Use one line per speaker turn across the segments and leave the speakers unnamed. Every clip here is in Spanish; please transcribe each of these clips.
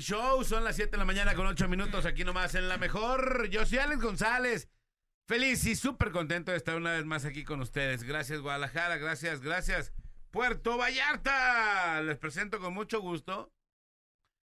Show.
Son las 7 de la mañana con 8 minutos aquí nomás en la mejor. Yo soy Alex González. Feliz y súper contento de estar una vez más aquí con ustedes. Gracias Guadalajara, gracias, gracias Puerto Vallarta. Les presento con mucho gusto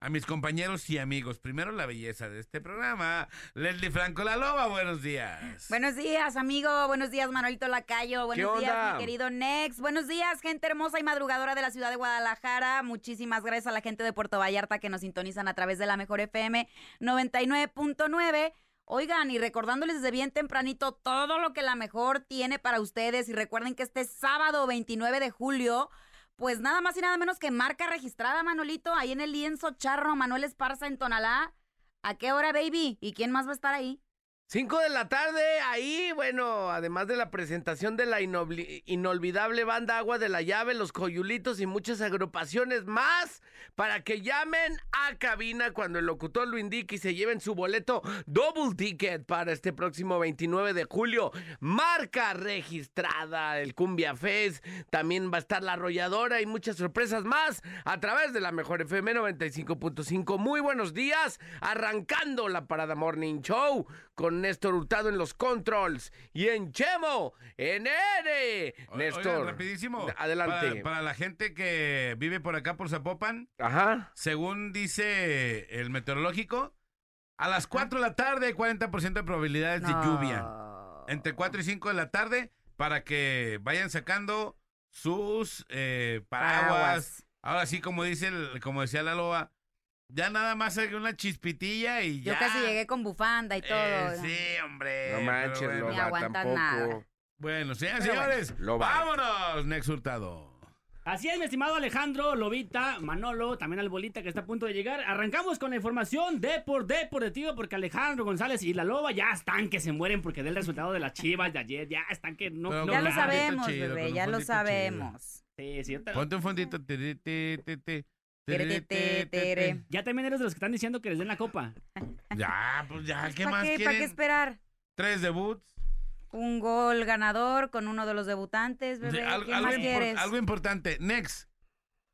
a mis compañeros y amigos. Primero la belleza de este programa. Leslie Franco La Loba, buenos días.
Buenos días, amigo. Buenos días, Manuelito Lacayo. Buenos días, mi querido Nex. Buenos días, gente hermosa y madrugadora de la ciudad de Guadalajara. Muchísimas gracias a la gente de Puerto Vallarta que nos sintonizan a través de la mejor FM 99.9. Oigan, y recordándoles desde bien tempranito todo lo que la mejor tiene para ustedes. Y recuerden que este sábado 29 de julio, pues nada más y nada menos que marca registrada, Manolito, ahí en el lienzo charro, Manuel Esparza en Tonalá. ¿A qué hora, baby? ¿Y quién más va a estar ahí?
Cinco de la tarde, ahí, bueno, además de la presentación de la inolvidable banda Agua de la Llave, los Coyulitos y muchas agrupaciones más, para que llamen a cabina cuando el locutor lo indique y se lleven su boleto double ticket para este próximo 29 de julio. Marca registrada, el Cumbia Fest, también va a estar la arrolladora y muchas sorpresas más a través de la mejor FM 95.5. Muy buenos días, arrancando la Parada Morning Show con Néstor Hurtado en los controls y en Chemo, en N. Néstor,
oigan, rapidísimo.
adelante.
Para, para la gente que vive por acá por Zapopan,
Ajá.
según dice el meteorológico, a las 4 de la tarde hay 40% de probabilidades de lluvia. Entre 4 y 5 de la tarde para que vayan sacando sus eh, paraguas.
Paraguas.
Ahora sí, como dice el- como decía la loba, ya nada más hay una chispitilla y
Yo
ya.
casi llegué con bufanda y todo.
Eh, sí, hombre.
No manches,
bueno.
Ni
Loba,
aguantan
tampoco.
nada.
Bueno, señoras y
Pero bueno.
señores, vámonos, Nex Hurtado.
Así es, mi estimado Alejandro, Lobita, Manolo, también al Bolita que está a punto de llegar. Arrancamos con la información de por deportivo porque Alejandro González y la Loba ya están que se mueren porque del resultado de las chivas de ayer. Ya están que no.
Pero
no
Ya lo sabemos,
chido,
bebé, ya lo sabemos.
Sí, sí, yo te-
Ponte un fondito. ti, ti,
Tere, tere, tere.
Ya también eres de los que están diciendo que les den la copa.
Ya, pues ya, ¿qué
¿Para
más
qué,
quieren?
¿Para qué esperar?
Tres debuts.
Un gol ganador con uno de los debutantes, bebé.
Sí, al-
¿Qué
algo,
más
impor-
quieres?
algo importante. Next,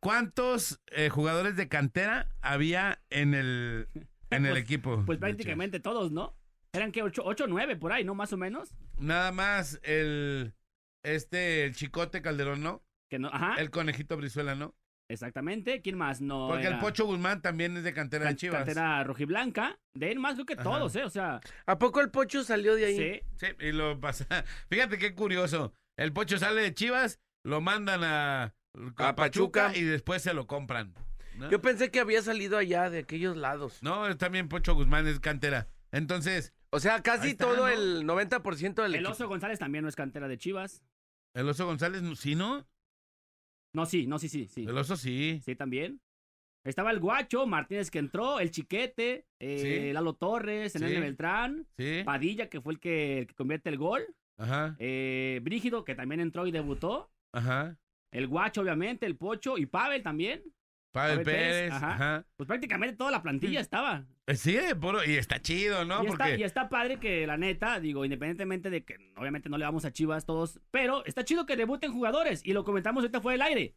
¿cuántos eh, jugadores de cantera había en el, en el
Pues-
equipo?
Pues prácticamente todos, ¿no? Eran que 8 o 9 por ahí, ¿no? Más o menos.
Nada más el este el Chicote Calderón, ¿no?
Que no, ajá.
El Conejito Brizuela, ¿no?
Exactamente. ¿Quién más? No.
Porque el Pocho Guzmán también es de cantera de Chivas.
Cantera rojiblanca. De él más creo que
Ajá.
todos, ¿eh? O sea,
¿A poco el Pocho salió de ahí?
sí.
Sí, y lo pasa. Fíjate qué curioso. El Pocho sale de Chivas, lo mandan a, a
A
Pachuca,
Pachuca.
y después se lo compran. ¿no?
Yo pensé que había salido allá de aquellos lados.
No, también Pocho Guzmán es cantera. Entonces,
O sea, casi
está,
todo
¿no?
el 90% del
El
equipo.
Oso González también no es cantera de Chivas.
el Oso González, ¿sí no?
No, sí, no, sí, sí, sí.
El Oso sí.
Sí, también. Estaba el Guacho, Martínez que entró, el Chiquete, eh,
Sí.
Lalo Torres, el
Sí.
Beltrán,
Sí.
Padilla, que fue el que, el que convierte el gol,
Ajá.
eh, Brígido, que también entró y debutó,
Ajá.
el Guacho, obviamente, el Pocho y Pavel también.
Pavel
Pérez, ajá.
Ajá.
Pues prácticamente toda la plantilla estaba.
Eh, Sí, puro, y está chido, ¿no?
y, está,
Porque
y está padre que, la neta, digo, independientemente de que obviamente no le vamos a Chivas todos, pero está chido que debuten jugadores y lo comentamos ahorita fue del aire.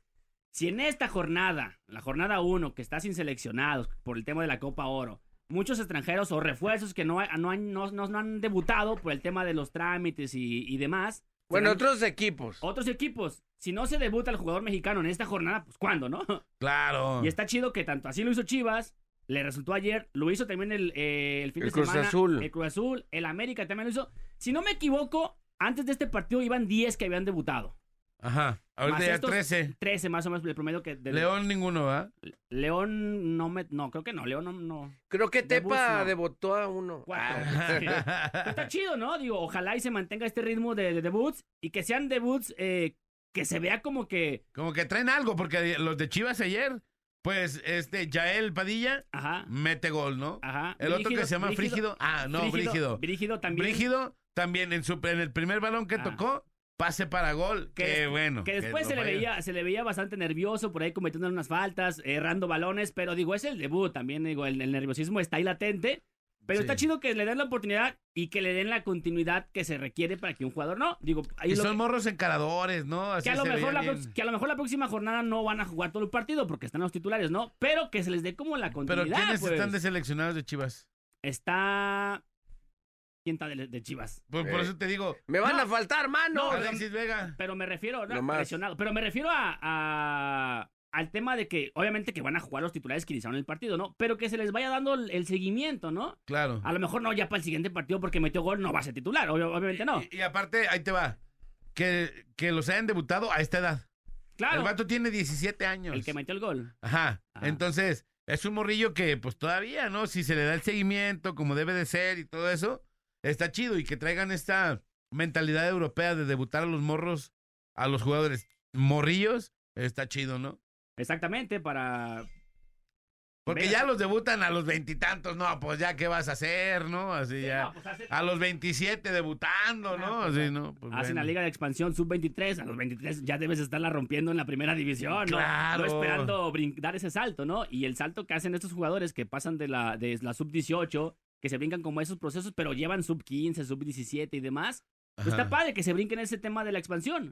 Si en esta jornada, la jornada 1, que está sin seleccionados por el tema de la Copa Oro, muchos extranjeros o refuerzos que no, no, han, no han debutado por el tema de los trámites y, y demás.
Bueno, otros equipos.
otros equipos. Si no se debuta el jugador mexicano en esta jornada, pues ¿cuándo, no?
claro.
Y está chido que tanto así lo hizo Chivas, le resultó ayer, lo hizo también el, eh, el fin
El
de
Cruz
semana.
Azul.
El Cruz Azul, el América también lo hizo. Si no me equivoco, antes de este partido iban 10 que habían debutado.
Ajá. Ahorita
Más
ya
estos
13.
13 más o menos el promedio que... de-
León ninguno, ¿va?
León no me... No, creo que no. León no... no.
Creo que Tepa
no.
debutó a uno.
Cuatro.
Ah.
Está chido, ¿no? Digo, ojalá y se mantenga este ritmo de, de debuts y que sean debuts eh, que se vea como que...
Como que traen algo, porque los de Chivas ayer, pues, este, Yael Padilla
Ajá,
mete gol, ¿no?
ajá.
El otro que se llama
Brígido-
Frígido. Ah, no, Brígido.
Brígido también.
Brígido también en, su, en el primer balón que
Ah.
tocó, pase para gol.
Que
bueno.
Que después se le, veía, se le veía bastante nervioso, por ahí cometiendo unas faltas, errando balones, pero digo, es el debut también, digo, el, el nerviosismo está ahí latente. Pero
Sí.
está chido que le den la oportunidad y que le den la continuidad que se requiere para que un jugador no. Digo, ahí
Y son
que-
morros encaradores, ¿no? Así
que a, lo mejor la, que a lo mejor la próxima jornada no van a jugar todo el partido porque están los titulares, ¿no? Pero que se les dé como la
Pero
continuidad.
¿quiénes
pues.
están deseleccionados de Chivas?
Está. ¿Quién está de, de Chivas?
Por, por eso te digo,
Me van
No.
a faltar manos.
No,
Alexis Vega.
Pero me refiero, no,
Nomás.
presionado, pero me refiero a, a- al tema de que, obviamente, que van a jugar los titulares que iniciaron el partido, ¿no? Pero que se les vaya dando el, el seguimiento, ¿no?
Claro.
A lo mejor no ya para el siguiente partido porque metió gol, no va a ser titular, obvio- obviamente no.
Y, y aparte, ahí te va. Que, que los hayan debutado a esta edad.
Claro,
El vato tiene 17 años.
el que metió el gol.
Ajá.
Ajá.
Entonces, es un morrillo que, pues todavía, ¿no? Si se le da el seguimiento como debe de ser y todo eso, está chido. Y que traigan esta mentalidad europea de debutar a los morros, a los jugadores morrillos, está chido, ¿no?
Exactamente, para...
Porque ya los debutan a los veintitantos, no, pues ya, ¿qué vas a hacer, no? Así ya.
No, pues hace-
A los 27 debutando, ¿no?
Ah, pues,
Así, ¿no? Pues
Hacen la. Liga de Expansión Sub-23, a los 23 ya debes estarla rompiendo en la primera división, ¿no?
Claro.
No esperando dar ese salto, ¿no? Y el salto que hacen estos jugadores que pasan de la, de la Sub-18, que se brincan como esos procesos, pero llevan Sub-15, Sub-17 y demás, pues está padre que se brinquen ese tema de la expansión.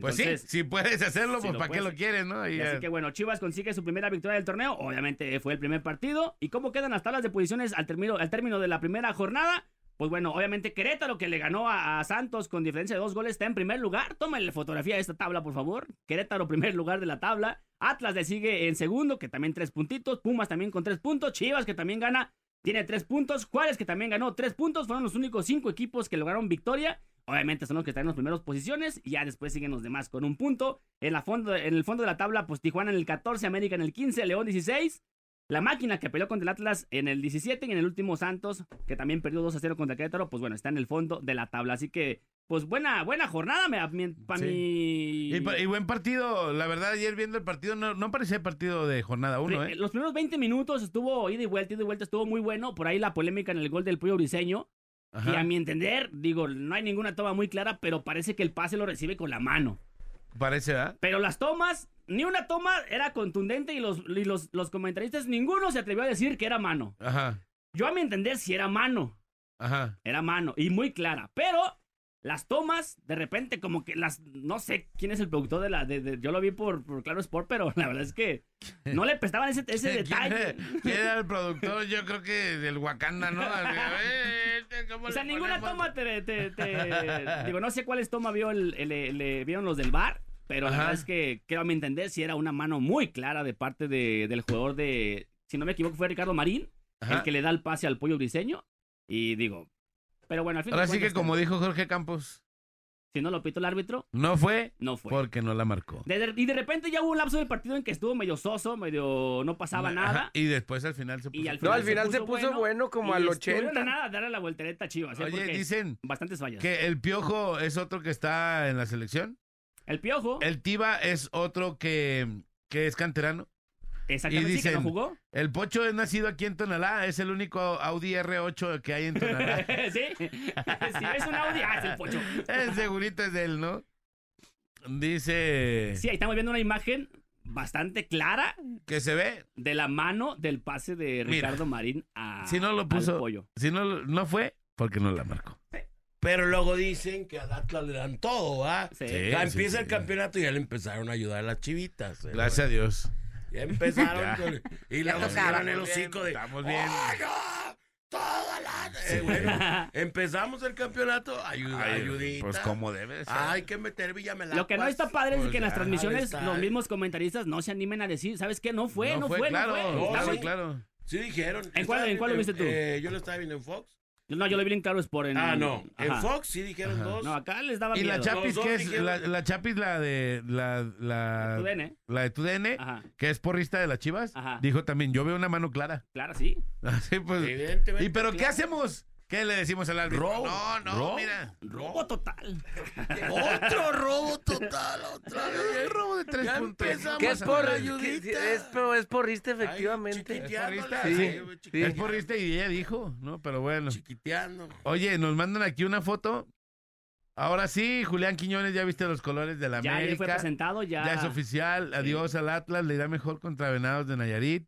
Pues sí, si puedes hacerlo,
si
pues ¿para qué lo quieres, no? Y
y
ya-
así que bueno, Chivas consigue su primera victoria del torneo. Obviamente fue el primer partido. ¿Y cómo quedan las tablas de posiciones al término, al término de la primera jornada? Pues bueno, obviamente Querétaro, que le ganó a, a Santos con diferencia de dos goles, está en primer lugar. Tómenle fotografía de esta tabla, por favor. Querétaro, primer lugar de la tabla. Atlas le sigue en segundo, que también tres puntitos. Pumas también con tres puntos. Chivas, que también gana, tiene tres puntos. Juárez, que también ganó tres puntos. Fueron los únicos cinco equipos que lograron victoria. Obviamente son los que están en las primeras posiciones y ya después siguen los demás con un punto. En, la fondo, en el fondo de la tabla, pues Tijuana en el 14, América en el 15, León 16. La máquina que peleó contra el Atlas en el 17 y en el último Santos, que también perdió 2 a 0 contra Querétaro, pues bueno, está en el fondo de la tabla. Así que, pues buena, buena jornada para
Sí.
mi...
Y, y buen partido, la verdad, ayer viendo el partido, no, no parecía partido de jornada uno,
Pri-
¿eh?
Los primeros 20 minutos estuvo ida y vuelta, ida y vuelta, estuvo muy bueno. Por ahí la polémica en el gol del Pollo Briseño.
Ajá.
Y a mi entender, digo, no hay ninguna toma muy clara, pero parece que el pase lo recibe con la mano.
Parece, ¿verdad?
Pero las tomas, ni una toma era contundente y los, y los, los comentaristas, ninguno se atrevió a decir que era mano.
Ajá,
Yo a mi entender sí era mano,
ajá.
era mano y muy clara. Pero las tomas, de repente como que las, no sé quién es el productor de la, de, de- yo lo vi por, por Claro Sport, pero la verdad es que no le prestaban ese, ese
¿Quién
detalle.
era- quién era el productor? Yo creo que del Wakanda, ¿no? Así, "Eh, este, ¿cómo
O sea, ninguna
ponemos?"
toma te, te- te- Digo, no sé cuáles tomas vio el, el- vieron los del bar, pero la verdad es que, creo a mi entender, si era una mano muy clara de parte de- del jugador de... Si no me equivoco, fue Ricardo Marín,
Ajá.
el que le da el pase al pollo briseño. Y digo... Pero bueno, al fin de
Ahora sí que como dijo Jorge Campos,
Si no lo pitó el árbitro,
no fue
no fue.
porque no la marcó.
De- de- y de repente ya hubo un lapso del partido en que estuvo medio soso, medio no pasaba
Ajá,
nada.
Y después al final se
Y
puso.
al
No, al final se
puso
puso bueno,
bueno,
como
y
al
estuvieron a
80.
nada darle la voltereta a Chivas. ¿eh?
Oye,
Porque
dicen
bastantes fallas.
que el Piojo es otro que está en la selección.
El Piojo,
El Tiva es otro que, que es canterano.
exactamente
y
sí, que no
dicen-
jugó.
El Pocho es nacido aquí en Tonalá. Es el único Audi R8 que hay en Tonalá.
sí, si ves un Audi, ah, es el pocho.
segurito es de él, ¿no? Dice
Sí, ahí estamos viendo una imagen bastante clara
que se ve.
de la mano del pase de
Mira,
Ricardo Marín a
si no lo
al
puso-
pollo.
Si no, no fue, porque no la marcó.
Pero luego dicen que al Atlas le dan todo, ¿ah?
Sí.
Sí.
Ya empieza el campeonato y ya le empezaron a ayudar a las chivitas. ¿eh?
Gracias a Dios.
Ya empezaron
Ya.
con- y
Ya
luego
tocaba.
el hocico de.
Estamos bien.
"Oiga, Toda la. Eh, bueno, empezamos el campeonato. Ayuda,
Ay,
ayudita.
Pues como debe de ser.
Hay que meter Villamelaguas.
Lo que no está padre es
Pues
que en las transmisiones los mismos comentaristas no se animen a decir, ¿sabes qué? No fue, no, fue,
claro,
no fue.
No,
claro.
Sí dijeron.
¿En cuál-
Estaba
en cuál lo viste tú?
eh, yo lo estaba viendo en Fox.
No, yo lo vi en Claro Sport. En,
Ah, no. En. Fox sí dijeron dos.
No, acá les daba
¿Y la. Chapis qué es?
dijeron-
La, la Chapis, la de. La, la,
Tu DN.
la de tu DN,
Ajá.
que es porrista de las chivas,
Ajá.
dijo también: Yo veo una mano clara.
Claro, sí.
Así pues.
Evidentemente.
¿Y pero qué hacemos? ¿Qué le decimos al árbitro?
Robo.
No, no,
Robo.
mira.
Robo total.
Otro robo total, otra vez.
Un robo de tres
Ya
puntos.
empezamos
¿Qué es por
la
¿qué-
ayudita.
es, por- es porrista,
Ay,
efectivamente.
chiquiteándola,
Sí,
sí,
sí.
güey,
Es
chiquiteando.
porrista y ella dijo, ¿no? Pero bueno.
Chiquiteando.
Oye, nos mandan aquí una foto. Ahora sí, Julián Quiñones, ya viste los colores de la
Ya ayer fue
América.
presentado, ya.
Ya es oficial. Adiós al Atlas. Le irá mejor contra Venados de Nayarit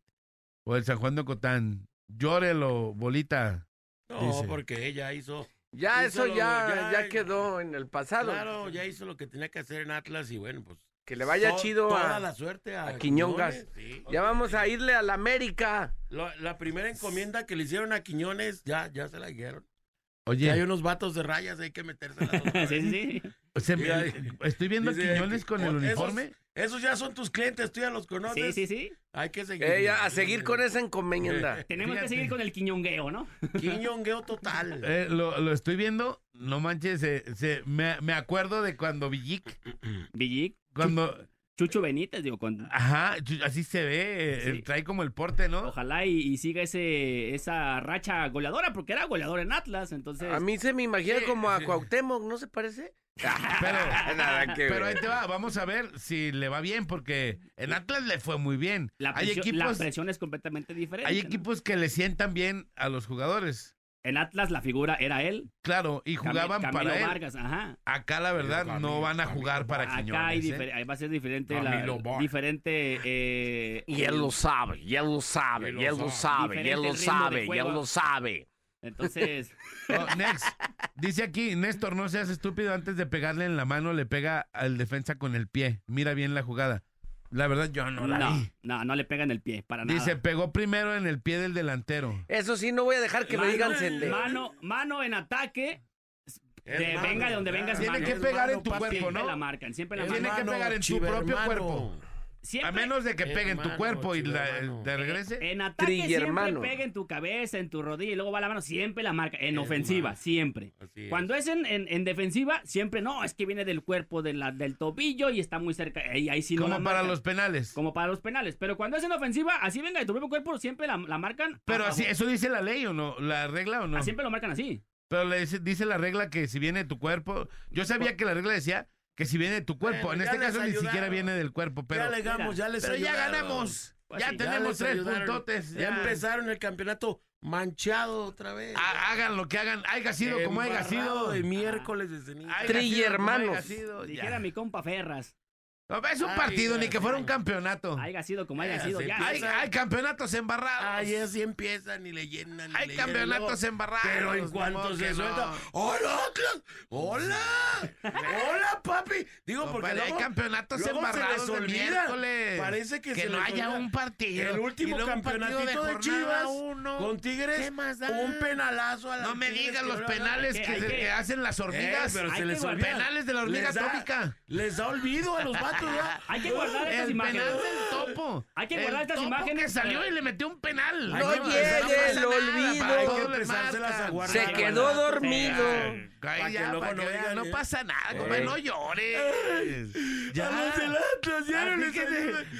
o el San Juan de Ocotán. Llórelo, bolita.
No,
Dice.
porque ella hizo.
Ya
Hizo
eso
lo-
ya,
ya-
ya quedó en el pasado.
Claro, ya hizo lo que tenía que hacer en Atlas y bueno, pues.
Que le vaya chido
Toda
a,
la suerte a,
a Quiñongas.
Quiñones, sí.
Ya vamos a irle a la América.
Lo- la primera encomienda que le hicieron a Quiñones, ya, ya se la dieron.
Oye,
hay unos vatos de rayas, hay que otra
sí, sí, sí.
se
Mira,
estoy viendo
dice
Quiñones con el uniforme.
Esos ya son tus clientes, tú ya los
Sí,
conoces.
sí, sí.
Hay que seguir.
Eh, ya, a seguir con esa encomienda.
Tenemos
Fíjate.
que seguir con el quiñongueo, ¿no?
Quiñongueo total.
Eh, lo, lo estoy viendo. No manches, se- se- me, me acuerdo de cuando Villic,
Villic,
cuando...
Chucho Benítez, digo, con-
Ajá, así se ve.
Sí.
Trae como el porte, ¿no?
ojalá y, y siga ese esa racha goleadora, porque era goleador en Atlas, entonces...
A mí se me imagina
Sí,
como a
sí.
Cuauhtémoc, ¿no se parece?
Pero,
Nada que
pero ahí te va, vamos a ver si le va bien, porque en Atlas le fue muy bien.
la,
hay
presión, la
equipos,
presión es completamente diferente.
hay
¿no?
equipos que le sientan bien a los jugadores.
En Atlas la figura era él.
Claro, y jugaban
Camilo
para él.
Vargas, ajá.
Acá la verdad
Camilo,
no van a
Camilo
jugar para
Acá hay
Quiñones. ¿eh?
difer- ahí va a ser diferente la, diferente eh,
Y él lo sabe, y él lo sabe,
Y
él lo sabe, y él lo sabe, y él lo sabe.
Entonces,
Oh, next. Dice aquí, Néstor, no seas estúpido, antes de pegarle en la mano le pega al defensa con el pie. Mira bien la jugada. La verdad yo no la
no,
vi.
no, no le pega en el pie, para nada.
Dice, pegó primero en el pie del delantero.
Eso sí, no voy a dejar que me digan sende.
Mano, mano en ataque, de-
mano,
venga de donde venga,
Tiene
mano.
que pegar en tu
papi.
cuerpo,
siempre
¿no?
la marcan, siempre la
Es
Tiene
marcan.
que pegar en tu propio cuerpo.
Siempre,
A menos de que pegue en tu
Hermano,
cuerpo y la, te regrese.
En ataque
Trillermano.
siempre pega en tu cabeza, en tu rodilla y luego va la mano, siempre la marca. En
Es
ofensiva, siempre.
Es.
Cuando es en, en- en defensiva, siempre no, es que viene del cuerpo de la- del tobillo y está muy cerca. Ahí, ahí sí no
Como
la
para
marcan.
los penales.
Como para los penales. Pero cuando es en ofensiva, así venga de tu propio cuerpo, siempre la, la marcan.
Pero así. ¿eso dice la ley o no? ¿La regla o no?
Ah, siempre lo marcan así.
Pero le dice, dice la regla que si viene de tu cuerpo. Yo sabía que la regla decía que si viene de tu cuerpo.
Bueno,
en este caso ni siquiera viene del cuerpo. Pero,
ya legamos, ya les
pero ya ganamos.
Pues
ya
sí.
Tenemos tres
ayudaron.
puntotes.
Ya
ya.
empezaron el campeonato manchado otra vez.
Ha- hagan lo que hagan. Haya sido como haya sido.
de miércoles de ceniza.
Haya
Tri
sido como
hermanos.
Dijera mi compa Ferras.
Es un
Ay,
partido, ni que fuera un campeonato.
Haya sido como haya
Ya,
sido, ya.
Hay, campeonatos embarrados.
Ay, así empiezan y le llenan. y
hay
le
campeonatos
llenan.
embarrados.
Pero en cuanto se suelta.
no.
¡Hola! ¡Hola! ¡Hola, papi! Digo, porque luego,
hay campeonatos
luego se
embarrados
les olvida. Parece que,
que
se
no
les
haya un partido.
El último campeonatito de, Chivas
uno.
con Tigres.
¿Qué más da?
Un penalazo a la
No me digas los penales que, hacen las hormigas.
Eh, pero
Hay
se les olvida.
penales de la hormiga atómica.
Les da olvido a los vatos.
Hay que guardar estas
El
imágenes.
penal del topo.
Hay que
El
guardar estas
topo
imágenes.
que salió y le metió un penal.
No llegue el
nada,
olvido.
Hay que empezárselas a guardar.
Se quedó dormido.
Ay, ya,
luego
pa'
no digan,
no
¿eh?
pasa nada,
Eh.
compadre, no llores. Ya.
A los del Atlas, ya no les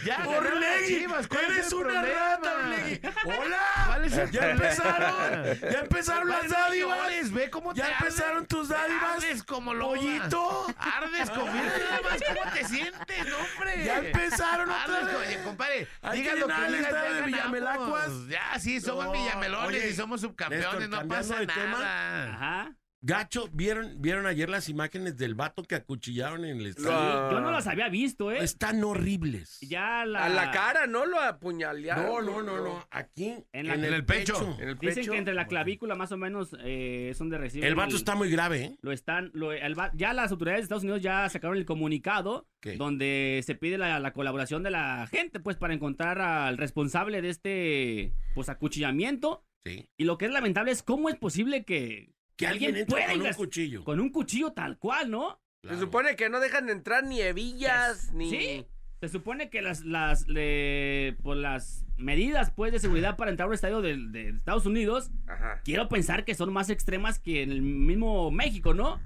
ya
Orlegui,
Chivas, ¿cuál es
eres una
problema?
rata, Orlegui.
¿Cuál
¡Hola!
es el
Ya
problema?
empezaron, ya empezaron las dádivas.
llores, ve cómo
Ya
te
empezaron
ardes.
tus dádivas.
Ardes como.
Pollito.
Ardes como mira nada más cómo te sientes, hombre.
Ya empezaron otra vez.
Oye, compadre, digan
que
lo que ya
de. Villamelacuas.
Ya, sí, somos villamelones y somos subcampeones, no pasa nada.
Ajá.
Gacho, ¿vieron, ¿vieron ayer las imágenes del vato que acuchillaron en el estadio?
No.
Yo no las había visto, ¿eh?
Están horribles.
Ya la...
A la cara, ¿no? Lo apuñalearon.
No, no, no, no. Aquí,
En la-
en,
En el pecho.
En el
Dicen
pecho.
que entre la clavícula más o menos eh, es donde reciben...
El vato está muy grave, ¿eh?
Lo están, lo- el va- ya las autoridades de Estados Unidos ya sacaron el comunicado
¿Qué?
donde se pide la, la colaboración de la gente, pues, para encontrar al responsable de este, pues, acuchillamiento.
Sí.
Y lo que es lamentable es cómo es posible que,
Que alguien entre
pueda
con un cuchillo.
con un cuchillo tal cual, ¿no?
Se supone que no dejan entrar ni hebillas, ni...
Sí. Se supone que las, las, le- pues, las medidas pues, de seguridad para entrar a un estadio de, de Estados Unidos,
Ajá.
quiero pensar que son más extremas que en el mismo México, ¿no?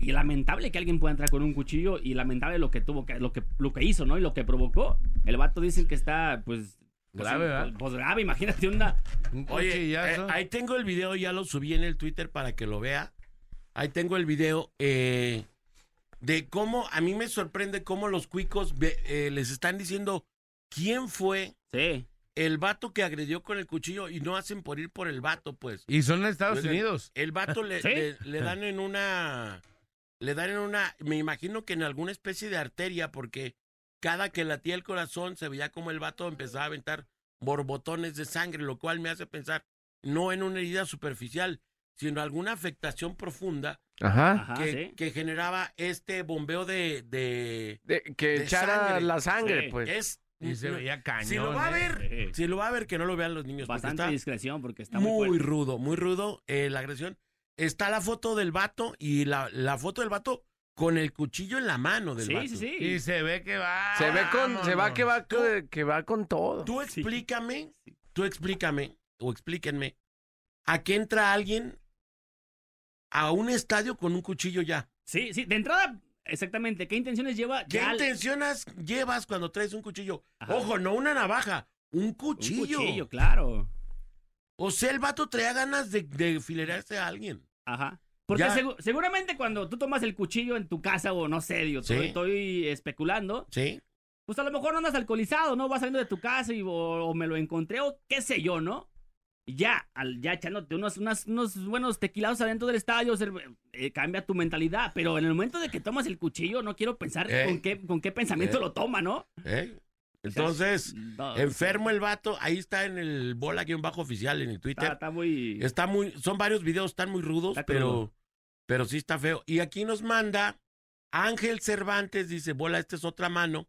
Y lamentable que alguien pueda entrar con un cuchillo y lamentable lo que tuvo que, lo que, lo que hizo, ¿no? Y lo que provocó. El vato dicen que está, pues. Pues,
Grave, ¿verdad?
Pues, pues, grave, imagínate una.
Un
Oye, eh, ahí tengo el video, ya lo subí en el Twitter para que lo vea. Ahí tengo el video eh, de cómo, a mí me sorprende cómo los cuicos eh, les están diciendo quién fue
Sí.
el vato que agredió con el cuchillo y no hacen por ir por el vato, pues.
Y son en Estados Unidos.
El vato le,
¿Sí?
le- le dan en una, le dan en una, me imagino que en alguna especie de arteria, porque cada que latía el corazón se veía como el vato empezaba a aventar borbotones de sangre, lo cual me hace pensar no en una herida superficial, sino alguna afectación profunda
Ajá.
Ajá,
que,
sí.
que generaba este bombeo de, de
De- que
De
echara
sangre.
la sangre,
Sí.
pues.
es
Y se veía cañón.
si lo va a
¿eh?
ver, si lo va a ver que no lo vean los niños,
Bastante discreción porque está muy,
rudo, muy rudo eh, la agresión. Está la foto del vato y la, la foto del vato con el cuchillo en la mano del
Sí,
vato.
sí, sí.
Y se ve que va.
Se ve con, se va que va,
Tú-
que, que va con todo.
Tú explícame, tú explícame, o explíquenme, ¿a qué entra alguien a un estadio con un cuchillo ya?
Sí, sí, de entrada, exactamente, ¿qué intenciones lleva?
¿Qué
Ya al-
intenciones llevas cuando traes un cuchillo?
Ajá.
Ojo, no una navaja, un
Un
cuchillo.
cuchillo, claro.
O sea, el vato traía ganas de, de filerarse a alguien.
Ajá. Porque
Ya.
segu- seguramente cuando tú tomas el cuchillo en tu casa o no sé, digo,
Sí.
estoy, especulando,
¿Sí?
pues a lo mejor no andas alcoholizado, ¿no? Vas saliendo de tu casa y, o, o me lo encontré o qué sé yo, ¿no? Y Ya, al, ya echándote unos, unas- unos buenos tequilados adentro del estadio, ser- eh, cambia tu mentalidad. Pero en el momento de que tomas el cuchillo, no quiero pensar
Eh.
con, qué, con qué pensamiento
Eh.
lo toma, ¿no?
Entonces,
No,
enfermo el vato, ahí está en el bola guion bajo oficial en el Twitter.
Está, está muy...
Está muy, son varios videos, están muy rudos,
Está
pero. Pero sí está feo. Y aquí nos manda Ángel Cervantes, dice, bola, esta es otra mano,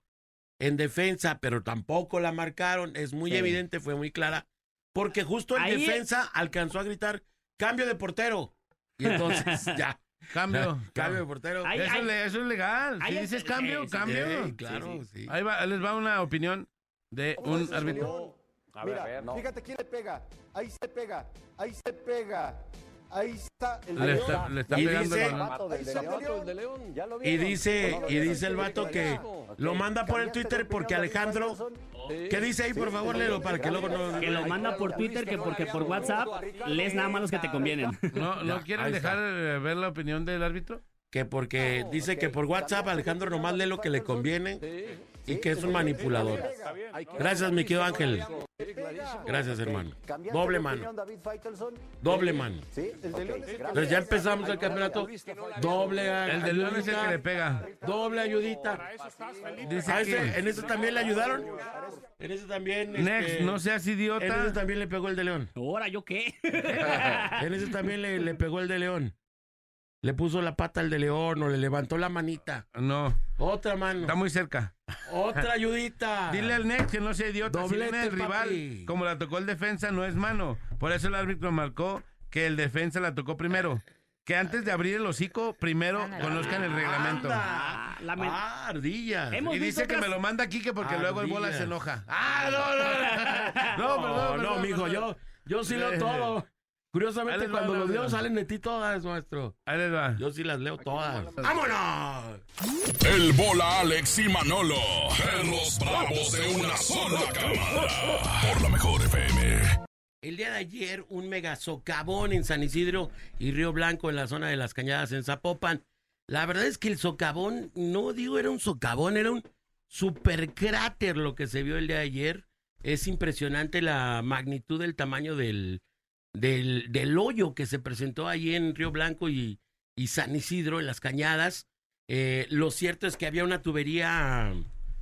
en defensa, pero tampoco la marcaron. Es muy
Sí.
evidente, fue muy clara. Porque justo en
Ahí-
defensa alcanzó a gritar, cambio de portero. Y entonces, ya,
Cambio.
cambio de portero.
Ay,
Eso,
ay.
es le- eso es legal.
Ahí
Si
es-
dices cambio,
sí,
cambio.
Sí, claro, sí.
Ahí va, les va una opinión de un árbitro.
Mira, fíjate quién le pega. Ahí se pega. Ahí se pega. Ahí está el
Le
León.
está, le está
Y
pegando
dice-
el.
Vato del León. Ya lo
Y dice, el vato que lo manda por el
¿Cambiaste de
Twitter porque Alejandro? ¿qué dice ahí, por favor, léelo para que luego no...
Que lo manda por Twitter, que porque por WhatsApp lees nada más los que te convienen.
¿No, ¿no
Ya,
quieren dejar eh, ver la opinión del árbitro?
Que porque dice que por WhatsApp Alejandro nomás lee lo que le conviene y que es un manipulador. Gracias, mi querido Ángel. Gracias, hermano.
¿Cambiaste
Doble mano. Doble mano. Entonces ya empezamos el campeonato. Doble
El de León es el que le pega.
Doble ayudita.
Dice
¿A
aquí,
ese- ¿En ese también le ayudaron? En ese también.
Next,
este,
no seas
En ese
idiota.
también le pegó el de León.
¿Ahora yo qué?
En ese también le, le pegó el de León. Le puso la pata al de León o le levantó la manita.
No,
Otra mano.
está muy cerca.
Otra ayudita.
Dile al Next que no sea idiota. Si
Doblete,
viene el rival,
papi.
como la tocó el defensa, no es mano. Por eso el árbitro marcó que el defensa la tocó primero. Que antes de abrir el hocico, primero conozcan el reglamento.
Anda.
Ah, la
Ah, ardilla.
Y dice que me lo manda aquí que porque luego el bola se enoja. Ah, no, no. No, perdón,
No, no,
perdón,
mijo,
perdón.
yo, yo sí leo todo. Curiosamente, cuando los leo salen de ti todas, maestro.
Ahí les va.
Yo sí las leo todas. ¡Vámonos!
El bola Alex y Manolo. Perros bravos de una sola cámara. Por la mejor FM.
El día de ayer, un mega socavón en San Isidro y Río Blanco en la zona de las Cañadas en Zapopan. La verdad es que el socavón, no digo era un socavón, era un super cráter lo que se vio el día de ayer. Es impresionante la magnitud del tamaño del, del, del hoyo que se presentó allí en Río Blanco y, y San Isidro en las Cañadas. Eh, lo cierto es que había una tubería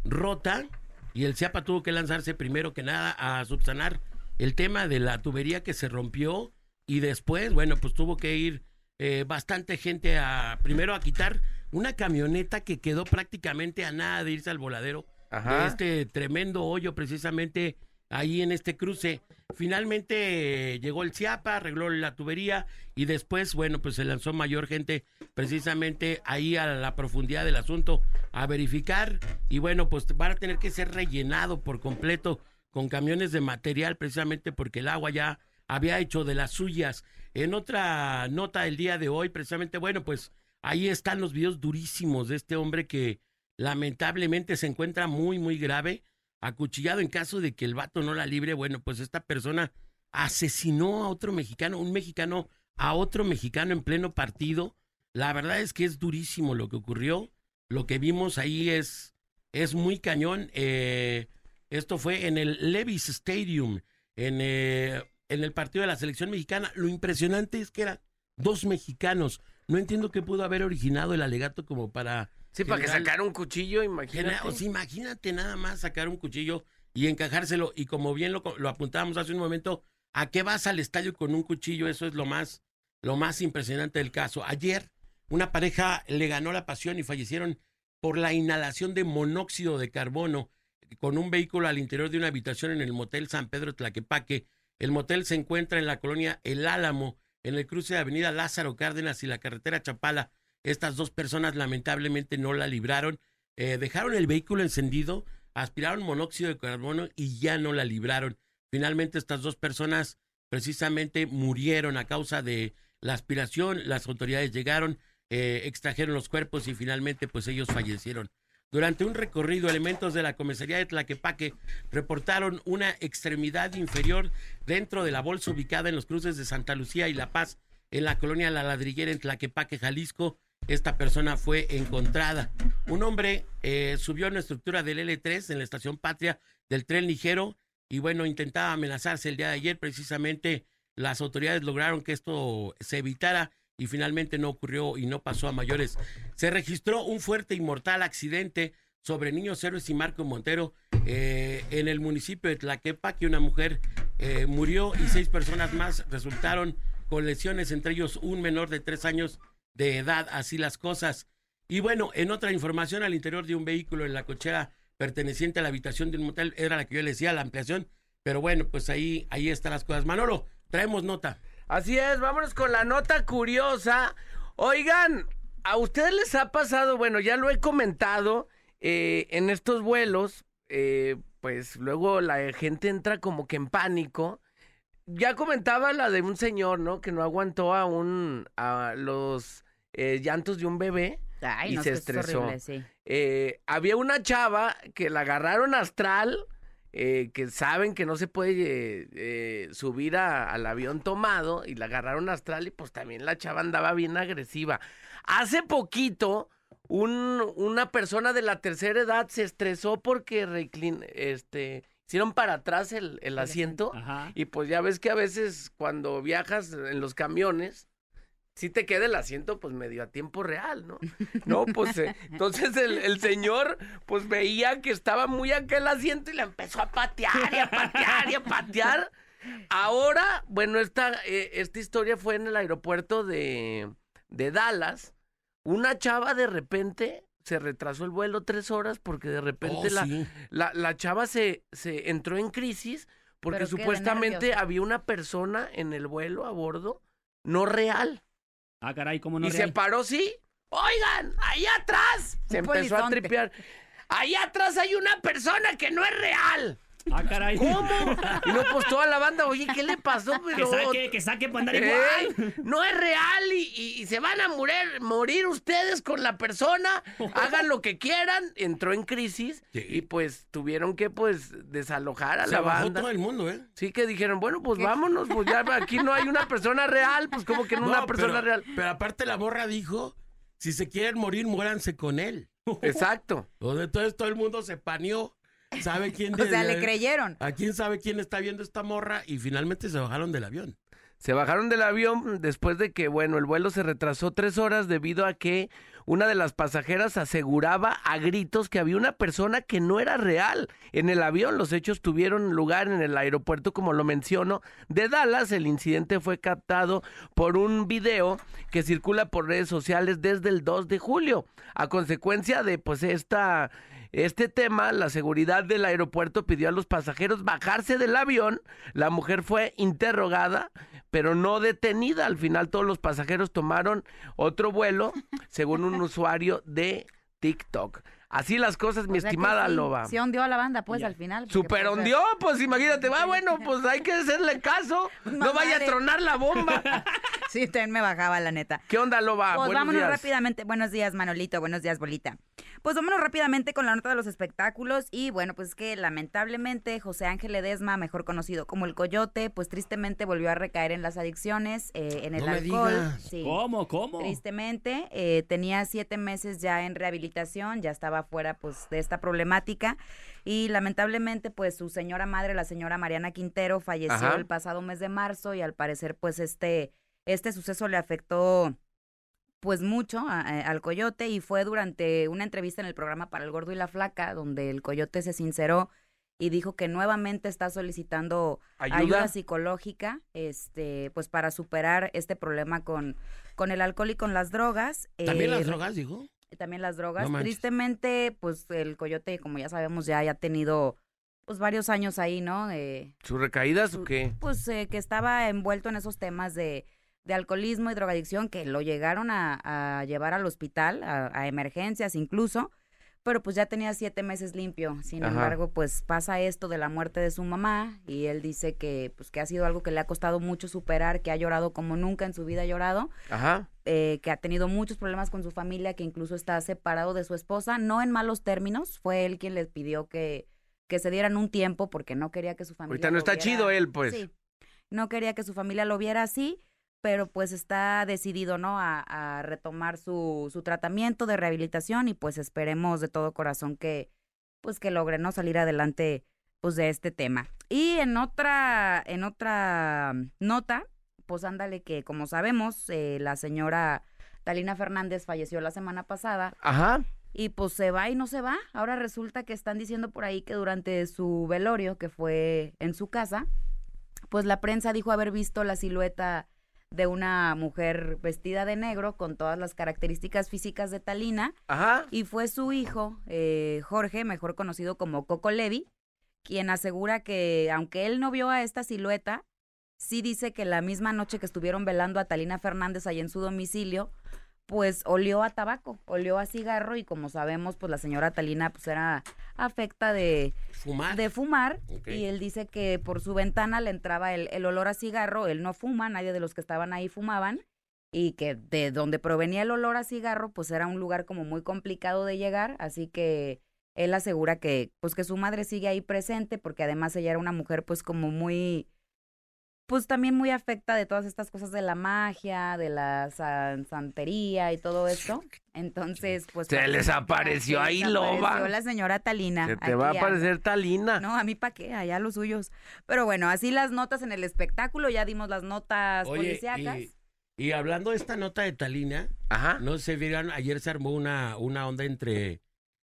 rota y el CIAPA tuvo que lanzarse primero que nada a subsanar el tema de la tubería que se rompió y después, bueno, pues tuvo que ir eh, bastante gente a primero a quitar una camioneta que quedó prácticamente a nada de irse al voladero de
Ajá.
este tremendo hoyo precisamente ahí en este cruce. Finalmente eh, llegó el CIAPA, arregló la tubería y después, bueno, pues se lanzó mayor gente precisamente ahí a la profundidad del asunto a verificar y bueno, pues van a tener que ser rellenado por completo con camiones de material precisamente porque el agua ya había hecho de las suyas. En otra nota del día de hoy, precisamente, bueno, pues ahí están los videos durísimos de este hombre que lamentablemente se encuentra muy, muy grave, acuchillado en caso de que el vato no la libre. Bueno, pues esta persona asesinó a otro mexicano, un mexicano a otro mexicano en pleno partido. La verdad es que es durísimo lo que ocurrió. Lo que vimos ahí es, es muy cañón. Eh, esto fue en el Levis Stadium, en, eh, en el partido de la selección mexicana. Lo impresionante es que eran dos mexicanos. No entiendo qué pudo haber originado el alegato como para
Sí, para que sacara un cuchillo, imagínate.
O sea, imagínate nada más sacar un cuchillo y encajárselo. Y como bien lo, lo apuntábamos hace un momento, ¿a qué vas al estadio con un cuchillo? Eso es lo más, lo más impresionante del caso. Ayer, una pareja le ganó la pasión y fallecieron por la inhalación de monóxido de carbono con un vehículo al interior de una habitación en el motel San Pedro Tlaquepaque. El motel se encuentra en la colonia El Álamo, en el cruce de Avenida Lázaro Cárdenas y la carretera Chapala. Estas dos personas lamentablemente no la libraron. Eh, dejaron el vehículo encendido, aspiraron monóxido de carbono y ya no la libraron. Finalmente estas dos personas precisamente murieron a causa de la aspiración. Las autoridades llegaron, eh, extrajeron los cuerpos y finalmente pues ellos fallecieron. Durante un recorrido, elementos de la comisaría de Tlaquepaque reportaron una extremidad inferior dentro de la bolsa ubicada en los cruces de Santa Lucía y La Paz, en la colonia La Ladrillera en Tlaquepaque, Jalisco esta persona fue encontrada. Un hombre eh, subió a una estructura del L3 en la estación Patria del tren ligero y bueno, intentaba amenazarse el día de ayer. Precisamente las autoridades lograron que esto se evitara y finalmente no ocurrió y no pasó a mayores. Se registró un fuerte y mortal accidente sobre Niños Héroes y Marco Montero eh, en el municipio de Tlaquepa, que una mujer eh, murió y seis personas más resultaron con lesiones, entre ellos un menor de tres años de edad, así las cosas. Y bueno, en otra información, al interior de un vehículo en la cochera perteneciente a la habitación de un motel, era la que yo le decía, la ampliación, pero bueno, pues ahí, ahí están las cosas. Manolo, traemos nota.
Así es, vámonos con la nota curiosa. Oigan, ¿a ustedes les ha pasado? Bueno, ya lo he comentado eh, en estos vuelos, eh, pues luego la gente entra como que en pánico ya comentaba la de un señor, ¿no? Que no aguantó a un a los eh, llantos de un bebé y se estresó. Eh, había una chava que la agarraron astral, eh, que saben que no se puede subir al avión tomado y la agarraron astral y pues también la chava andaba bien agresiva. Hace poquito un, una persona de la tercera edad se estresó porque reclin, este hicieron para atrás el, el asiento y pues ya ves que a veces cuando viajas en los camiones, si te queda el asiento pues medio a tiempo real, ¿no? No, pues eh, entonces el, el, señor pues veía que estaba muy acá el asiento y le empezó a patear y a patear y a patear. Ahora, bueno, esta, eh, esta historia fue en el aeropuerto de, de Dallas. Una chava de repente se retrasó el vuelo tres horas porque de repente oh, la, la, chava se, se entró en crisis porque supuestamente había una persona en el vuelo a bordo no real.
Ah, caray, ¿cómo no
Y se paró, sí. Oigan, ahí atrás. Se empezó a tripear. Ahí atrás hay una persona que no es real.
Ah, caray.
¿Cómo? Y no, pues toda la banda, oye, ¿qué le pasó?
Pero... Que saque, que saque para andar igual.
No es real y, se van a morir, morir ustedes con la persona. Hagan lo que quieran. Entró en crisis y pues tuvieron que pues desalojar a la banda.
todo el mundo, ¿eh?
Sí, que dijeron, bueno, pues vámonos, pues ya aquí no hay una persona real, pues como que no, una persona real.
Pero aparte la borra dijo, si se quieren morir, muéranse con él.
Exacto.
Entonces todo el mundo se paneó sabe quién...
o sea, le creyeron.
¿A quién sabe quién está viendo esta morra? Y finalmente se bajaron del avión.
Se bajaron del avión después de que, bueno, el vuelo se retrasó tres horas debido a que una de las pasajeras aseguraba a gritos que había una persona que no era real en el avión. Los hechos tuvieron lugar en el aeropuerto, como lo menciono, de Dallas. El incidente fue captado por un video que circula por redes sociales desde el 2 de julio. A consecuencia de, pues, esta este tema, la seguridad del aeropuerto pidió a los pasajeros bajarse del avión. La mujer fue interrogada, pero no detenida. Al final todos los pasajeros tomaron otro vuelo, según un usuario de TikTok. Así las cosas, mi
O sea que
estimada
sí,
Loba.
Sí hundió a la banda, pues, al final.
Super
pues,
hundió, pues imagínate, va, bueno, pues hay que hacerle caso. No vaya a tronar la bomba.
Sí, también me bajaba, la neta.
¿Qué onda, Loba?
Pues
Buenos
vámonos
días.
rápidamente. Buenos días, Manolito. Buenos días, Bolita. Pues vámonos rápidamente con la nota de los espectáculos. Y bueno, pues que lamentablemente José Ángel Ledesma, mejor conocido como el Coyote, pues tristemente volvió a recaer en las adicciones, eh, en el
No me
alcohol.
digas.
Sí.
¿Cómo? ¿Cómo?
Tristemente, eh, tenía siete meses ya en rehabilitación, ya estaba fuera pues de esta problemática y lamentablemente pues su señora madre, la señora Mariana Quintero, falleció
Ajá.
el pasado mes de marzo y al parecer pues este, este suceso le afectó pues mucho a- a- al coyote y fue durante una entrevista en el programa para el gordo y la flaca donde el coyote se sinceró y dijo que nuevamente está solicitando
¿Ayuda?
ayuda, psicológica, este, pues para superar este problema con, con el alcohol y con las drogas.
También
Eh,
las drogas, dijo.
También las drogas.
No.
Tristemente, pues el coyote, como ya sabemos, ya ha tenido pues varios años ahí, ¿no? Eh,
¿Sus recaídas o
su-
qué?
Pues eh, que estaba envuelto en esos temas de, de alcoholismo y drogadicción que lo llegaron a, a llevar al hospital, a, a emergencias incluso, pero pues ya tenía siete meses limpio. Sin
Ajá.
embargo, pues pasa esto de la muerte de su mamá y él dice que pues que ha sido algo que le ha costado mucho superar, que ha llorado como nunca en su vida ha llorado
Ajá.
eh, que ha tenido muchos problemas con su familia, que incluso está separado de su esposa, no en malos términos, fue él quien les pidió que, que se dieran un tiempo porque no quería que su familia...
Ahorita no
lo
está
viera-
chido él, pues.
Sí, no quería que su familia lo viera así, pero pues está decidido, ¿no? A, a retomar su, su tratamiento de rehabilitación y pues esperemos de todo corazón que, pues que logre, ¿no? Salir adelante, pues de este tema. Y en otra, en otra nota, pues ándale que como sabemos, eh, la señora Talina Fernández falleció la semana pasada
Ajá.
y pues se va y no se va. Ahora resulta que están diciendo por ahí que durante su velorio, que fue en su casa, pues la prensa dijo haber visto la silueta de una mujer vestida de negro con todas las características físicas de Talina
Ajá.
y fue su hijo, eh, Jorge, mejor conocido como Coco Levi, quien asegura que aunque él no vio a esta silueta, sí dice que la misma noche que estuvieron velando a Talina Fernández ahí en su domicilio, pues olió a tabaco, olió a cigarro y como sabemos, pues la señora Talina pues era afecta de,
Fumar.
de fumar y él dice que por su ventana le entraba el, el olor a cigarro, él no fuma, nadie de los que estaban ahí fumaban y que de donde provenía el olor a cigarro pues era un lugar como muy complicado de llegar, así que él asegura que pues que su madre sigue ahí presente porque además ella era una mujer pues como muy pues también muy afecta de todas estas cosas de la magia, de la san- santería y todo esto. Entonces, pues...
Se les apareció
se
ahí,
les apareció
loba.
la señora Talina.
Se te va a aparecer Talina.
No, a mí pa' qué, allá los suyos. Pero bueno, así las notas en el espectáculo, ya dimos las notas
Oye,
policíacas.
y, y hablando de esta nota de Talina,
Ajá.
no se vieron, ayer se armó una, una onda entre,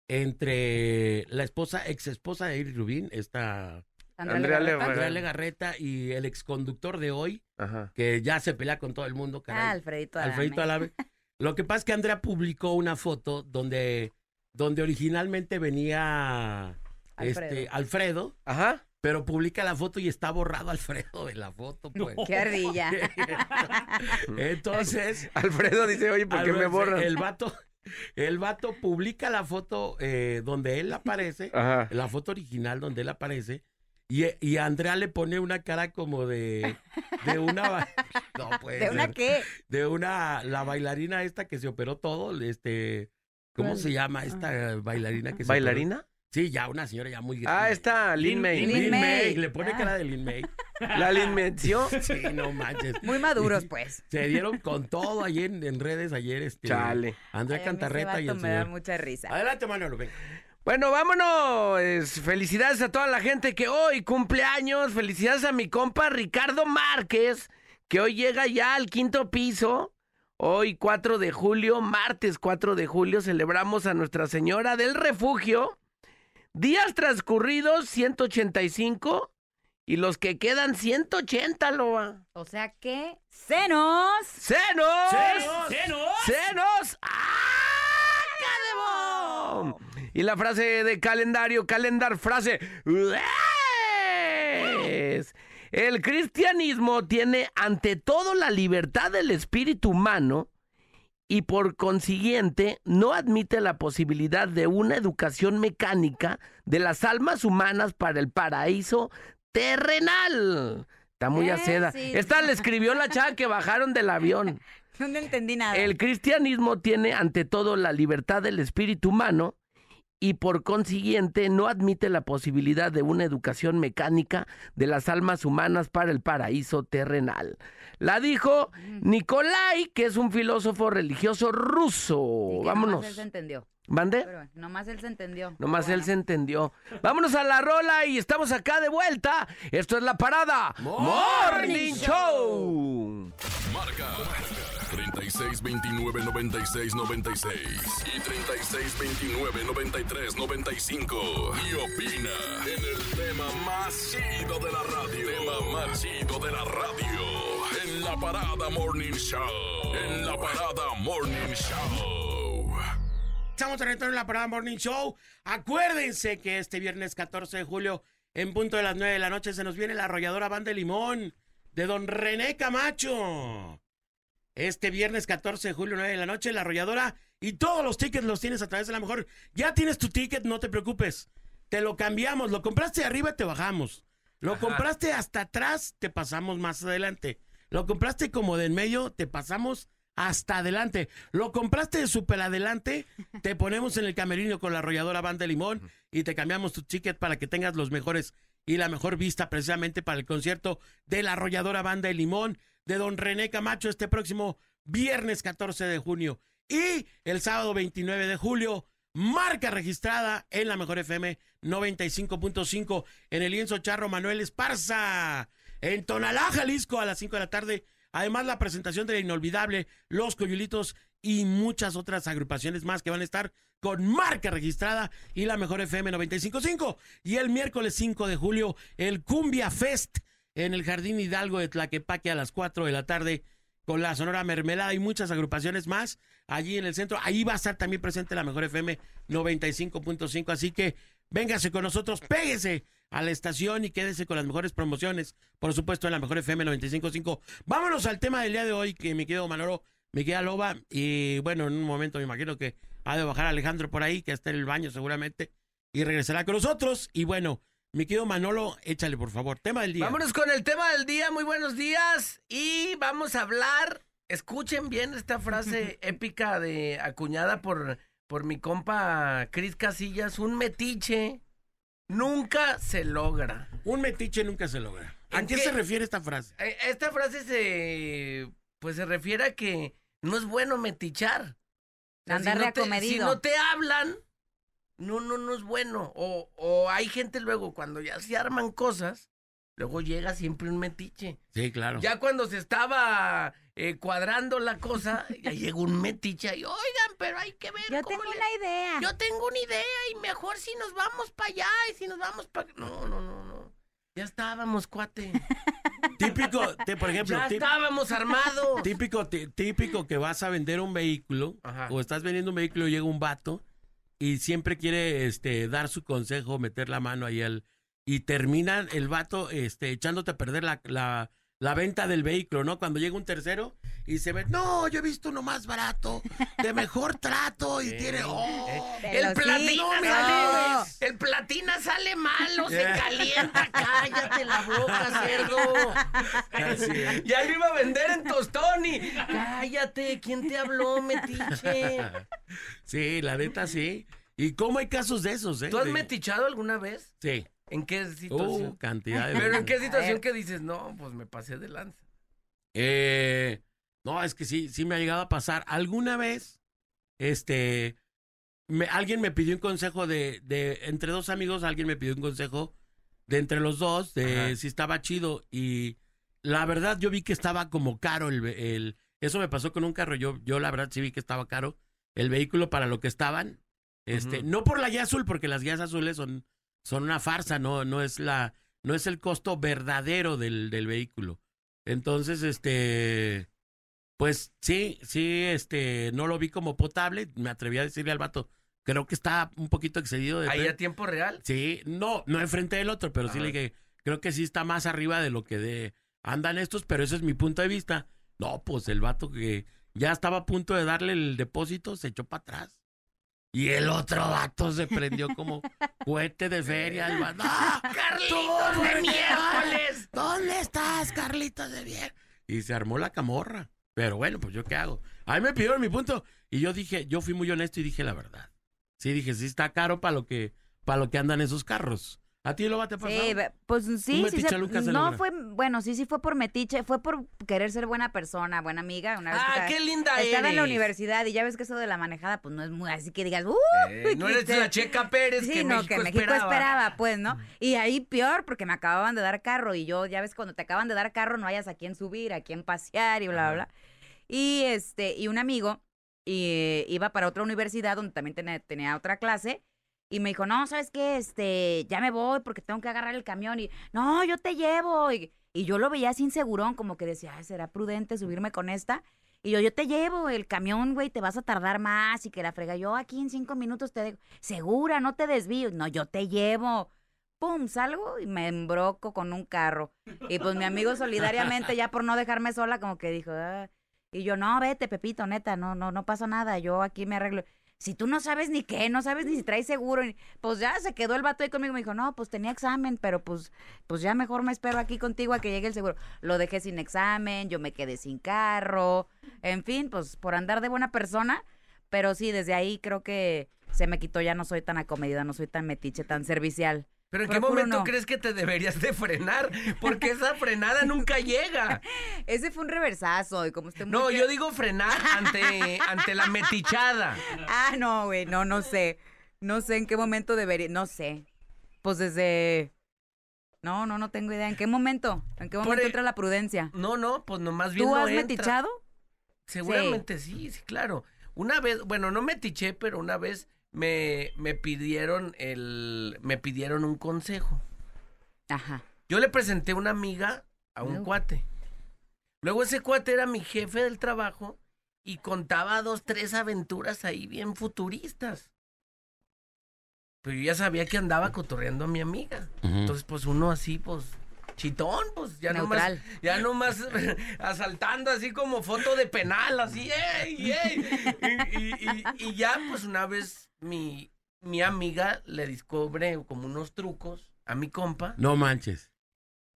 entre la esposa, ex esposa de Iri Rubín, esta
Andrea
Legarreta.
Legarreta.
Andrea Legarreta y el exconductor de hoy,
Ajá.
que ya se pelea con todo el mundo, caray.
Ah, Alfredito Adame.
Alfredito Alave. Lo que pasa es que Andrea publicó una foto donde, donde originalmente venía
Alfredo.
este Alfredo,
Ajá.
pero publica la foto y está borrado Alfredo de la foto, pues.
Qué ardilla.
Entonces,
Alfredo dice, oye, ¿por qué me borran?
El vato, el vato publica la foto eh, donde él aparece,
Ajá.
la foto original donde él aparece, y, y Andrea le pone una cara como de, de una... No puede
¿De una
ser.
qué?
De una, la bailarina esta que se operó todo, este... ¿Cómo
¿Cuál?
se llama esta bailarina que se operó?
¿Bailarina?
Sí, ya una señora ya muy grande.
Ah, está Lin May.
Lin-
Lin
May.
May. Le pone
Ah.
cara de Lin May.
La Lin menció.
Sí, no manches.
Muy maduros, pues.
Se dieron con todo ayer en, en redes ayer, este...
Chale.
Andrea
Ay, a mí ese
Cantarreta y el
me da
señor.
mucha risa.
Adelante, Manolo, venga.
Bueno, vámonos. Es- Felicidades a toda la gente que hoy cumple años. Felicidades a mi compa Ricardo Márquez, que hoy llega ya al quinto piso. Hoy 4 de julio, martes 4 de julio, celebramos a Nuestra Señora del Refugio. Días transcurridos 185 y los que quedan 180, loba.
O sea que, ¡senos!
¡Senos!
¡Senos!
¡Senos! ¡Ah! ¡Cadebón! Y la frase de calendario, calendar, frase es, el cristianismo tiene ante todo la libertad del espíritu humano y por consiguiente no admite la posibilidad de una educación mecánica de las almas humanas para el paraíso terrenal. Está muy
Eh,
aceda.
sí.
Esta le escribió la chava que bajaron del avión.
No entendí nada.
El cristianismo tiene ante todo la libertad del espíritu humano y por consiguiente no admite la posibilidad de una educación mecánica de las almas humanas para el paraíso terrenal. La dijo Nikolai, que es un filósofo religioso ruso.
Sí,
Vámonos.
Nomás él se entendió.
¿Mande?
Pero bueno, nomás él se entendió.
Nomás él se entendió. Vámonos a la rola y estamos acá de vuelta. Esto es la parada Morning Show.
Marca 36 29 96 96 y 36 29 93 95 y opina en el tema más chido de la radio. Tema más chido de la radio en la parada Morning Show. En la parada Morning Show.
Estamos de retorno en la Parada Morning Show. Acuérdense que este viernes 14 de julio, en punto de las 9 de la noche, se nos viene la arrolladora Banda de Limón de don René Camacho. Este viernes 14 de julio, 9 de la noche, la arrolladora y todos los tickets los tienes a través de la mejor. Ya tienes tu ticket, no te preocupes. Te lo cambiamos. Lo compraste de arriba, te bajamos. Lo compraste hasta atrás, te pasamos más adelante. Lo compraste como de en medio, te pasamos hasta adelante. Lo compraste de super adelante, te ponemos en el camerino con la arrolladora Banda de Limón y te cambiamos tu ticket para que tengas los mejores y la mejor vista precisamente para el concierto de la arrolladora Banda de Limón de don René Camacho este próximo viernes 14 de junio. Y el sábado 29 de julio, marca registrada en la Mejor FM 95.5 en el lienzo Charro Manuel Esparza. En Tonalá, Jalisco, a las 5 de la tarde. Además, la presentación de la inolvidable Los Coyulitos y muchas otras agrupaciones más que van a estar con marca registrada y la Mejor FM 95.5. Y el miércoles 5 de julio, el Cumbia Fest en el Jardín Hidalgo de Tlaquepaque a las 4 de la tarde con la Sonora Mermelada y muchas agrupaciones más allí en el centro. Ahí va a estar también presente la Mejor FM 95.5. Así que véngase con nosotros, péguese a la estación y quédese con las mejores promociones. Por supuesto, en la Mejor FM 95.5. Vámonos al tema del día de hoy, que me quedo Manolo, me queda Loba. Y bueno, en un momento me imagino que ha de bajar Alejandro por ahí, que está en el baño seguramente, y regresará con nosotros. Y bueno, mi querido Manolo, échale por favor. Tema del día.
Vámonos con el tema del día. Muy buenos días. Y vamos a hablar. Escuchen bien esta frase épica de acuñada por, por mi compa Cris Casillas. Un metiche nunca se logra.
Un metiche nunca se logra. ¿A
¿En
qué, se refiere esta frase?
Eh, Esta frase se pues se refiere a que no es bueno metichar. O sea,
Andar
si no
de
te-
acomedido.
Si no te hablan, no, no, no es bueno. O, o hay gente luego cuando ya se arman cosas, luego llega siempre un metiche.
Sí, claro.
Ya cuando se estaba eh, cuadrando la cosa, ya llegó un metiche y, oigan, pero hay que ver
Yo
cómo
tengo
le-
una idea.
Yo tengo una idea y mejor si nos vamos para allá y si nos vamos para... No, no, no, no. Ya estábamos, cuate.
Típico, te- por ejemplo,
ya estábamos armados.
típico, tí- típico que vas a vender un vehículo
Ajá.
o estás vendiendo un vehículo y llega un vato y siempre quiere este dar su consejo, meter la mano ahí al y termina el vato este echándote a perder la, la, la venta del vehículo, ¿no? Cuando llega un tercero y se ve, no, yo he visto uno más barato, de mejor trato y tiene, oh,
El
sí,
platina
no.
sale, el platina sale malo, se calienta, cállate la boca, cerdo.
Así es.
Ya lo iba a vender en tostón y cállate, ¿quién te habló, metiche?
Sí, la neta sí. ¿Y cómo hay casos de esos, eh?
¿Tú has
De-
metichado alguna vez?
Sí.
¿En qué situación?
Uh, cantidad de
Pero en qué situación que dices, no, pues me pasé de lanza.
Eh, no, es que sí, sí me ha llegado a pasar. Alguna vez, este, me- alguien me pidió un consejo de, de, entre dos amigos, alguien me pidió un consejo de entre los dos, de
Ajá.
si estaba chido. Y la verdad, yo vi que estaba como caro el, el eso me pasó con un carro. Yo, yo la verdad sí vi que estaba caro el vehículo para lo que estaban. Este, no por la guía azul, porque las guías azules son, son una farsa, no, no es la, no es el costo verdadero del, del vehículo. Entonces, este, pues sí, sí, este, no lo vi como potable. Me atreví a decirle al vato, creo que está un poquito excedido de
¿Ahí a tiempo real?
Sí, no, no enfrente del otro, pero sí le dije, creo que sí está más arriba de lo que de andan estos, pero ese es mi punto de vista. No, pues el vato que ya estaba a punto de darle el depósito se echó para atrás. Y el otro vato se prendió como cohete de feria. El vato, ¡Ah, ¡Carlitos de miércoles! ¿Dónde estás, Carlitos de miércoles? Y se armó la camorra. Pero bueno, pues yo qué hago. A mí me pidieron mi punto y yo dije, yo fui muy honesto y dije la verdad. Sí, dije, sí está caro para lo que para lo que andan esos carros. ¿A ti lo va te pasó?
Sí, pues sí, sí se- no fue, bueno, sí, sí fue por metiche, fue por querer ser buena persona, buena amiga. Una vez que
Ah,
estaba-
qué linda
Estaba en la universidad y ya ves que eso de la manejada, pues no es muy así que digas, ¡uh!
Eh, no eres la Checa Pérez
Sí,
que
no,
México
que México
esperaba.
esperaba. pues, ¿no? Y ahí peor, porque me acababan de dar carro y yo, ya ves, cuando te acaban de dar carro no hayas a quién subir, a quién pasear y bla, bla, bla. Y este, y un amigo y, iba para otra universidad donde también tenía, tenía otra clase y me dijo, no, ¿sabes qué? Este, ya me voy porque tengo que agarrar el camión y, no, yo te llevo. Y, y yo lo veía así insegurón, como que decía, "Ay, ¿será prudente subirme con esta? Y yo, yo te llevo el camión, güey, te vas a tardar más y que la frega. Yo aquí en cinco minutos te dejo. Segura, no te desvío. No, yo te llevo. Pum, salgo y me embroco con un carro. Y pues mi amigo solidariamente, ya por no dejarme sola, como que dijo, "Ah". Y yo, no, vete, Pepito, neta, no, no, no pasa nada, yo aquí me arreglo. Si tú no sabes ni qué, no sabes ni si traes seguro, pues ya se quedó el vato ahí conmigo, me dijo, no, pues tenía examen, pero pues, pues ya mejor me espero aquí contigo a que llegue el seguro. Lo dejé sin examen, yo me quedé sin carro, en fin, pues por andar de buena persona, pero sí, desde ahí creo que se me quitó, ya no soy tan acomedida, no soy tan metiche, tan servicial.
Pero ¿en qué momento
no.
crees que te deberías de frenar? Porque esa frenada nunca llega.
Ese fue un reversazo y como muy
No, yo digo frenar ante, ante la metichada.
Ah, no, güey, no, no sé. No sé en qué momento debería, no sé. Pues desde... No, no, no tengo idea. ¿En qué momento? ¿En qué momento
el-
entra la prudencia?
No, no, pues nomás bien
¿Tú
no
has
entra.
metichado?
Seguramente sí. sí, claro. Una vez, bueno, no metiché, pero una vez me, me pidieron el, me pidieron un consejo.
Ajá.
Yo le presenté una amiga a un cuate. Luego ese cuate era mi jefe del trabajo y contaba dos, tres aventuras ahí bien futuristas. Pero yo ya sabía que andaba cotorreando a mi amiga. Entonces, pues uno así, pues, chitón, pues ya nomás,
Neutral.
ya nomás asaltando así como foto de penal, así, ¡ey, ey! Y, y- y- y ya, pues una vez mi, mi amiga le descubre como unos trucos a mi compa
No manches.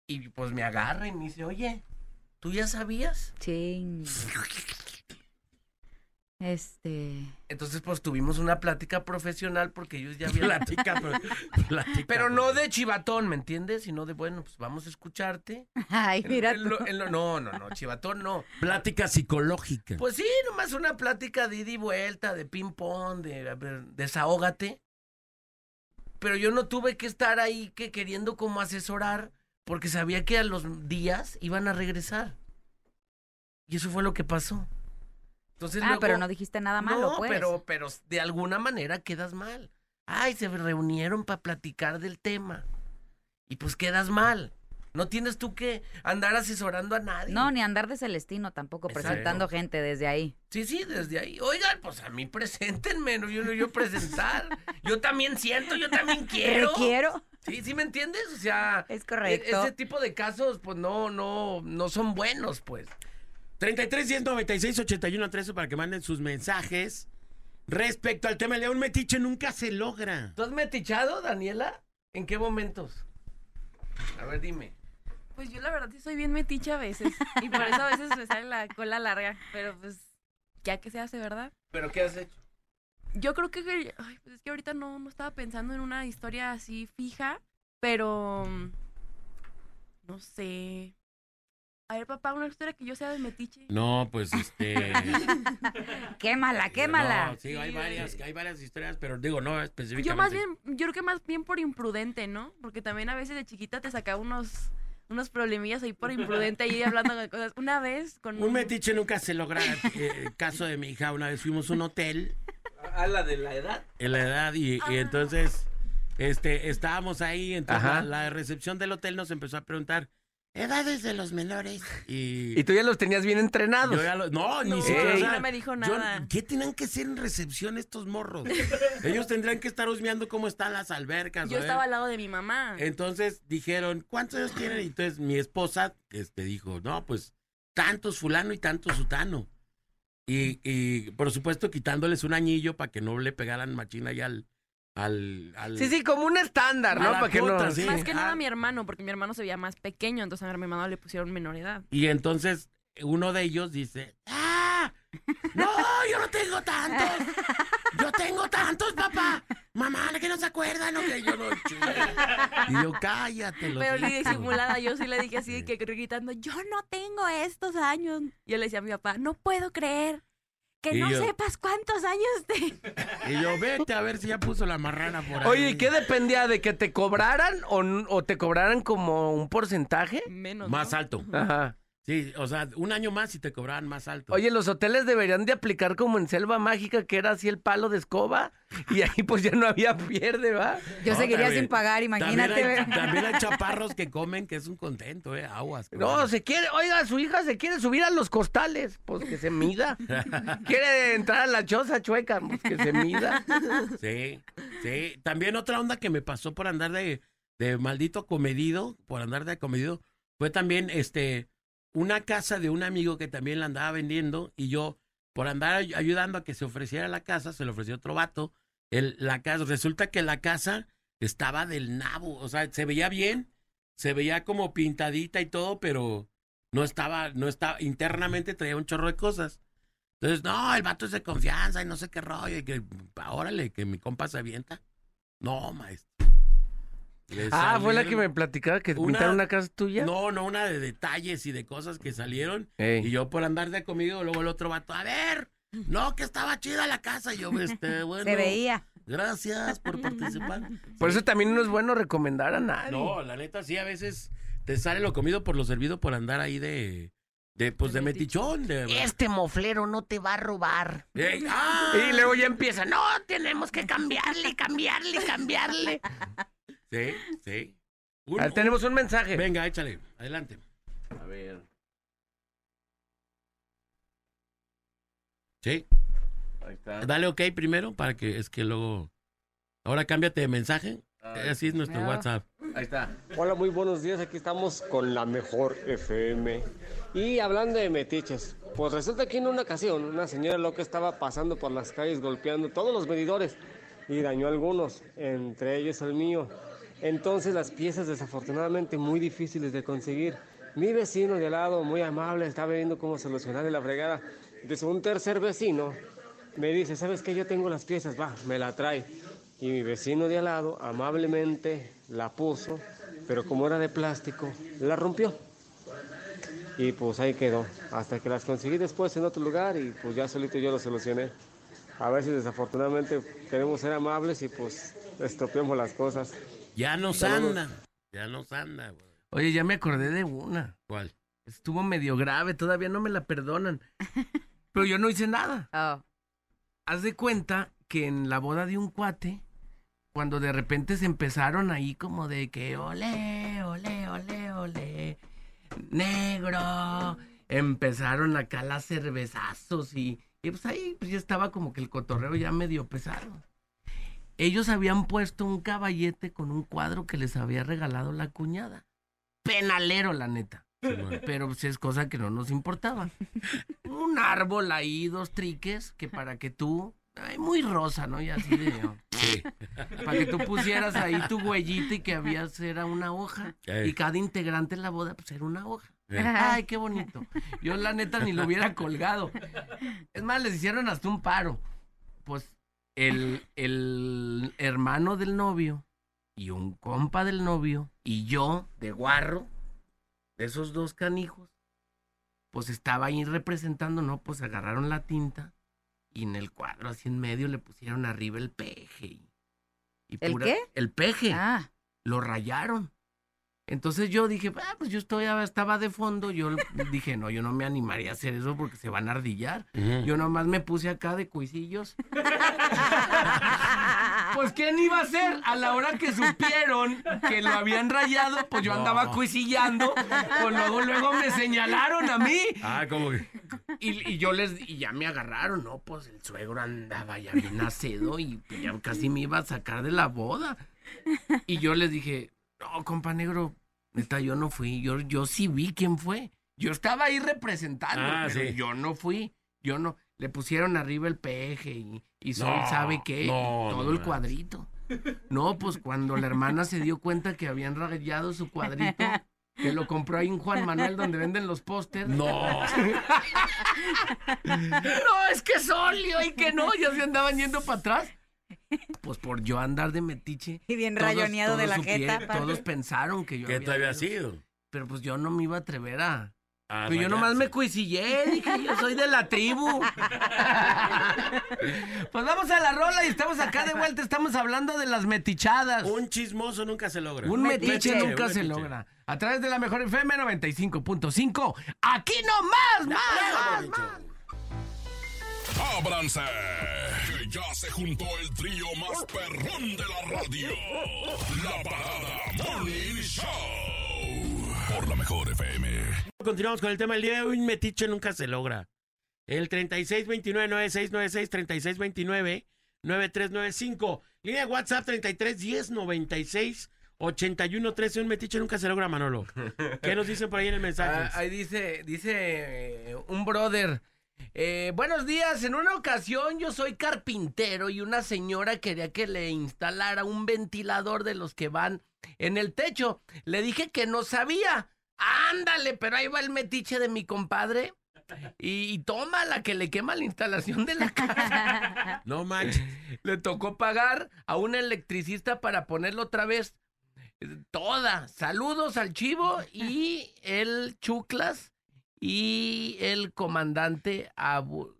y pues me agarra y me dice, oye, ¿tú ya sabías?
Ching. Este...
Entonces, pues tuvimos una plática profesional porque ellos ya habían...
Platica, pero, platica,
Pero no de chivatón, ¿me entiendes? Sino de, bueno, pues vamos a escucharte.
Ay,
En-
mira
en
tú.
lo- en lo- no, no, no, chivatón no.
Plática psicológica.
Pues sí, nomás una plática de ida y vuelta, de ping-pong, de a ver, desahógate. Pero yo no tuve que estar ahí que queriendo como asesorar porque sabía que a los días iban a regresar. Y eso fue lo que pasó. Entonces
Ah,
luego-
pero no dijiste nada malo,
no,
pues.
pero, pero de alguna manera quedas mal. Ay, se reunieron para platicar del tema. Y pues quedas mal. No tienes tú que andar asesorando a nadie.
No, ni andar de Celestino tampoco,
Exacto.
presentando gente desde ahí.
Sí, sí, desde ahí. Oigan, pues a mí preséntenme, no yo no yo presentar. Yo también siento, yo también quiero.
Requiero.
Sí, sí me entiendes, o sea,
Es
e-
correcto.
ese tipo de casos pues no no no son buenos, pues.
33 10 96 81 13 para que manden sus mensajes respecto al tema de un metiche nunca se logra.
¿Tú has metichado, Daniela? ¿En qué momentos? A ver, dime.
Pues yo la verdad sí soy bien metiche a veces. Y por eso a veces me sale la cola larga. Pero pues, ya que se hace, ¿verdad?
¿Pero qué has hecho?
Yo creo que. Ay, pues es que ahorita no, no estaba pensando en una historia así fija. Pero. mm, No sé. A ver, papá, una historia que yo sea de metiche.
No, pues este.
Quémala, quémala.
No, sí, hay varias, hay varias historias, pero digo, no específicamente.
Yo más bien, yo creo que más bien por imprudente, ¿no? Porque también a veces de chiquita te sacaba unos, unos problemillas ahí por imprudente ahí hablando de cosas. Una vez con
Un metiche nunca se logra. eh, caso de mi hija, una vez fuimos a un hotel
¿A la de la edad?
en la edad y, y entonces este estábamos ahí, entonces la recepción del hotel nos empezó a preguntar edades de los menores. Y,
Y tú ya los tenías bien entrenados.
yo ya lo- no, ni
No,
siquiera. o sea,
no me dijo
yo-
nada.
¿Qué tienen que hacer en recepción estos morros? Ellos tendrían que estar husmeando cómo están las albercas.
Yo
ver.
estaba al lado de mi mamá.
Entonces dijeron, ¿cuántos años tienen? Y entonces mi esposa este, dijo, no, pues tantos fulano y tantos sutano. Y, y por supuesto quitándoles un anillo para que no le pegaran machina ya al... al, al-
Sí, sí, como un estándar, ¿no? Para que no.
sí.
Más que nada
Ah.
mi hermano, porque mi hermano se veía más pequeño, entonces a mi hermano le pusieron menor edad.
Y entonces uno de ellos dice, ¡ah! No, yo no tengo tantos. Yo tengo tantos, papá. Mamá, que no se acuerdan o que yo no... Y yo, cállate.
Pero ni
hijos".
disimulada, yo sí le dije así, que gritando, yo no tengo estos años. Y él le decía a mi papá, no puedo creer que
Y
no
yo-
sepas cuántos años te...
Y yo, vete a ver si ya puso la marrana por ahí.
Oye, ¿y qué dependía de que te cobraran o, o te cobraran como un porcentaje?
Menos,
Más
¿no?
alto.
Ajá.
Sí, o sea, un año más y te cobraban más alto.
Oye, los hoteles deberían de aplicar como en Selva Mágica, que era así el palo de escoba, y ahí pues ya no había pierde, ¿va?
Yo
No,
seguiría
también-
sin pagar, imagínate.
También hay, también hay chaparros que comen, que es un contento, ¿eh? Aguas.
No, se quiere, oiga, su hija se quiere subir a los costales, pues que se mida. quiere entrar a la choza chueca, pues que se mida.
Sí, sí. También otra onda que me pasó por andar de, de maldito comedido, por andar de comedido, fue también este una casa de un amigo que también la andaba vendiendo y yo, por andar ay- ayudando a que se ofreciera la casa, se le ofreció otro vato. El, la casa, resulta que la casa estaba del nabo, o sea, se veía bien, se veía como pintadita y todo, pero no estaba, no estaba, internamente traía un chorro de cosas. Entonces, no, el vato es de confianza y no sé qué rollo, y que, órale, que mi compa se avienta. No, maestro.
Ah, fue la que me platicaba que
Una-
pintaron una casa tuya.
No, no, una de detalles y de cosas que salieron.
Ey.
Y yo por andar de conmigo, luego el otro vato, a ver, no, que estaba chida la casa. Yo, este, bueno.
Se veía.
Gracias por participar.
Por eso también no es bueno recomendar a nadie.
No, la neta, sí, a veces te sale lo comido por lo servido por andar ahí de, de pues, de,
De
metichón. De,
Este moflero no te va a robar.
Ey, ¡ah!
Y luego ya empieza, no, tenemos que cambiarle, cambiarle, cambiarle.
Sí, sí. Un-
A ver, tenemos un mensaje.
Venga, échale, adelante.
A ver.
Sí.
Ahí está.
Dale ok primero para que es que luego. Ahora cámbiate de mensaje. Así es nuestro. WhatsApp.
Ahí está.
Hola, muy buenos días. Aquí estamos con la mejor FM. Y hablando de metiches, pues resulta que en una ocasión una señora loca estaba pasando por las calles golpeando todos los medidores y dañó algunos, entre ellos el mío. Entonces las piezas desafortunadamente muy difíciles de conseguir. Mi vecino de al lado, muy amable, estaba viendo cómo solucionar la fregada. Entonces un tercer vecino me dice, ¿sabes qué? Yo tengo las piezas, va, me la trae. Y mi vecino de al lado amablemente la puso, pero como era de plástico, la rompió. Y pues ahí quedó, hasta que las conseguí después en otro lugar y pues ya solito yo lo solucioné. A veces desafortunadamente queremos ser amables y pues estropeamos las cosas.
Ya nos
Saludos.
anda. Ya nos anda, güey.
Oye, ya me acordé de una.
¿Cuál?
Estuvo medio grave, todavía no me la perdonan. Pero yo no hice nada.
Oh.
Haz de cuenta que en la boda de un cuate, cuando de repente se empezaron ahí como de que ole, ole, ole, ole, negro, empezaron acá las cervezazos y, y pues ahí pues ya estaba como que el cotorreo ya medio pesado. Ellos habían puesto un caballete con un cuadro que les había regalado la cuñada. Penalero, la neta. Pero pues es cosa que no nos importaba. Un árbol ahí, dos triques, que para que tú... Ay, muy rosa, ¿no? Y así de...
Sí.
Para que tú pusieras ahí tu huellita y que habías era una hoja.
Ey.
Y cada integrante en la boda, pues era una hoja. Ay, qué bonito. Yo la neta ni lo hubiera colgado. Es más, les hicieron hasta un paro. Pues el, el hermano del novio y un compa del novio y yo de guarro, de esos dos canijos, pues estaba ahí representando, ¿no? Pues agarraron la tinta y en el cuadro así en medio le pusieron arriba el peje. y- y
¿El qué?
El peje
Ah,
lo rayaron. Entonces yo dije, ah, pues yo estoy, estaba de fondo, yo dije, no, yo no me animaría a hacer eso porque se van a ardillar. Yo nomás me puse acá de cuisillos. pues ¿quién iba a ser? A la hora que supieron que lo habían rayado, pues yo andaba cuisillando, pues luego, luego me señalaron a mí.
Ah, como que.
Y, y yo les, y ya me agarraron, no, pues el suegro andaba ya bien acedo y ya casi me iba a sacar de la boda. Y yo les dije, no, compa negro, neta, yo no fui, yo, yo sí vi quién fue. Yo estaba ahí representando,
Ah,
pero
sí.
yo no fui, yo no. Le pusieron arriba el peje y, y Sol
No,
sabe qué,
no,
todo
no
el cuadrito. No, pues cuando la hermana se dio cuenta que habían rayado su cuadrito, que lo compró ahí en Juan Manuel donde venden los pósters.
No.
No, es que Solio y que no, ya se andaban yendo para atrás. Pues por yo andar de metiche.
Y bien
todos-
rayoneado de la jeta,
supie-
pa.
Todos pensaron que yo
¿Qué te había
ido.
sido?
Pero pues yo no me iba a atrever a.
A
Pero yo nomás me cuisillé, dije, yo soy de la tribu. Pues vamos a la rola y estamos acá de vuelta, estamos hablando de las metichadas.
Un chismoso nunca se logra.
Un metiche,
metiche,
nunca
un
se
metiche.
logra. A través de la mejor FM 95.5. Aquí nomás, más, más, más.
¡Ábranse! Que ya se juntó el trío más perrón de la radio. La parada Morning Show. Por la mejor FM.
Continuamos con el tema del día de hoy. Un metiche nunca se logra. El 3629-9696, 3629-9395. Línea de WhatsApp 3310968113. Un metiche nunca se logra, Manolo. ¿Qué nos dicen por ahí en el mensaje?
Ah, ahí dice, dice eh, un brother. Eh, buenos días, en una ocasión yo soy carpintero y una señora quería que le instalara un ventilador de los que van en el techo. Le dije que no sabía. Ándale, pero ahí va el metiche de mi compadre. Y, y toma la que le quema la instalación de la casa.
No manches.
Le tocó pagar a un electricista para ponerlo otra vez. eh, Toda. Saludos al chivo y el chuclas y el comandante Abu-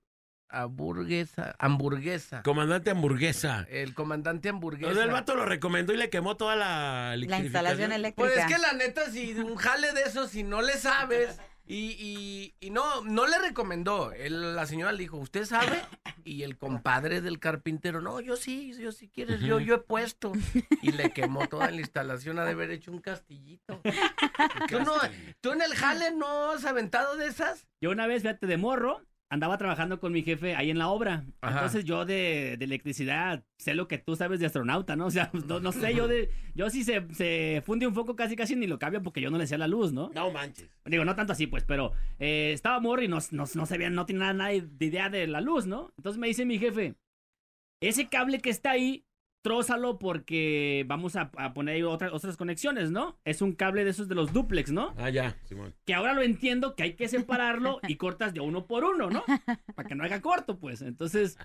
hamburguesa. Hamburguesa.
Comandante hamburguesa.
El comandante hamburguesa.
El vato lo recomendó y le quemó toda la
La instalación eléctrica.
Pues es que la neta, si un jale de eso, si no le sabes, y, y, y no, no le recomendó. Él- la señora le dijo, ¿usted sabe? Y el compadre del carpintero, no, yo sí, yo sí quieres, yo, yo he puesto. Y le quemó toda la instalación, ha de haber hecho un castillito. ¿Tú, no, ¿Tú en el jale no has aventado de esas?
Yo una vez, fíjate, de morro, andaba trabajando con mi jefe ahí en la obra.
Ajá.
Entonces yo de, de electricidad sé lo que tú sabes de astronauta, ¿no? O sea, no, no sé, yo de... Yo si se, se funde un foco casi casi ni lo cambio porque yo no le sé la luz, ¿no?
No manches.
Digo, no tanto así, pues, pero eh, estaba morro y no, no, no sabía, no tenía nada, nada de idea de la luz, ¿no? Entonces me dice mi jefe, ese cable que está ahí, trózalo porque vamos a, a poner ahí otras, otras conexiones, ¿no? Es un cable de esos de los duplex, ¿no?
Ah, ya, Simón.
Que ahora lo entiendo que hay que separarlo y cortas de uno por uno, ¿no? Para que no haga corto, pues. Entonces,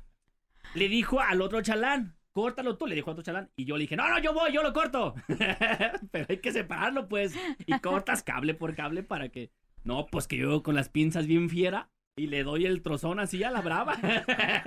le dijo al otro chalán, córtalo tú, le dijo al otro chalán. Y yo le dije, no, no, yo voy, yo lo corto. Pero hay que separarlo, pues. Y cortas cable por cable para que... No, pues que yo con las pinzas bien fiera y le doy el trozón así a la brava.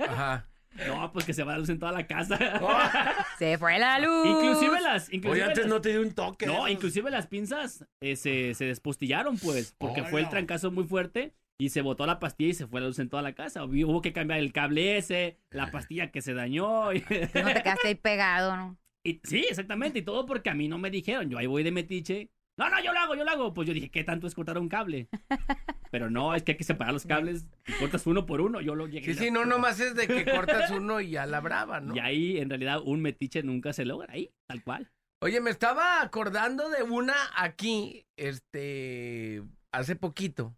Ajá.
No, pues que se va la luz en toda la casa.
Se fue la luz.
Inclusive las... Inclusive
Oye, antes
las-
no te dio un toque.
no,
esos.
inclusive las pinzas eh, se, se despostillaron, pues, porque fue el trancazo muy fuerte y se botó la pastilla y se fue la luz en toda la casa. Hubo que cambiar el cable ese, la pastilla que se dañó. Y,
no te quedaste ahí pegado, ¿no?
y- sí, exactamente, y todo porque a mí no me dijeron. Yo ahí voy de metiche. No, no, yo lo hago, yo lo hago. Pues yo dije, ¿qué tanto es cortar un cable? Pero no, es que hay que separar los cables y cortas uno por uno. Yo lo llegué.
Sí, sí, no, nomás es de que cortas uno y a la brava, ¿no?
Y ahí, en realidad, un metiche nunca se logra, ahí, tal cual.
Oye, me estaba acordando de una aquí, este, hace poquito.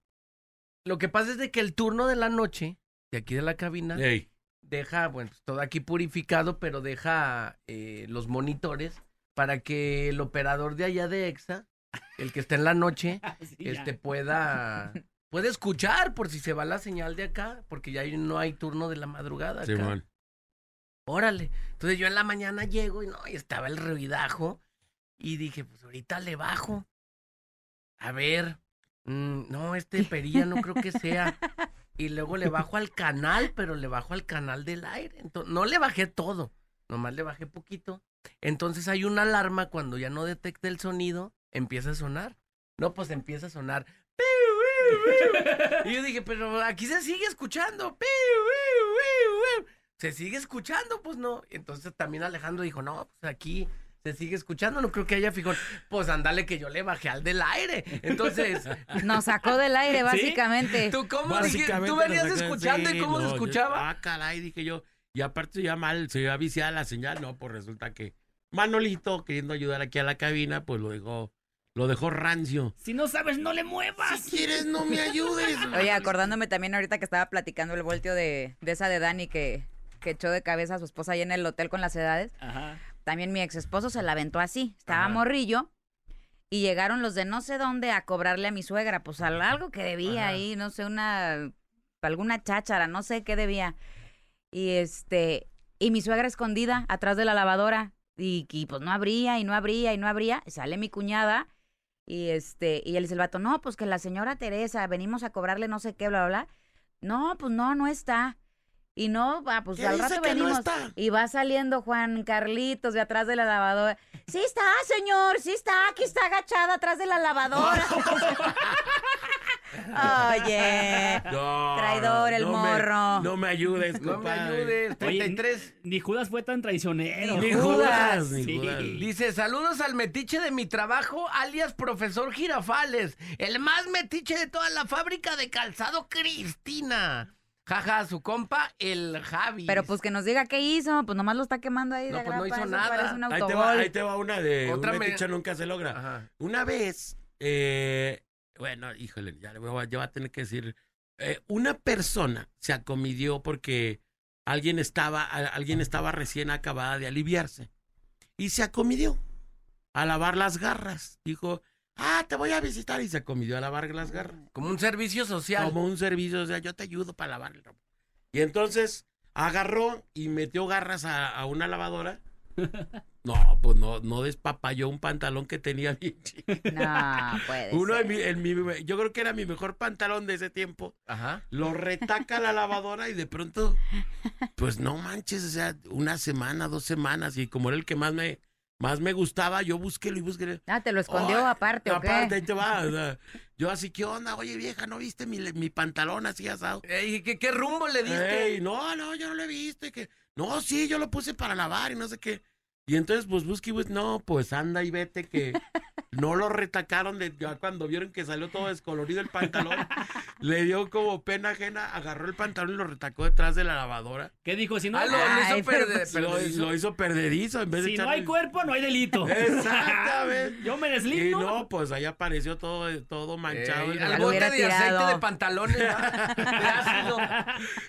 Lo que pasa es de que el turno de la noche, de aquí de la cabina,
Ey.
deja, bueno, pues, todo aquí purificado, pero deja eh, los monitores para que el operador de allá de EXA, el que está en la noche,
Sí, ya.
este, pueda, puede escuchar por si se va la señal de acá, porque ya no hay turno de la madrugada acá.
Simón.
Órale. Entonces yo en la mañana llego y no, y estaba el ruidajo. Y dije, pues ahorita le bajo. A ver. mm, no, este perilla no creo que sea. Y luego le bajo al canal, pero le bajo al canal del aire. Entonces, no le bajé todo. Nomás le bajé poquito. Entonces hay una alarma cuando ya no detecta el sonido, empieza a sonar. No, pues empieza a sonar. Y yo dije, pero aquí se sigue escuchando. ¿se sigue escuchando? Pues no. Entonces también Alejandro dijo, no, pues aquí se sigue escuchando, no creo que haya fijón. Pues ándale que yo le bajé al del aire. Entonces,
Nos sacó del aire, básicamente.
¿tú cómo?
Básicamente
¿Tú venías escuchando
sí,
y cómo
no,
se
yo-
escuchaba?
ah, caray, dije yo. Y aparte ya mal, se iba viciada la señal. No, pues resulta que Manolito, queriendo ayudar aquí a la cabina, pues lo dejó, lo dejó rancio.
Si no sabes, no le muevas.
Si quieres, no me ayudes.
Oye, acordándome también ahorita que estaba platicando el voltio de, de esa de Dani que, que echó de cabeza a su esposa ahí en el hotel con las edades.
Ajá.
También mi ex esposo se la aventó así. Estaba
Ajá.
morrillo y llegaron los de no sé dónde a cobrarle a mi suegra, pues al- algo que debía
Ajá.
ahí, no sé, una alguna cháchara, no sé qué debía. Y este y mi suegra escondida atrás de la lavadora y, y, pues no abría y no abría y no abría, sale mi cuñada y este y él dice el vato, "No, pues que la señora Teresa, venimos a cobrarle no sé qué, bla bla." bla". No, pues no, no está. Y no, va, pues
¿Qué
al rato
no
venimos. Y va saliendo Juan Carlitos de atrás de la lavadora. Sí está, señor, sí está, aquí está agachada atrás de la lavadora. Oye,
No,
Traidor el
no me-
morro.
no me ayudes,
No me ayudes.
Oye,
33.
Ni Judas fue tan traicionero.
Ni
Judas.
Judas, ni
Sí.
Judas.
Dice, saludos al metiche de mi trabajo, alias profesor Girafales, el más metiche de toda la fábrica de calzado Cristina. Jaja, su compa, el Javi.
pero pues que nos diga qué hizo, pues nomás lo está quemando ahí
No,
de
pues no
grapa,
hizo
eso
nada.
un
Ahí te, va,
autogol.
ahí te va una de
Otra
un
me-
metiche nunca se logra.
Ajá.
Una vez, eh, bueno, híjole, ya le voy a, ya voy a tener que decir, eh, una persona se acomidió porque alguien estaba, alguien estaba recién acabada de aliviarse y se acomidió a lavar las garras. Dijo, ah, te voy a visitar y se acomidió a lavar las garras.
Como un servicio social.
Como un servicio, sea, yo te ayudo para lavar el ropa. Y entonces agarró y metió garras a, a una lavadora. No, pues no, no despapalló un pantalón que tenía bien chico.
No, puede
Uno de
ser.
mi, en mi- yo creo que era mi mejor pantalón de ese tiempo.
Ajá.
Lo retaca a la lavadora y de pronto, pues no manches, o sea, una semana, dos semanas, y como era el que más me, más me gustaba, yo búsquelo y búsquelo.
Ah, te lo escondió
Oh,
aparte, ¿o
Aparte,
qué?
ahí te va. o sea, yo así, ¿qué onda? Oye, vieja, ¿no viste mi, mi pantalón así asado?
Ey, ¿qué, qué rumbo le diste?
Ey, no, no, yo no lo he visto. y que, no, sí, yo lo puse para lavar y no sé qué. Y entonces, pues, busque, y bus- no, pues anda y vete que no lo retacaron de, ya cuando vieron que salió todo descolorido el pantalón. le dio como pena ajena, agarró el pantalón y lo retacó detrás de la lavadora.
¿Qué dijo? Si no,
Ah, lo,
Ay,
hizo
pero
perder-
Lo,
perdedizo.
lo hizo perdedizo en vez de
si no hay cuerpo, no hay delito.
Exactamente.
Yo me
Y
deslindo.
no, pues ahí apareció todo, todo manchado.
Ey,
el-
al bote de aceite de pantalones.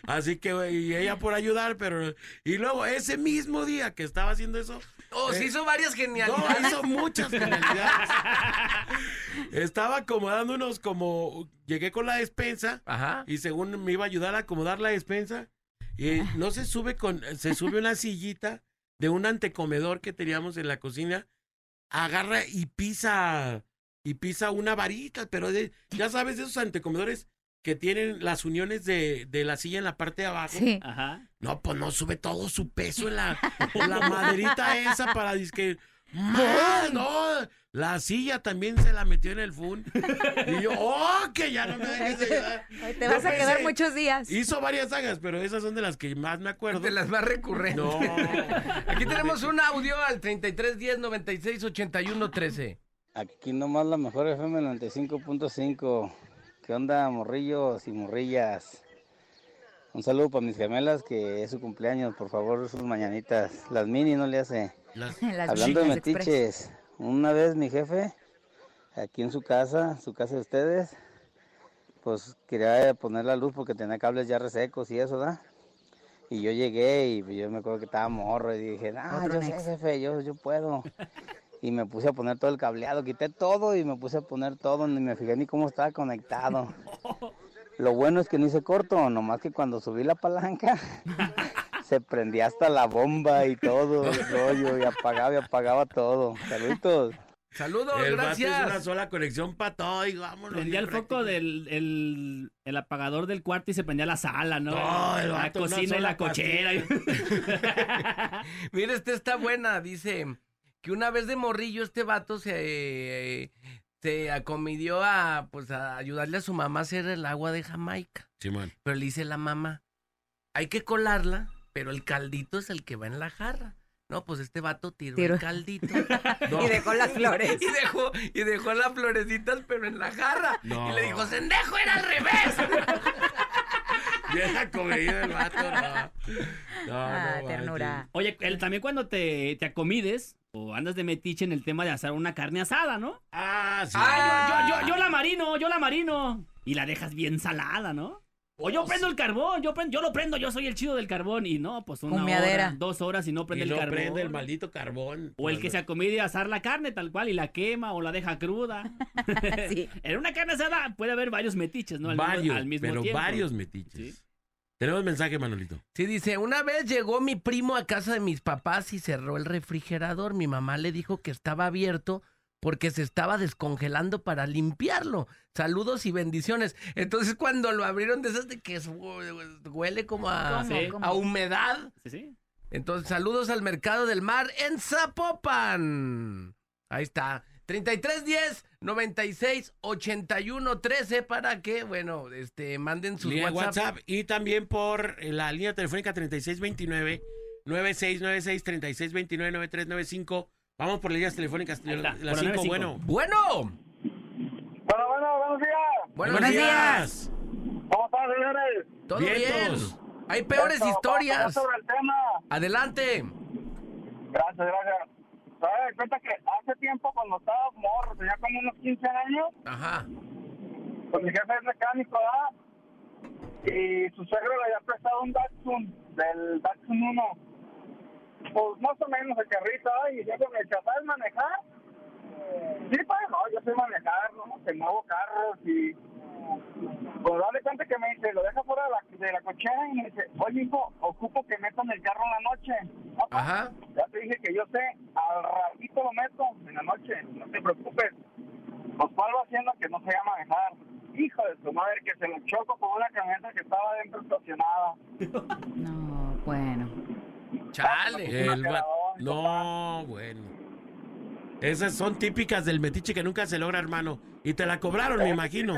Así que, güey, y ella por ayudar, pero... Y luego, ese mismo día que estaba haciendo eso...
Oh, se
Eh,
hizo varias
No,
genialidades.
hizo muchas genialidades. Estaba acomodando unos como... Llegué con la despensa
Ajá.
y según me iba a ayudar a acomodar la despensa, y no se sube con... Se sube una sillita de un antecomedor que teníamos en la cocina, agarra y pisa... Y pisa una varita, pero de, ya sabes, esos antecomedores que tienen las uniones de, de la silla en la parte de abajo.
Sí.
Ajá.
No, pues no sube todo su peso en la, en la maderita esa para disque. ¡Más! No, la silla también se la metió en el fun. Y yo, ¡oh! Que ya no me dejes de ayudar.
Ay, Te
Yo
vas a quedar muchos días.
Hizo varias sagas, pero esas son de las que más me acuerdo.
De las más recurrentes.
No.
Aquí tenemos un audio al 3310 96 81 13.
Aquí nomás la mejor FM 95.5. ¿Qué onda, morrillos y morrillas? Un saludo para mis gemelas, que es su cumpleaños, por favor, sus mañanitas. Las mini no le hace.
Las-
Las
Hablando de
Express.
metiches, una vez mi jefe, aquí en su casa, su casa de ustedes, pues quería poner la luz porque tenía cables ya resecos y eso, ¿da? Y yo llegué y yo me acuerdo que estaba morro y dije, ah, yo sé, jefe, yo, yo puedo. Y me puse a poner todo el cableado, quité todo y me puse a poner todo, ni me fijé ni cómo estaba conectado. Lo bueno es que no hice corto, nomás que cuando subí la palanca se prendía hasta la bomba y todo el rollo y apagaba y apagaba todo.
Saludos,
el vato hizo una
gracias.
sola conexión para todo y vámonos.
Prendía el foco del el, el apagador del cuarto y se prendía la sala, ¿no?
No, el
la
vato,
cocina y la cochera.
Mira, esta está buena. Dice que una vez de morrillo este vato se, se acomidió a, pues, a ayudarle a su mamá a hacer el agua de Jamaica.
Simón.
Pero le dice la mamá, hay que colarla pero el caldito es el que va en la jarra. No, pues este vato tiró
Tiró.
el caldito.
Y dejó las flores.
Y dejó, y dejó las florecitas, pero en la jarra.
No.
Y le dijo, ¡Sendejo, era al revés!
Bien comedido el vato, no. No,
Ah,
no,
ternura.
Oye, el- también cuando te, te acomides o andas de metiche en el tema de asar una carne asada, ¿no?
Ah, sí.
Ah, yo, yo, yo la marino, yo la marino. Y la dejas bien salada, ¿no? O yo prendo el carbón, yo, prendo, yo lo prendo, yo soy el chido del carbón. Y no, pues una
Humeadera.
hora, dos horas y no prende
y
el
no
carbón.
prende el maldito carbón.
O el que se acomide a asar la carne tal cual y la quema o la deja cruda.
Sí.
en una carne asada puede haber varios metiches, ¿no? Al mismo-
varios,
al mismo
pero
tiempo.
varios metiches.
Sí.
Tenemos mensaje, Manolito.
Sí, dice, una vez llegó mi primo a casa de mis papás y cerró el refrigerador. Mi mamá le dijo que estaba abierto porque se estaba descongelando para limpiarlo. Saludos y bendiciones. Entonces cuando lo abrieron de esas de que huele como a, a humedad.
Sí, sí.
Entonces saludos al mercado del mar en Zapopan. Ahí está. 3310 96 81 13 para que, bueno, este manden sus WhatsApp.
WhatsApp. y también por eh, la línea telefónica 3629 9696 3629 9395. Vamos por las líneas telefónicas. Las
la
5,
95.
bueno.
Bueno,
Bueno, bueno, buenos días.
buenos,
Buenos
días.
¿Cómo están, señores?
Todo
Vientos.
bien. Hay peores historias.
sobre el tema.
Adelante.
Gracias, gracias. Se da cuenta que hace tiempo, cuando estaba morro, tenía como unos 15 años,
Ajá.
pues mi jefe es mecánico, ¿verdad? Y su suegro le había prestado un Datsun, del Datsun 1. Pues más o menos el carrito, ¿verdad? Y yo me dice, ¿sabes manejar? Sí, pues no, yo sé manejar, ¿no? Que muevo carros y... Pues dale cuenta que me dice, lo deja fuera de la, de la cochera y me dice, oye hijo, ocupo que metan el carro en la noche. No,
Ajá.
ya te dije que yo sé, al ratito lo meto en la noche, no te preocupes. Pues cuál va haciendo que no se llama manejar. Hijo de su madre, que se lo choco con una camioneta que estaba dentro estacionada.
No, bueno.
Chale.
El va- No, bueno. Esas son típicas del metiche que nunca se logra, hermano. Y te la cobraron, me imagino.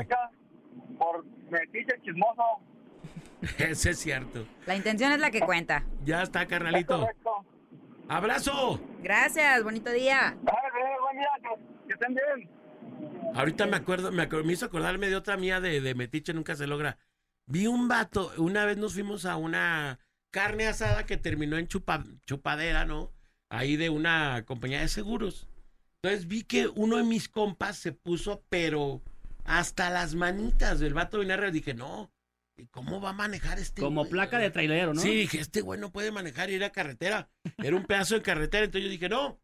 Metiche chismoso.
Ese es cierto.
La intención es la que cuenta.
Ya está,
Es
carnalito. ¡Abrazo!
Gracias, bonito día.
Dale, buen día, que, que estén bien.
Ahorita me acuerdo, me, acu- me hizo acordarme de otra mía de, de metiche, nunca se logra. Vi un vato, una vez nos fuimos a una carne asada que terminó en chupa- chupadera, ¿no? Ahí de una compañía de seguros. Entonces vi que uno de mis compas se puso, pero hasta las manitas del vato arriba. Dije, no, ¿y ¿cómo va a manejar este
Como
güey?
placa de trailero, ¿no?
Sí, dije, este güey no puede manejar y ir a carretera. Era un pedazo de carretera, entonces yo dije, no,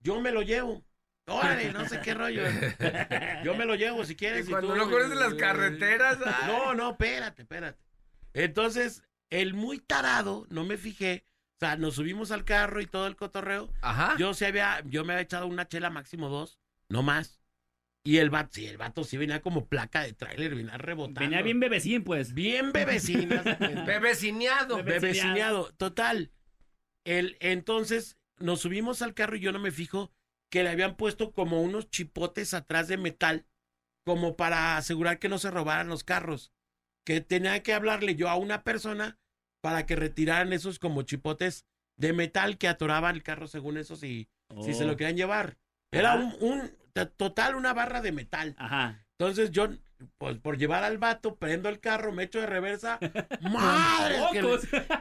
yo me lo llevo. Órale, no sé qué rollo. Yo me lo llevo si quieres. y
Cuando
tú-
no conoces las carreteras. ay.
No, no, espérate, espérate. Entonces, el muy tarado, no me fijé. O sea, nos subimos al carro y todo el cotorreo.
Ajá.
Yo se había, yo me había echado una chela máximo dos, no más. Y el vato, sí, el vato sí venía como placa de tráiler, venía rebotando.
Venía bien bebecín, pues.
Bien cuenta.
Bebecineado.
Bebe-
Bebecineado, total. El, entonces nos subimos al carro y yo no me fijo que le habían puesto como unos chipotes atrás de metal, como para asegurar que no se robaran los carros. Que tenía que hablarle yo a una persona para que retiraran esos como chipotes de metal que atoraban el carro según eso si, si se
Oh.
lo querían llevar. Era un, total una barra de metal.
Ajá.
Entonces yo, pues por llevar al vato, prendo el carro, me echo de reversa. ¡Madre! Que le,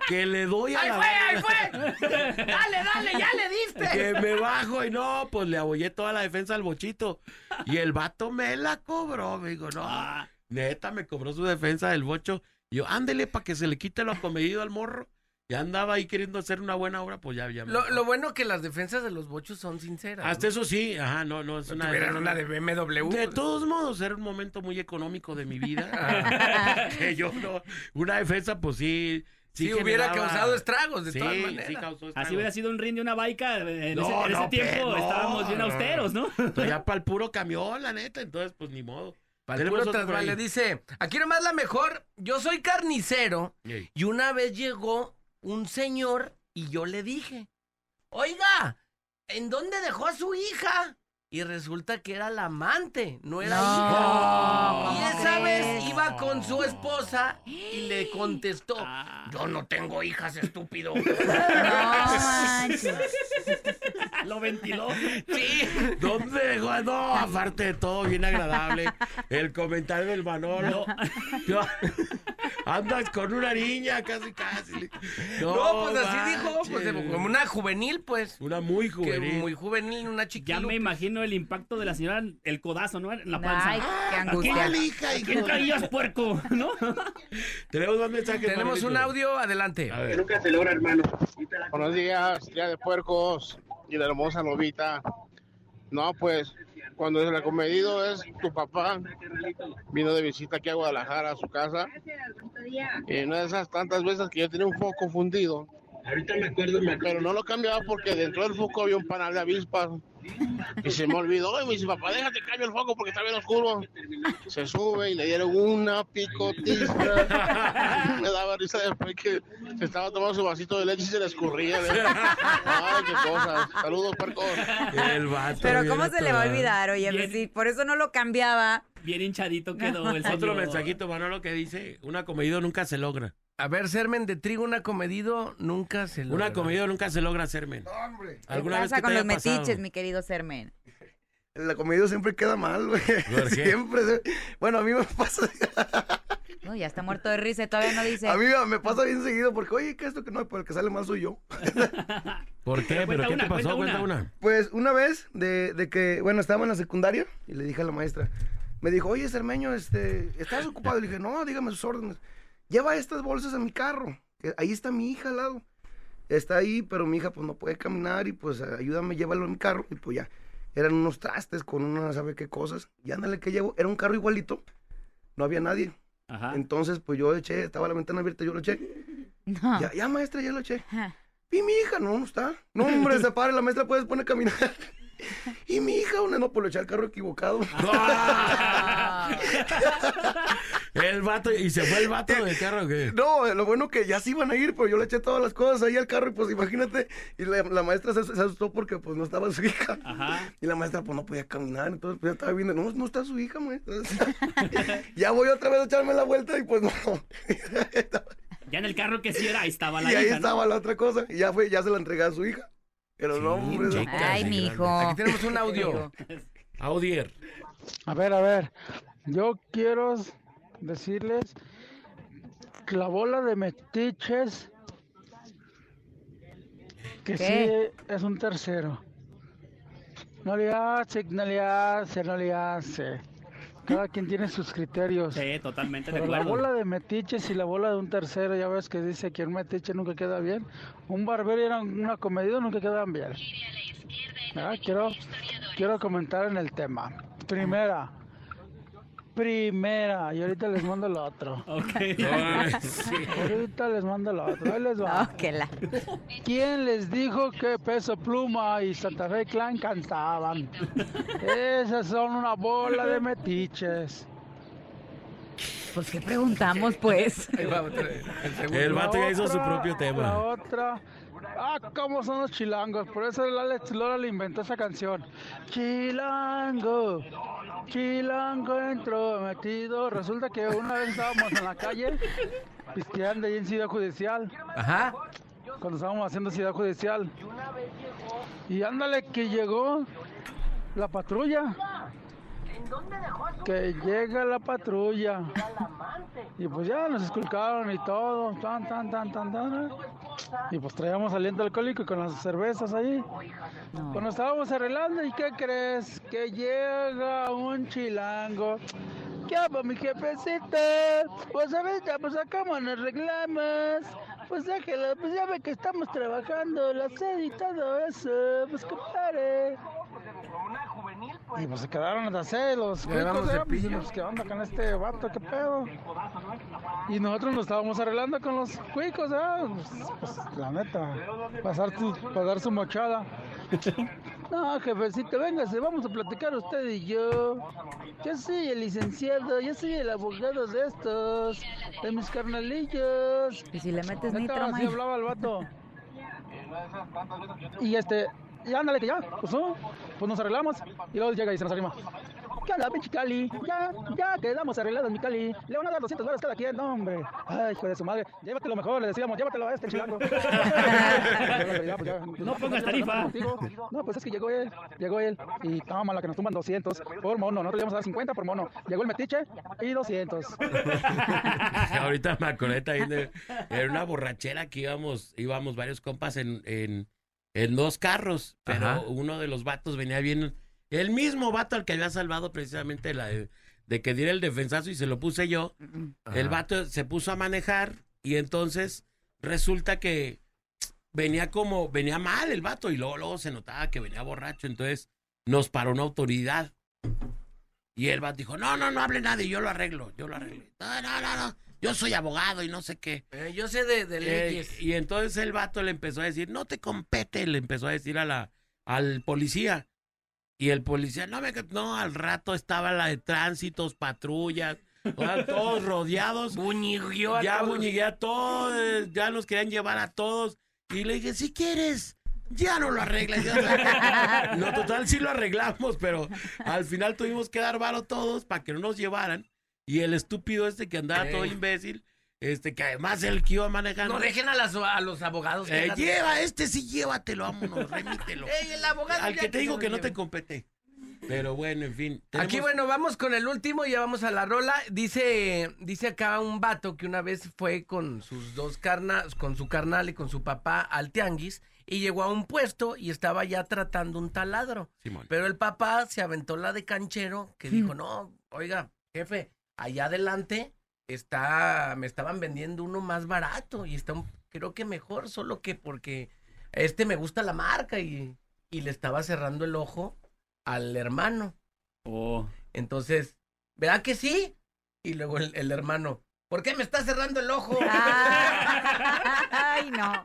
que le doy a
¡Ahí
la
fue, ahí fue! ¡Dale, dale, ya le diste!
que me bajo y no, pues le abollé toda la defensa al bochito. Y el vato me la cobró, me dijo, no,
Ah,
neta, me cobró su defensa del bocho. Y yo, ándele para que se le quite lo acomedido al morro. Y andaba ahí queriendo hacer una buena obra, pues ya, ya. me-
Lo, lo bueno que las defensas de los bochos son sinceras.
Hasta eso sí, ajá, no, no, es una...
tuvieran una de BMW.
De
pues,
todos modos, era un momento muy económico de mi vida. que yo no. Una defensa, pues sí.
sí hubiera causado estragos, de
sí,
todas
sí
maneras.
causó estragos.
así hubiera sido un ring de una baica. En
No,
ese, en ese
no,
tiempo estábamos bien austeros, ¿no?
Ya para el puro camión, la neta. Entonces, pues ni modo.
Para el
Tenemos
puro dice, aquí nomás la mejor, yo soy carnicero y una vez llegó un señor y yo le dije, oiga, ¿en dónde dejó a su hija? Y resulta que era la amante, no era
No,
hija.
¿cómo
Y esa vez iba con su esposa y le contestó,
Ah.
yo no tengo hijas, estúpido.
No manches.
Lo ventiló.
Sí.
¿Dónde dejó? No, aparte de todo, bien agradable. El comentario del Manolo. No. Andas con una niña, casi, casi.
No, pues así dijo, pues como una juvenil, pues.
Una muy
Que
juvenil.
muy juvenil, una chiquilla.
Ya me imagino el impacto de la señora, el codazo, ¿no? En la panza.
Ay, qué
¿A
angustia.
quién,
hija, hijo?
¿Quién traías, puerco? ¿No?
Tenemos dos mensajes.
Tenemos un audio, adelante.
A ver.
Buenos días, día de puercos y de la hermosa novita. No, pues, cuando el acomedido es tu papá, vino de visita aquí a Guadalajara, a su casa. Y una de esas tantas veces que yo tenía un foco fundido.
Ahorita me acuerdo, me
Pero no lo cambiaba porque dentro del foco había un panal de avispas. Y se me olvidó y me dice, papá, déjate cambio el foco porque está bien oscuro. Se sube y le dieron una picotiza. me daba risa después que se estaba tomando su vasito de leche y se le escurría. Ay, qué cosas. Saludos, puercos.
El vato.
Pero ¿cómo se le va a olvidar? Oye, pues, si por eso no lo cambiaba.
Bien hinchadito quedó el
Otro
señor.
mensajito, Manolo, que dice, una comedido nunca se logra.
A ver, sermen de trigo, un acomedido nunca se lo.
Una comedido nunca se logra, Sermen.
¿Qué
¿Alguna vez
pasa con los
pasado?
metiches, mi querido Sermen?
La comida siempre queda mal, güey.
¿Por qué?
Siempre. se- Bueno, a mí me pasa,
Uy, ya está muerto de risa y todavía no dice.
a mí me pasa bien seguido porque, oye, que esto que no, pero el que sale mal soy yo.
¿Por qué? ¿Pero qué
una,
te pasó?
cuenta
Cuenta
una.
una.
Pues una vez de, de que, bueno, estaba en la secundaria y le dije a la maestra, me dijo, oye, Cermeño, este, ¿estás ocupado? Y le dije, no, dígame sus órdenes. Lleva estas bolsas a mi carro, que ahí está mi hija al lado. Está ahí, pero mi hija pues no puede caminar y pues ayúdame, llévalo en mi carro. Y pues ya, eran unos trastes con una, ¿sabe qué cosas? Y ándale que llevo, era un carro igualito, no había nadie.
Ajá.
Entonces, pues yo eché, estaba la ventana abierta, yo lo eché.
No.
Ya, ya, maestra, ya lo eché.
Ajá.
Y mi hija, no, no está. No, hombre, se para, la maestra puedes poner a caminar. Y mi hija, una no, pues lo eché al carro equivocado.
El vato, ¿y se fue el vato del carro o qué?
No, lo bueno que ya se iban a ir, pero yo le eché todas las cosas ahí al carro y pues imagínate. Y la, la maestra se, se asustó porque pues no estaba su hija.
Ajá.
Y la maestra pues no podía caminar, entonces pues ya estaba viendo, no, no está su hija, maestra. ya voy otra vez a echarme la vuelta y pues no.
Ya en el carro que sí era, ahí estaba la
y ahí
hija, ¿no?
estaba la otra cosa y ya fue, ya se la entregué a su hija. Pero no,
Sí,
hombre,
chica.
Ay, mi hijo.
Aquí tenemos un audio.
Audier.
A ver, a ver. Yo quiero decirles que la bola de metiches que
¿Qué?
sí es un tercero. No le hace, no le hace, no le hace. Cada quien tiene sus criterios.
Sí, totalmente de
la bola de metiches y la bola de un tercero, ya ves que dice que un metiche nunca queda bien. Un barbero y era una comedida nunca quedan bien. Ah, Quiero, quiero comentar en el tema. Primera. Primera. Y ahorita les mando el otro.
Ok.
Ahorita les mando el otro. Ahí les va.
La.
¿Quién les dijo que Peso Pluma y Santa Fe Clan cantaban? Esas son una bola de metiches.
Pues, ¿qué preguntamos, pues?
El
vato ya hizo su propio
La
tema.
otra. Ah, cómo son los chilangos. Por eso el Alex Lora le inventó esa canción. Chilango, chilango entrometido. Resulta que una vez estábamos en la calle, pisteando ahí en Ciudad Judicial.
Ajá.
Cuando estábamos haciendo Ciudad Judicial. Y ándale que llegó la patrulla. Que llega la patrulla. Y pues ya nos esculcaron y todo. Tan, tan, tan, tan, tan. Y pues traíamos aliento alcohólico con las cervezas ahí. Nos estábamos arreglando y ¿qué crees? Que llega un chilango. ¿Qué hago, mi jefecito? Pues ahorita, pues acá nos arreglamos. Pues déjelo, pues ya ve que estamos trabajando, la sed y todo eso. Pues compadre. Y pues se quedaron así los
Le damos
cuicos, ¿eh? Pues, pues, ¿qué onda con este vato? ¿Qué pedo? Y nosotros nos estábamos arreglando con los cuicos, ¿eh? Pues, pues, la neta, pasar su, pasar su mochada. No, jefecito, véngase, vamos a platicar usted y yo. Yo soy el licenciado, yo soy el abogado de estos, de mis carnalillos.
Y si le metes nitro,
así hablaba el vato. Y este, y ándale que ya, pues no. pues nos arreglamos. Y luego llega y se nos arrima. ¿Qué onda, pinche Cali? Ya, ya quedamos arreglados, mi Cali. Le van a dar 200 dólares cada quien. No, hombre. Ay, hijo de su madre. Llévatelo mejor, le decíamos, llévatelo a este chilango.
No pongas tarifa.
No, pues es que llegó él, llegó él. Y la que nos tumban 200 por mono. Nosotros le íbamos a dar 50 por mono. Llegó el metiche y 200.
Ahorita me acordé también de era una borrachera que íbamos, íbamos varios compas en, en, en dos carros, pero
Ajá.
uno de los vatos venía bien, el mismo vato al que había salvado precisamente la de, de que diera el defensazo y se lo puse yo. El vato se puso a manejar y entonces resulta que venía como, venía mal el vato y luego, luego se notaba que venía borracho, entonces nos paró una autoridad. Y el vato dijo, no, no, no hable nadie, yo lo arreglo, yo lo arreglo. No, no, no, no, yo soy abogado y no sé qué.
Eh, yo sé de, de
Eh,
leyes.
y entonces el vato le empezó a decir, no te compete, le empezó a decir a la, al policía. Y el policía, no, me, no, al rato estaba la de tránsitos, patrullas, todos rodeados.
Buñiguió a
ya
todos.
buñigué a todos, ya nos querían llevar a todos. Y le dije, si quieres, ya no lo arreglas. ya". no, total, sí lo arreglamos, pero al final tuvimos que dar varo todos para que no nos llevaran. Y el estúpido este que andaba todo
Ey.
imbécil, este que además el que iba manejando.
No dejen a, las- a los abogados. que
Eh, lleva, este sí, llévatelo, vámonos, remítelo.
Ey, el abogado
Al que te digo que no te compete. Pero bueno, en fin.
Aquí, bueno, vamos con el último y ya vamos a la rola. Dice, dice acá un vato que una vez fue con sus dos carnas, con su carnal y con su papá al tianguis y llegó a un puesto y estaba ya tratando un taladro.
Simón.
Pero el papá se aventó la de canchero que dijo, no, oiga, jefe, allá adelante está, me estaban vendiendo uno más barato y está, un- creo que mejor, solo que porque este me gusta la marca y, y le estaba cerrando el ojo al hermano.
Oh.
Entonces, ¿verdad que sí? Y luego el, el hermano, ¿por qué me está cerrando el ojo?
Ay, no.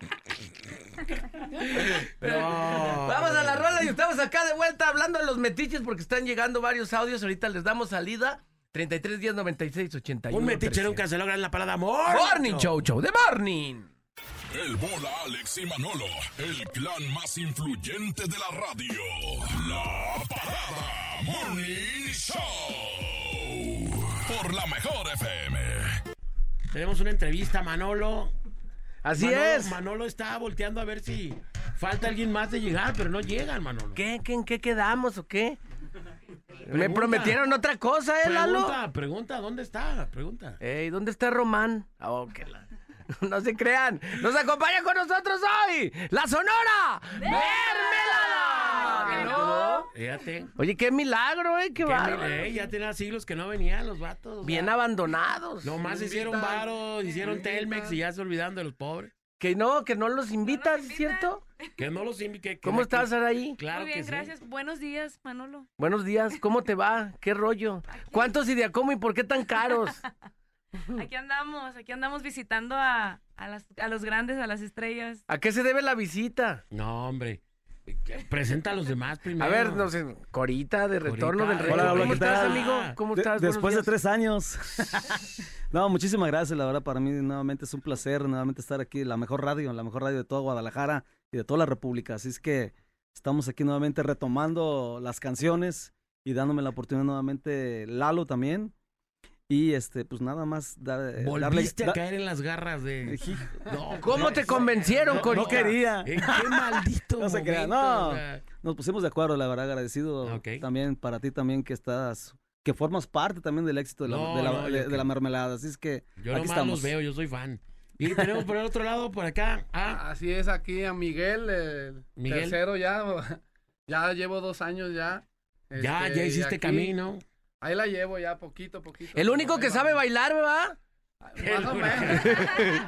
Vamos a la rola y estamos acá de vuelta hablando de los metiches porque están llegando varios audios. Ahorita les damos salida. 33 10 96 81.
Un metichero nunca se logra en la parada Morning.
Morning Show Show de Morning.
El bola Alex y Manolo, el clan más influyente de la radio. La parada Morning Show. Por la mejor FM.
Tenemos una entrevista, Manolo.
Así
Manolo-
es.
Manolo está volteando a ver si falta alguien más de llegar, pero no llegan, Manolo.
¿Qué, qué, en qué quedamos o qué? Me prometieron otra cosa, ¿eh, Lalo?
Pregunta, pregunta, ¿dónde está? Pregunta.
Ey, ¿dónde está Román? Oh, que la- No se crean. Nos acompaña con nosotros hoy la Sonora Mermelada. ¿No?
Fíjate.
Oye, qué milagro, ¿eh? Qué bárbaro.
eh, ya tenía siglos que no venían los vatos.
Bien abandonados.
Nomás hicieron varo, hicieron Telmex y ya se olvidaron de los pobres.
Que no, que no los invitas, ¿cierto?
Que no los invitan.
¿Cómo estás, Araí?
Claro
Muy bien,
que sí.
gracias. Buenos días, Manolo.
Buenos días, ¿cómo te va? ¿Qué rollo? ¿Cuántos y de a cómo y por qué tan caros?
Aquí andamos, aquí andamos visitando a, a, las- a los grandes, a las estrellas.
¿A qué se debe la visita?
No, hombre. Presenta a los demás primero.
A ver, no sé, Corita de retorno
Corita.
del rey.
Hola, hola,
¿Cómo
¿qué
estás,
tal?
amigo? ¿Cómo
De-
estás?
Después de tres años. no, muchísimas gracias. La verdad, para mí nuevamente es un placer nuevamente estar aquí en la mejor radio, la mejor radio de toda Guadalajara y de toda la República. Así es que estamos aquí nuevamente retomando las canciones y dándome la oportunidad nuevamente Lalo también. Y este, pues nada más dar, eh, darle.
Volviste
da-
a caer en las garras de. No,
¿Cómo te convencieron,
no,
Corita?
no quería.
¿En qué maldito
No se crea, no.
o sea?
Nos pusimos de acuerdo, la verdad, agradecido
Ok.
también para ti también que estás, que formas parte también del éxito de la,
No,
de la,
no,
de-
yo
de la mermelada. Así es que
Yo
aquí
nomás
estamos.
los veo, yo soy fan. Y tenemos por el otro lado, por acá,
Así es, aquí a Miguel, el
Miguel.
tercero ya. Ya llevo dos años ya.
Ya,
Este,
ya
y
hiciste
aquí-
camino.
Ahí la llevo ya, poquito, poquito.
El único que sabe bailar, ¿verdad?
Más o menos.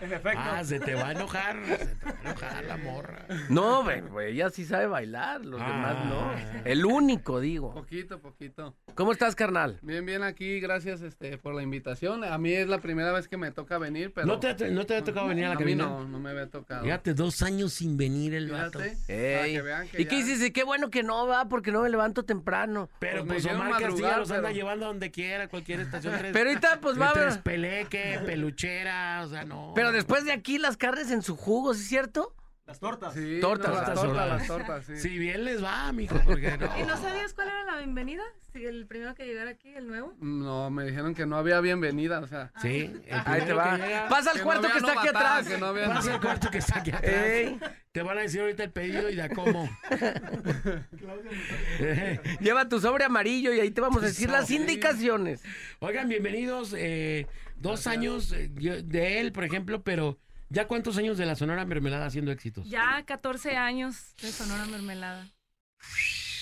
En efecto.
Ah, se te va a enojar, se te va a enojar la morra.
No, güey, güey, ella sí sabe bailar, los demás no.
Ah.
El único, digo.
Poquito, poquito.
¿Cómo estás, carnal?
Bien, bien aquí, gracias este, por la invitación. A mí es la primera vez que me toca venir, pero...
¿No te, ha- no te ha tocado venir a la
mí
cabina?
no, no me había tocado.
Fíjate, dos años sin venir el vato.
Ey.
que vean que
¿Y qué dices? Qué bueno que no va, porque no me levanto temprano.
Pero
Pues me
pues Omar Castilla los anda
pero-
llevando a donde quiera, cualquier estación. Tres,
Pero ahorita, pues, va-
Tres peleque, peluchera, o sea, no.
Pero después de aquí las carnes en su jugo, ¿sí es cierto?
Las tortas.
Sí,
Tortas.
no, las
Tortas,
tortas, las tortas, sí.
Si bien les va, mijo, porque no.
¿Y no sabías cuál era la bienvenida? Si el primero que llegara aquí, el nuevo.
No, me dijeron que no había bienvenida, o sea.
Sí, el
Ahí te va.
llega-
Pasa al
no
cuarto que está aquí atrás.
que no había
Pasa al cuarto que está aquí atrás.
Ey.
Te van a decir ahorita el pedido y de a cómo.
Lleva tu sobre amarillo y ahí te vamos a decir las indicaciones.
Oigan, bienvenidos. eh, dos años eh, de él, por ejemplo, pero ¿ya cuántos años de la Sonora Mermelada haciendo éxitos?
Ya 14 años de Sonora Mermelada.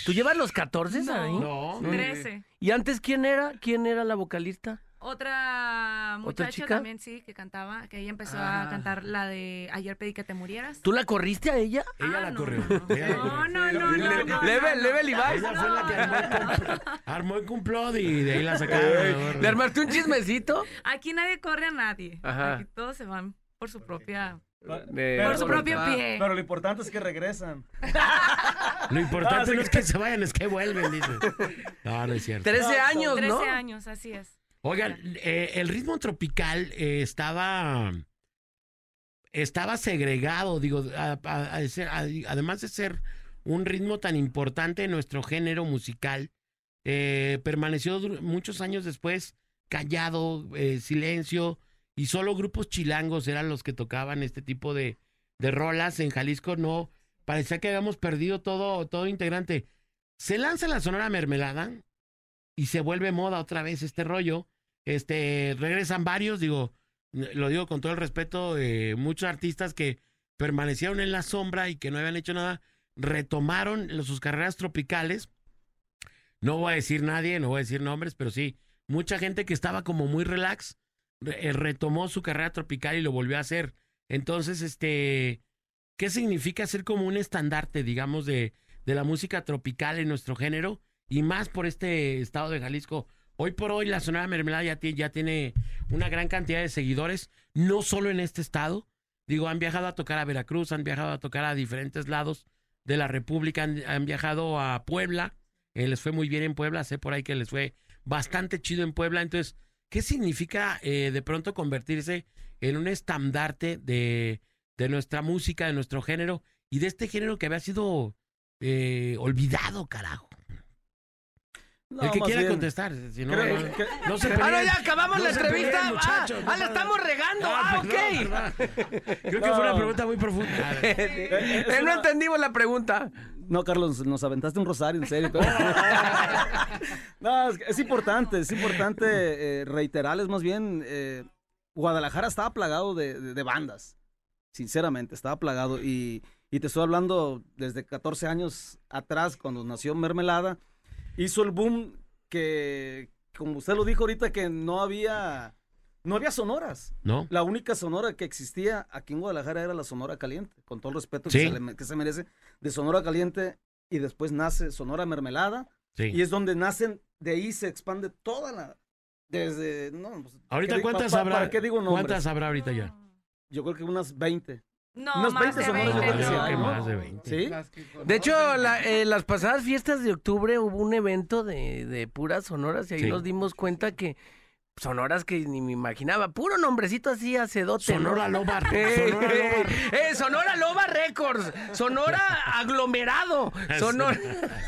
¿Tú llevas los 14
No.
ahí?
No.
13.
¿Y antes quién era? ¿Quién era la vocalista?
Otra muchacha
chica?
también, sí, que cantaba, que ella empezó
Ah.
a cantar la de Ayer pedí que te murieras.
¿Tú la corriste a ella?
Ella
Ah,
la
no,
corrió.
no.
Ella la
No,
corrió.
no, no, no,
Le-
no,
Level, level.
Ella fue la que armó el, complot y de ahí la sacaron.
¿Le armaste un chismecito?
Aquí nadie corre a nadie.
Ajá.
Aquí todos se van por su propia...
De-
Por su propio pie.
Pero lo importante es que regresan.
Lo importante
Ah,
no es que se vayan, es que vuelven, dice. No, no es cierto.
13 años,
13
¿no?
años, así es.
Oigan, eh, el ritmo tropical eh, estaba estaba segregado, digo, a- ser- además de ser un ritmo tan importante en nuestro género musical, eh, permaneció muchos años después callado, eh, silencio, y solo grupos chilangos eran los que tocaban este tipo de, de rolas. En Jalisco no, parecía que habíamos perdido todo, todo integrante. Se lanza la Sonora Mermelada y se vuelve moda otra vez este rollo. Este, regresan varios, digo, lo digo con todo el respeto, muchos artistas que permanecieron en la sombra y que no habían hecho nada, retomaron sus carreras tropicales. No voy a decir nadie, no voy a decir nombres, pero sí, mucha gente que estaba como muy relax, re- retomó su carrera tropical y lo volvió a hacer. Entonces, este, ¿qué significa ser como un estandarte, digamos, de, de la música tropical en nuestro género? Y más por este estado de Jalisco. Hoy por hoy la Sonora Mermelada ya, ya tiene una gran cantidad de seguidores, no solo en este estado. Digo, han viajado a tocar a Veracruz, han viajado a tocar a diferentes lados de la República, han, viajado a Puebla, les fue muy bien en Puebla, sé por ahí que les fue bastante chido en Puebla. Entonces, ¿qué significa eh, de pronto convertirse en un estandarte de, de nuestra música, de nuestro género y de este género que había sido eh, olvidado, carajo?
No,
El que quiera
bien,
contestar, si no,
creo
no-
que-
no se
Ah, no, ya acabamos
No
la entrevista.
peleen,
Ah,
muchachos,
ah,
no
la estamos regando. Ah,
perdón,
ok.
Creo que
No.
fue una pregunta muy profunda.
Eh, no entendimos la pregunta.
No, Carlos, nos aventaste un rosario, en serio. no, es, importante, es importante eh, reiterarles más bien, eh, Guadalajara estaba plagado de, de- de bandas, sinceramente, estaba plagado. Y, y te estoy hablando desde 14 años atrás, cuando nació Mermelada, hizo el boom que, como usted lo dijo ahorita, que no había... No había sonoras.
¿No?
La única sonora que existía aquí en Guadalajara era la Sonora Caliente, con todo el respeto
Sí.
que, se le- que se merece, de Sonora Caliente y después nace Sonora Mermelada
Sí.
y es donde nacen, de ahí se expande toda la, desde, no, pues,
Ahorita,
¿qué di-
¿cuántas
pa- pa-
habrá?
¿Para qué digo nombres?
¿Cuántas habrá ahorita ya?
Yo creo que unas 20.
No, más de
sonoras yo
20,
creo que sí
no.
hay, ¿no?
Más de 20.
¿Sí?
Las que
De hecho, la- eh, las pasadas fiestas de octubre hubo un evento de, de puras sonoras y ahí
Sí.
nos dimos cuenta que sonoras que ni me imaginaba. Puro nombrecito así, acedote. ¿no?
Sonora Lobar.
Eh,
Sonora
eh, Sonora Loba Records. Sonora aglomerado. Sonora.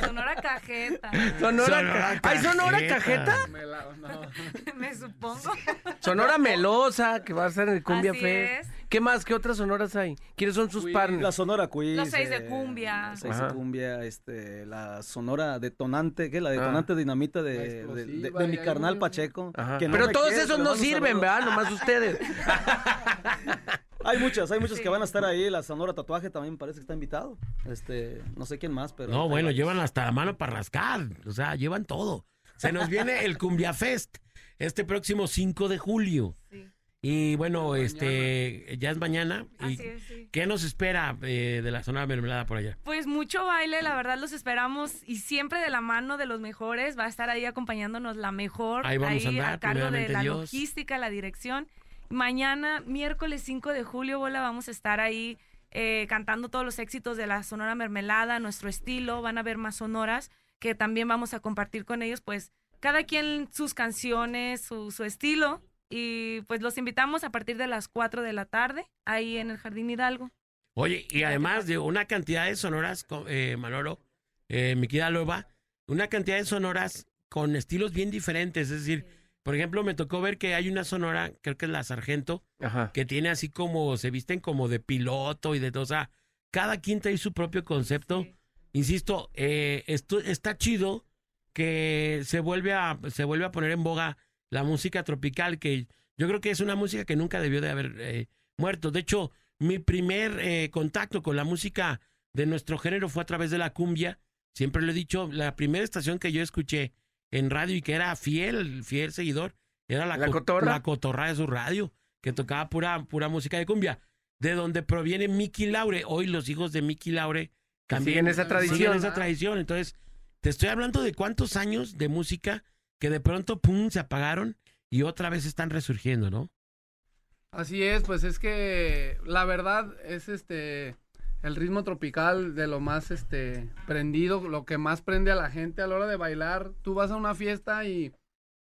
Sonora Cajeta.
Sonora,
Sonora
¿Hay Sonora
Cajeta.
Cajeta?
Me la- no.
Me supongo.
Sonora Melosa, que va a ser en el Cumbia
Así
Fest.
es.
¿Qué más? ¿Qué otras sonoras hay? ¿Quiénes son sus
Quiz.
partners?
La Sonora Quiz.
Los seis de
eh,
cumbia.
los seis
Ajá.
de cumbia, este, la Sonora Detonante, ¿qué? La Detonante Dinamita de,
La
de- mi
hay
carnal
un-
Pacheco.
Ajá.
que no
Pero todos
quiere,
esos no sirven. ¿verdad? Nomás ustedes.
Hay muchas, hay muchas
Sí.
que van a estar ahí. La Sonora Tatuaje también parece que está invitado. Este, no sé quién más, pero.
No, bueno, llevan hasta la mano para rascar. O sea, llevan todo. Se nos viene el Cumbia Fest este próximo 5 de julio.
Sí.
Y bueno,
Mañana.
este, ya es mañana. ¿Y
Así es, sí.
¿Qué nos espera eh, de la zona mermelada por allá?
Pues mucho baile, la verdad los esperamos y siempre de la mano de los mejores. Va a estar ahí acompañándonos la mejor.
Ahí vamos a andar,
cargo de la
Dios.
logística, la dirección. Mañana, miércoles 5 de julio, Bola, vamos a estar ahí eh, cantando todos los éxitos de la Sonora Mermelada, nuestro estilo. Van a ver más sonoras que también vamos a compartir con ellos, pues cada quien sus canciones, su, su estilo. Y pues los invitamos a partir de las 4 de la tarde, ahí en el Jardín Hidalgo.
Oye, y además de una cantidad de sonoras, eh, Manolo, eh, mi querida Loba, una cantidad de sonoras con estilos bien diferentes. Es decir, por ejemplo, me tocó ver que hay una sonora, creo que es la Sargento,
Ajá.
que tiene así como, se visten como de piloto y de todo. O sea, cada quien trae su propio concepto. Insisto, eh, esto está chido que se vuelve a se vuelve a poner en boga la música tropical que yo creo que es una música que nunca debió de haber eh, muerto de hecho mi primer eh, contacto con la música de nuestro género fue a través de la cumbia siempre lo he dicho la primera estación que yo escuché en radio y que era fiel fiel seguidor era la,
¿La
co-
Cotorra?
la cotorra de su radio que tocaba pura pura música de cumbia de donde proviene Mickey Laure hoy los hijos de Mickey Laure también
siguen esa tradición.
siguen esa tradición. Entonces, te estoy hablando de cuántos años de música que de pronto, pum, se apagaron y otra vez están resurgiendo, ¿no?
Así es, pues es que la verdad es este el ritmo tropical de lo más este prendido, lo que más prende a la gente a la hora de bailar. Tú vas a una fiesta y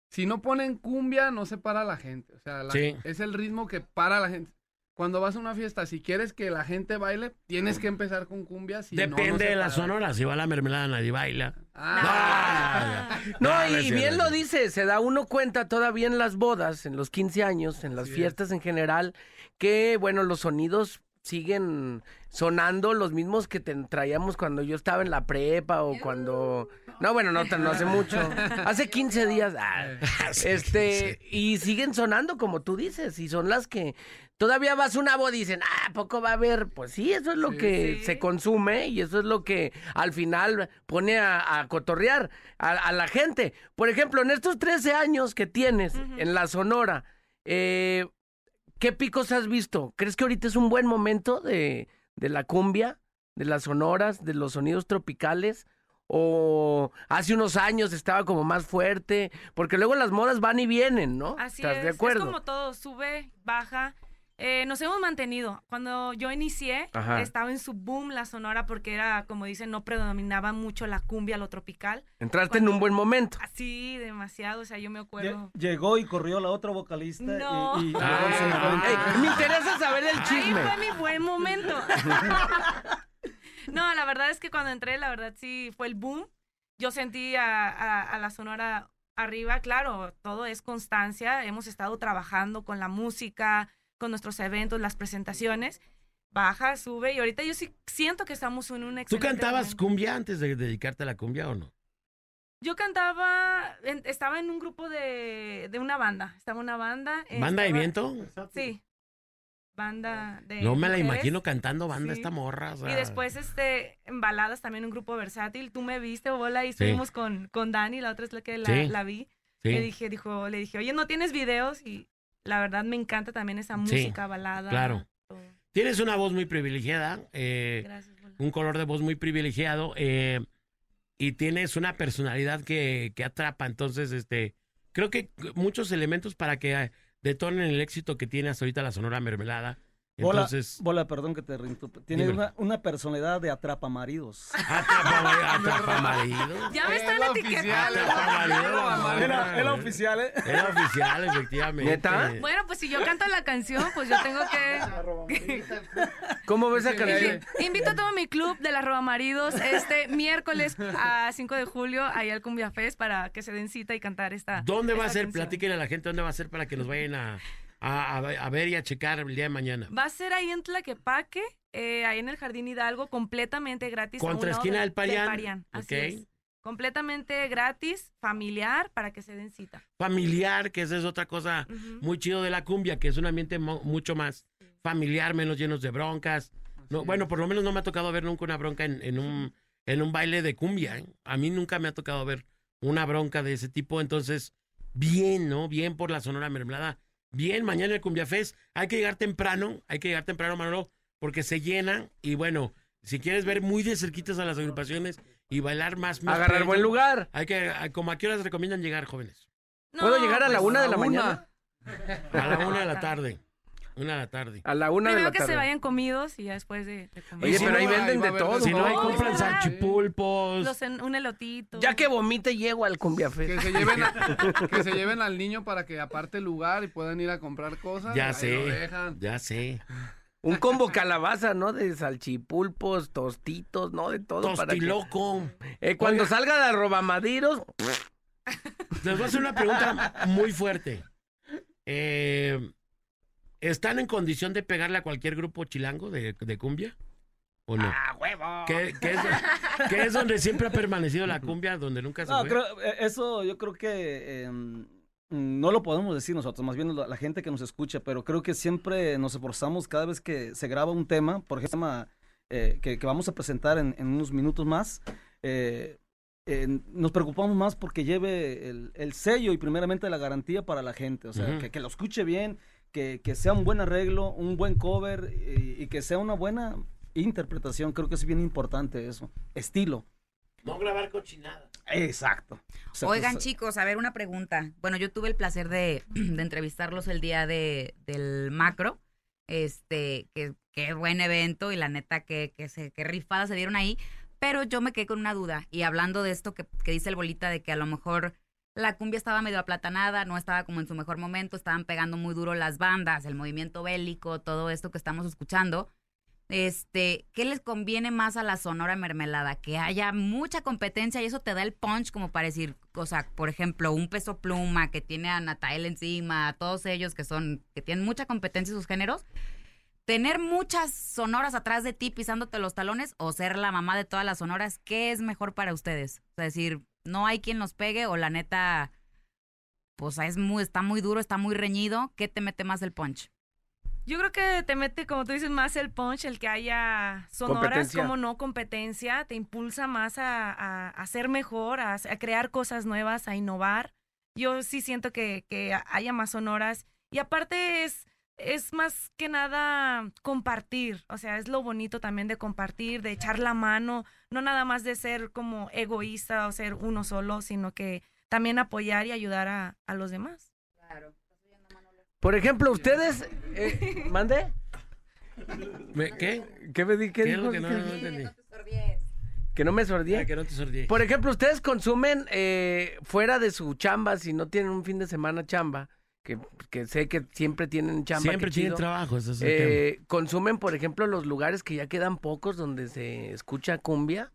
si no ponen cumbia no se para la gente, o sea, la-
Sí.
es el ritmo que para a la gente. Cuando vas a una fiesta, si quieres que la gente baile, tienes que empezar con cumbia. Si no, no
Depende de la sonora. Si va la mermelada, nadie baila.
Ah.
No,
No, no
y bien lo dice, se da uno cuenta todavía en las bodas, en los 15 años, en las fiestas en general, que bueno, los sonidos siguen sonando los mismos que te traíamos cuando yo estaba en la prepa o cuando... No, bueno, no, tan- no hace mucho. Hace 15 días. ah, este, y siguen sonando como tú dices, y son las que todavía vas a una boda y dicen, ah, ¿a poco va a haber? Pues sí, eso es lo que se consume y eso es lo que al final pone a, a cotorrear a, a la gente. Por ejemplo, en estos 13 años que tienes en la Sonora, eh, ¿qué picos has visto? ¿Crees que ahorita es un buen momento de, de la cumbia, de las sonoras, de los sonidos tropicales? ¿O hace unos años estaba como más fuerte? Porque luego las modas van y vienen, ¿no?
Así
¿Estás
es,
de acuerdo?
es como todo, sube, baja. Eh, nos hemos mantenido. Cuando yo inicié,
Ajá.
estaba en su boom la sonora porque era, como dicen, no predominaba mucho la cumbia, lo tropical.
Entraste en un buen momento.
Así, demasiado, o sea, yo me acuerdo.
Llegó y corrió la otra vocalista.
No.
y, y
Ah,
luego se me fue.
ey, me interesa saber el
Ahí
chisme.
fue mi buen momento. no, la verdad es que cuando entré, la verdad sí fue el boom. Yo sentí a, a- a la sonora arriba, claro, todo es constancia. Hemos estado trabajando con la música, con nuestros eventos, las presentaciones. Baja, sube y ahorita yo sí siento que estamos en un
¿Tú cantabas
momento.
cumbia antes de dedicarte a la cumbia o no?
Yo cantaba, en- estaba en un grupo de, de una banda. Estaba una banda.
¿Banda de
estaba-
viento?
Sí. Banda de.
No me la
mujeres.
imagino cantando banda
Sí.
esta morra. o sea.
Y después, este, en baladas también un grupo versátil. Tú me viste, bola, y estuvimos con, con Dani, la otra es la que la,
Sí.
la vi. Le dije, dijo, le dije, oye, ¿no tienes videos? Y la verdad me encanta también esa
Sí,
música, balada.
Claro.
todo.
Tienes una voz muy privilegiada, eh,
Gracias,
un color de voz muy privilegiado eh, y tienes una personalidad que, que atrapa. Entonces, este, creo que muchos elementos para que eh, detonen el éxito que tiene hasta ahorita la Sonora Mermelada. Entonces,
bola, perdón que te interrumpa. Tiene una, una personalidad de atrapa maridos.
atrapa, atrapa marido.
Ya me están
la
etiquetando.
Era, era oficial, ¿eh?
Era oficial, efectivamente.
¿Neta?
Bueno, pues si yo canto la canción, pues yo tengo que...
¿Cómo ves
Sí,
canción?
Invito a todo mi club de las Robamaridos este miércoles a 5 de julio ahí al Cumbia Fest para que se den cita y cantar esta
¿Dónde va a ser?
canción.
Platíquenle a la gente dónde va a ser para que nos vayan a, a, a ver- a ver y a checar el día de mañana.
Va a ser ahí en Tlaquepaque, eh, ahí en el Jardín Hidalgo, completamente gratis.
Contra esquina
de-
del Parián.
así
Ok.
es. Completamente gratis, familiar, para que se den cita.
Familiar, que esa es otra cosa muy chido de la cumbia, que es un ambiente mucho más familiar, menos llenos de broncas. No, bueno, por lo menos no me ha tocado ver nunca una bronca en, en un, en un baile de cumbia. ¿eh? A mí nunca me ha tocado ver una bronca de ese tipo. Entonces, bien, ¿no? Bien por la Sonora Mermelada. Bien, mañana el Cumbia Fest. Hay que llegar temprano, hay que llegar temprano, Manolo, porque se llena. Y bueno, si quieres ver muy de cerquitas a las agrupaciones y bailar más. más
Agarrar buen lugar.
Hay que, a- como a qué horas recomiendan llegar, jóvenes.
¿Puedo llegar a la
pues,
una de la
una.
mañana?
A la una de la tarde. Una de la tarde.
A la una de
Primero
la
que
tarde.
se vayan comidos y ya después de, de comer.
Oye,
si
pero
no,
ahí venden de todo.
de
Si no, ahí compran salchipulpos.
Los en- un elotito.
Ya que vomite, llego al Cumbia
Que
Fest.
se, lleven a- que se lleven al niño para que aparte el lugar y puedan ir a comprar cosas.
Ya
ahí lo
sé,
dejan.
ya sé.
Un combo calabaza, ¿no? De salchipulpos, tostitos, ¿no? De todo. para que-
Tostiloco.
Eh, cuando
Oiga.
salga la robamadiros,
Les voy a hacer una pregunta muy fuerte. Eh, ¿Están en condición de pegarle a cualquier grupo chilango de, de cumbia? ¿O no?
¡ah, huevo!
¿Qué, qué es, qué es donde siempre ha permanecido la cumbia, donde nunca se
No,
fue?
creo- eh, eso yo creo que em, no lo podemos decir nosotros, más bien la, la gente que nos escucha, pero creo que siempre nos esforzamos cada vez que se graba un tema, por ejemplo, tema, eh, que, que vamos a presentar en, en unos minutos más. eh, eh, nos preocupamos más porque lleve el, el sello y primeramente la garantía para la gente, o sea, que lo escuche bien, que, que sea un buen arreglo, un buen cover y, y que sea una buena interpretación, creo que es bien importante eso, estilo.
No grabar cochinada.
Exacto. O sea,
Oigan,
pues,
chicos, a ver, una pregunta. Bueno, yo tuve el placer de, de entrevistarlos el día de, del macro. Este, que qué buen evento y la neta que, que, se, que rifada se dieron ahí. Pero yo me quedé con una duda. Y hablando de esto que, que dice el bolita, de que a lo mejor la cumbia estaba medio aplatanada, no estaba como en su mejor momento, estaban pegando muy duro las bandas, el movimiento bélico, todo esto que estamos escuchando. Este, ¿qué les conviene más a la Sonora Mermelada? Que haya mucha competencia y eso te da el punch como para decir, o sea, por ejemplo, un peso pluma que tiene a Natael encima, a todos ellos que son, que tienen mucha competencia en sus géneros. Tener muchas sonoras atrás de ti pisándote los talones o ser la mamá de todas las sonoras, ¿qué es mejor para ustedes? O sea, decir, no hay quien los pegue o la neta, pues es muy, está muy duro, está muy reñido, ¿qué te mete más el punch?
Yo creo que te mete, como tú dices, más el punch, el que haya sonoras, como no competencia, te impulsa más a, a, a ser mejor, a, a crear cosas nuevas, a innovar. Yo sí siento que, que haya más sonoras. Y aparte es, es más que nada compartir, o sea, es lo bonito también de compartir, de echar la mano, no nada más de ser como egoísta o ser uno solo, sino que también apoyar y ayudar a, a los demás.
Claro.
por ejemplo, ustedes. eh, ¿Mande?
¿Me- ¿Qué?
¿Qué me di? ¿Qué
¿Qué es
dijo?
que no, no entendí?
Que no me sordí.
Ah, que no te sordí.
Por ejemplo, ustedes consumen eh, fuera de su chamba, si no tienen un fin de semana chamba, que, que sé que siempre tienen chamba.
Siempre tienen
chido.
trabajo, es
Eh, consumen, por ejemplo, los lugares que ya quedan pocos donde se escucha cumbia,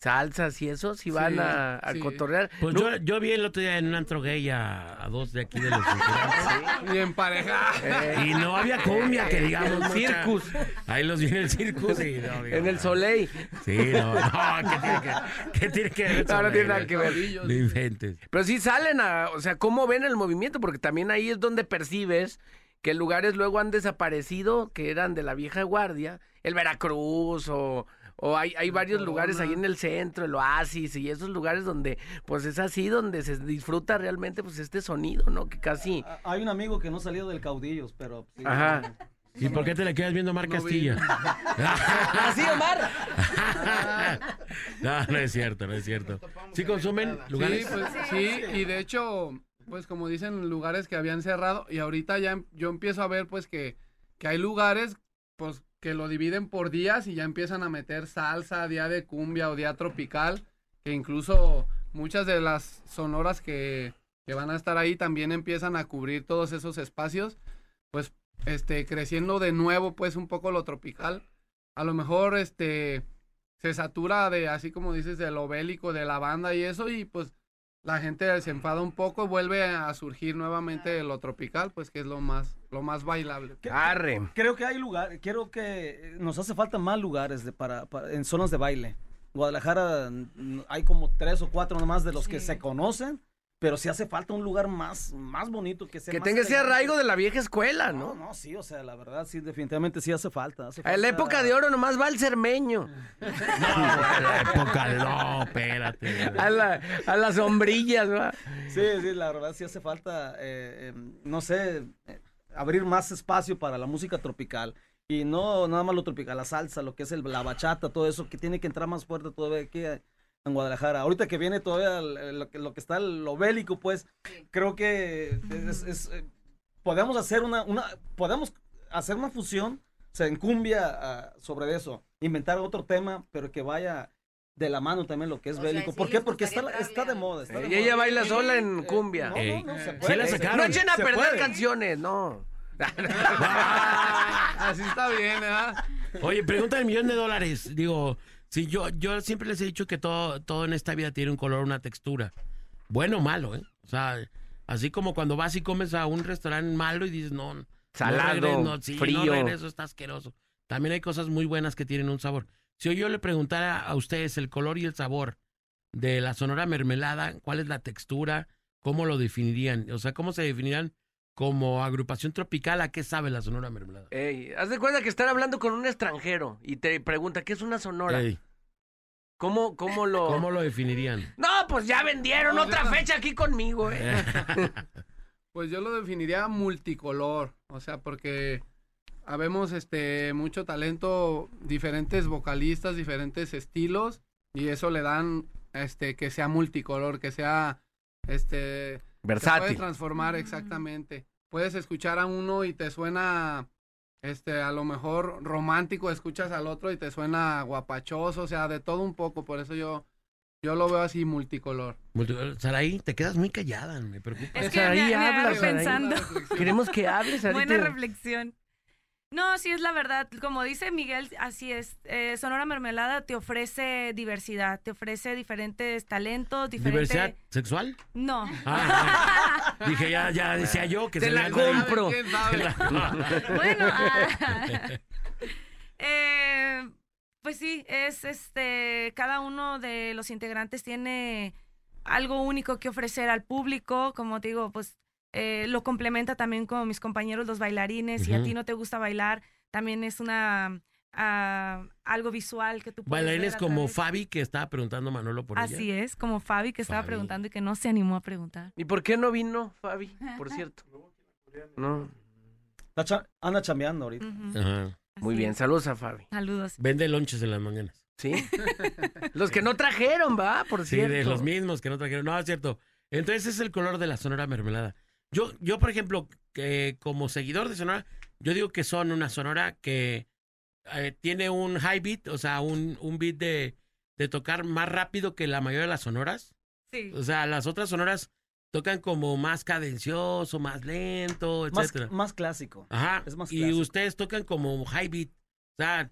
salsas y eso, si van
Sí,
a, a
sí.
cotorrear.
Pues
No-
yo, yo vi el otro día en un antro gay a, a dos de aquí de los integrantes.
Y en pareja.
Eh,
Y no había cumbia, que digamos. mucha.
Circus.
Ahí los vi en el circus. y no,
en el. Soleil.
Sí, no, no, ¿qué tiene que, qué tiene que ver?
No, no
Soleil,
tiene nada que ver.
No inventes.
Pero sí salen a, o sea, ¿cómo ven el movimiento? Porque también ahí es donde percibes que lugares luego han desaparecido, que eran de la vieja guardia, el Veracruz o, o hay, hay varios lugares ahí en el centro, el Oasis y esos lugares donde pues es así donde se disfruta realmente pues este sonido, ¿no? Que casi...
Hay un amigo que no ha salido del caudillos, pero... sí.
Ajá.
¿Y por qué te le quedas viendo a Mar Castilla?
Así, Omar.
no, no es cierto, no es cierto. ¿Sí consumen lugares?
Sí, pues, sí, y de hecho, pues como dicen, lugares que habían cerrado y ahorita ya em- yo empiezo a ver pues que, que hay lugares pues que lo dividen por días y ya empiezan a meter salsa, día de cumbia o día tropical, que incluso muchas de las sonoras que, que van a estar ahí también empiezan a cubrir todos esos espacios, pues este creciendo de nuevo pues un poco lo tropical. A lo mejor este se satura de así como dices de lo bélico de la banda y eso y pues la gente se enfada un poco y vuelve a surgir nuevamente lo tropical, pues que es lo más lo más bailable.
Arre.
Creo que hay lugar, creo que nos hace falta más lugares de para, para- en zonas de baile. Guadalajara hay como tres o cuatro nomás de los que se conocen, pero sí hace falta un lugar más, más bonito que sea
Que
más
tenga ese arraigo de la vieja escuela,
No,
¿no?
no, sí, o sea, la verdad, sí, definitivamente sí hace falta. hace
En la época de oro nomás va el cermeño.
La época, no, espérate.
A, la- a las sombrillas, ¿va?
Sí, sí, la verdad sí hace falta, eh, eh, no sé, eh, abrir más espacio para la música tropical. Y no nada más lo tropical, la salsa, lo que es el, la bachata, todo eso, que tiene que entrar más fuerte todavía aquí eh, en Guadalajara. Ahorita que viene todavía lo, que, lo que está lo bélico, pues, creo que es, es, eh, podemos hacer una, una, podemos hacer una fusión, o sea, en cumbia ah, sobre eso, inventar otro tema, pero que vaya de la mano también lo que es
O sea,
bélico.
sí
¿Por qué?
les
Porque está, está de moda. Está de
Y ella baila sola en
Eh,
cumbia.
no, no, no, se
Sí
puede. Se.
No echen a
se
perder
puede.
canciones, no.
Así está bien, ¿verdad?
Oye, pregunta del millón de dólares. Digo, si yo, yo siempre les he dicho que todo, todo en esta vida tiene un color, una textura. Bueno o malo, ¿eh? O sea, así como cuando vas y comes a un restaurante malo y dices, no,
Salado,
no, regreso, no, sí,
frío.
no regreso, está asqueroso. También hay cosas muy buenas que tienen un sabor. Si yo le preguntara a ustedes el color y el sabor de la Sonora Mermelada, ¿cuál es la textura? ¿Cómo lo definirían? O sea, ¿cómo se definirían como agrupación tropical? ¿A qué sabe la Sonora Mermelada?
Ey, haz de cuenta que están hablando con un extranjero y te pregunta, ¿qué es una sonora?
Ey,
¿Cómo, cómo lo...?
¿Cómo lo definirían?
No, pues ya vendieron
No,
otra
ya-
fecha aquí conmigo, ¿eh?
Pues yo lo definiría multicolor, o sea, porque habemos este mucho talento, diferentes vocalistas, diferentes estilos y eso le dan este que sea multicolor, que sea este se puede
Versátil.
transformar exactamente. Puedes escuchar a uno y te suena este a lo mejor romántico, escuchas al otro y te suena guapachoso, o sea, de todo un poco, por eso yo yo lo veo así multicolor.
Multicolor. Saraí, te quedas muy callada, me preocupa.
Es que me, me agarré pensando.
Queremos que hables.
Buena reflexión. No, sí es la verdad. Como dice Miguel, así es. Eh, Sonora Mermelada te ofrece diversidad, te ofrece diferentes talentos, diferentes...
¿Diversidad sexual?
No.
Ah, dije, ya, ya decía yo que
Te
se
la compro.
Bueno, ah, eh, pues sí, es este, cada uno de los integrantes tiene algo único que ofrecer al público, como te digo, pues eh, lo complementa también con mis compañeros los bailarines, si a ti no te gusta bailar, también es una ah, algo visual que tú puedes
Bailarines como Fabi, que estaba preguntando a Manolo por ella.
Así es, como Fabi que estaba
Fabi.
preguntando y que no se animó a preguntar.
¿Y por qué no vino, Fabi? Por cierto. No.
Cha- anda chambeando ahorita.
Ajá.
Muy bien, saludos a Fabi.
Saludos.
Vende lonches en las mañanas.
¿Sí? Los que no trajeron, va, por
Sí,
cierto.
de los mismos que no trajeron. No, es cierto. Entonces es el color de la Sonora Mermelada. Yo, yo por ejemplo, que como seguidor de Sonora, yo digo que son una Sonora que eh, tiene un high beat, o sea, un, un beat de, de tocar más rápido que la mayoría de las sonoras.
Sí.
O sea, las otras sonoras tocan como más cadencioso, más lento,
Más,
etcétera.
más clásico.
Ajá.
Es más
y
clásico.
ustedes tocan como high beat. O sea,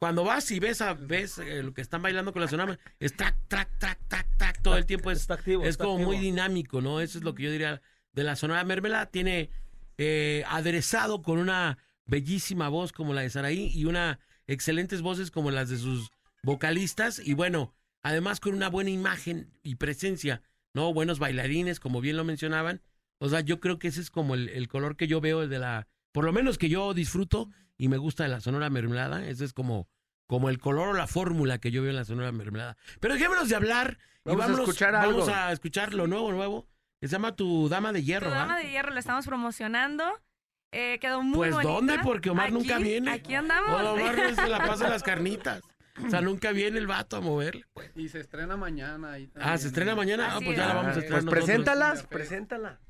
cuando vas y ves a ves eh, lo que están bailando con la sonora, es track, track, track, track, track, todo el tiempo es,
Está activo,
es
está
como
activo.
muy dinámico, ¿no? Eso es lo que yo diría de la sonora mermelada. Tiene eh, aderezado con una bellísima voz como la de Saraí y una excelentes voces como las de sus vocalistas y bueno, además con una buena imagen y presencia, ¿no? Buenos bailarines, como bien lo mencionaban. O sea, yo creo que ese es como el, el color que yo veo de la, por lo menos que yo disfruto y me gusta de la sonora mermelada. Ese es como, como el color o la fórmula que yo veo en la sonora mermelada. Pero dejémonos de hablar y
Vamos a escuchar
vamos
algo.
a escuchar lo nuevo, nuevo. Se llama Tu Dama de Hierro,
Tu. Dama de Hierro lo estamos promocionando. Eh, quedó muy
Pues
bonita.
¿dónde? Porque Omar
Aquí-
nunca viene.
Aquí andamos.
No, Omar no se la pasa en las carnitas. O sea, nunca viene el vato a moverle.
Y se estrena mañana. ahí
Ah,
también.
¿se estrena mañana? Ah, pues ya la vamos a
Pues
estrenar nosotros.
preséntalas, preséntala.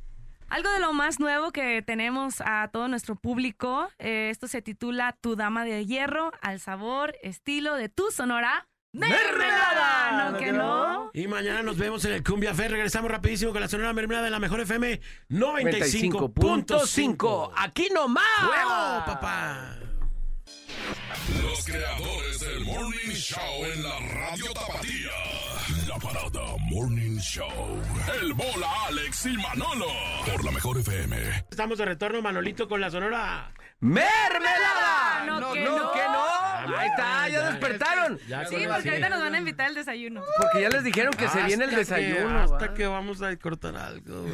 Algo de lo más nuevo que tenemos a todo nuestro público, eh, esto se titula Tu Dama de Hierro, al sabor, estilo de tu sonora. ¡Mermelada! ¿No que no?
Y mañana nos vemos en el Cumbia Fe. Regresamos rapidísimo con la sonora mermelada de la mejor FM 95.5.
Aquí nomás.
¡Huevo, papá!
Los creadores del Morning Show en la radio Tapatía. La parada Morning Show. El bola Alex y Manolo. Por la mejor FM.
Estamos de retorno, Manolito, con la sonora.
¡Mermelada!
No,
no,
que
no,
no.
que no. Ahí está, ya despertaron.
Ya
Sí, porque ahorita nos van a invitar al desayuno.
Porque ya les dijeron que se viene el
que-
desayuno.
hasta
va.
que vamos a cortar algo.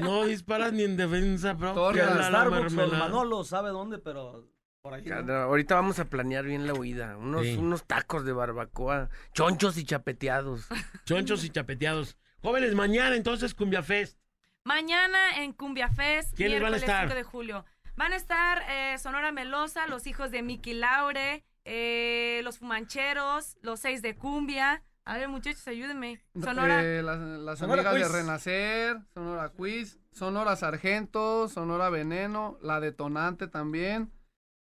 no disparas ni en defensa propia.
Torre
la- la
Starbucks,
mermelada.
Manolo sabe dónde, pero por ahí. ¿no?
Cada- Ahorita vamos a planear bien la huida. Unos,
Sí.
unos tacos de barbacoa, chonchos y chapeteados.
Chonchos y chapeteados. Jóvenes, mañana entonces Cumbia Fest.
Mañana en Cumbia Fest,
¿Quiénes van a
miércoles
estar?
5 de julio. Van a estar eh, Sonora Melosa, los hijos de Miki Laure, eh, los Fumancheros, los seis de Cumbia. A ver, muchachos, ayúdenme. Sonora.
Eh, las, las
Sonora
amigas de. Renacer, Sonora Quiz, Sonora Sargento, Sonora Veneno, la Detonante también.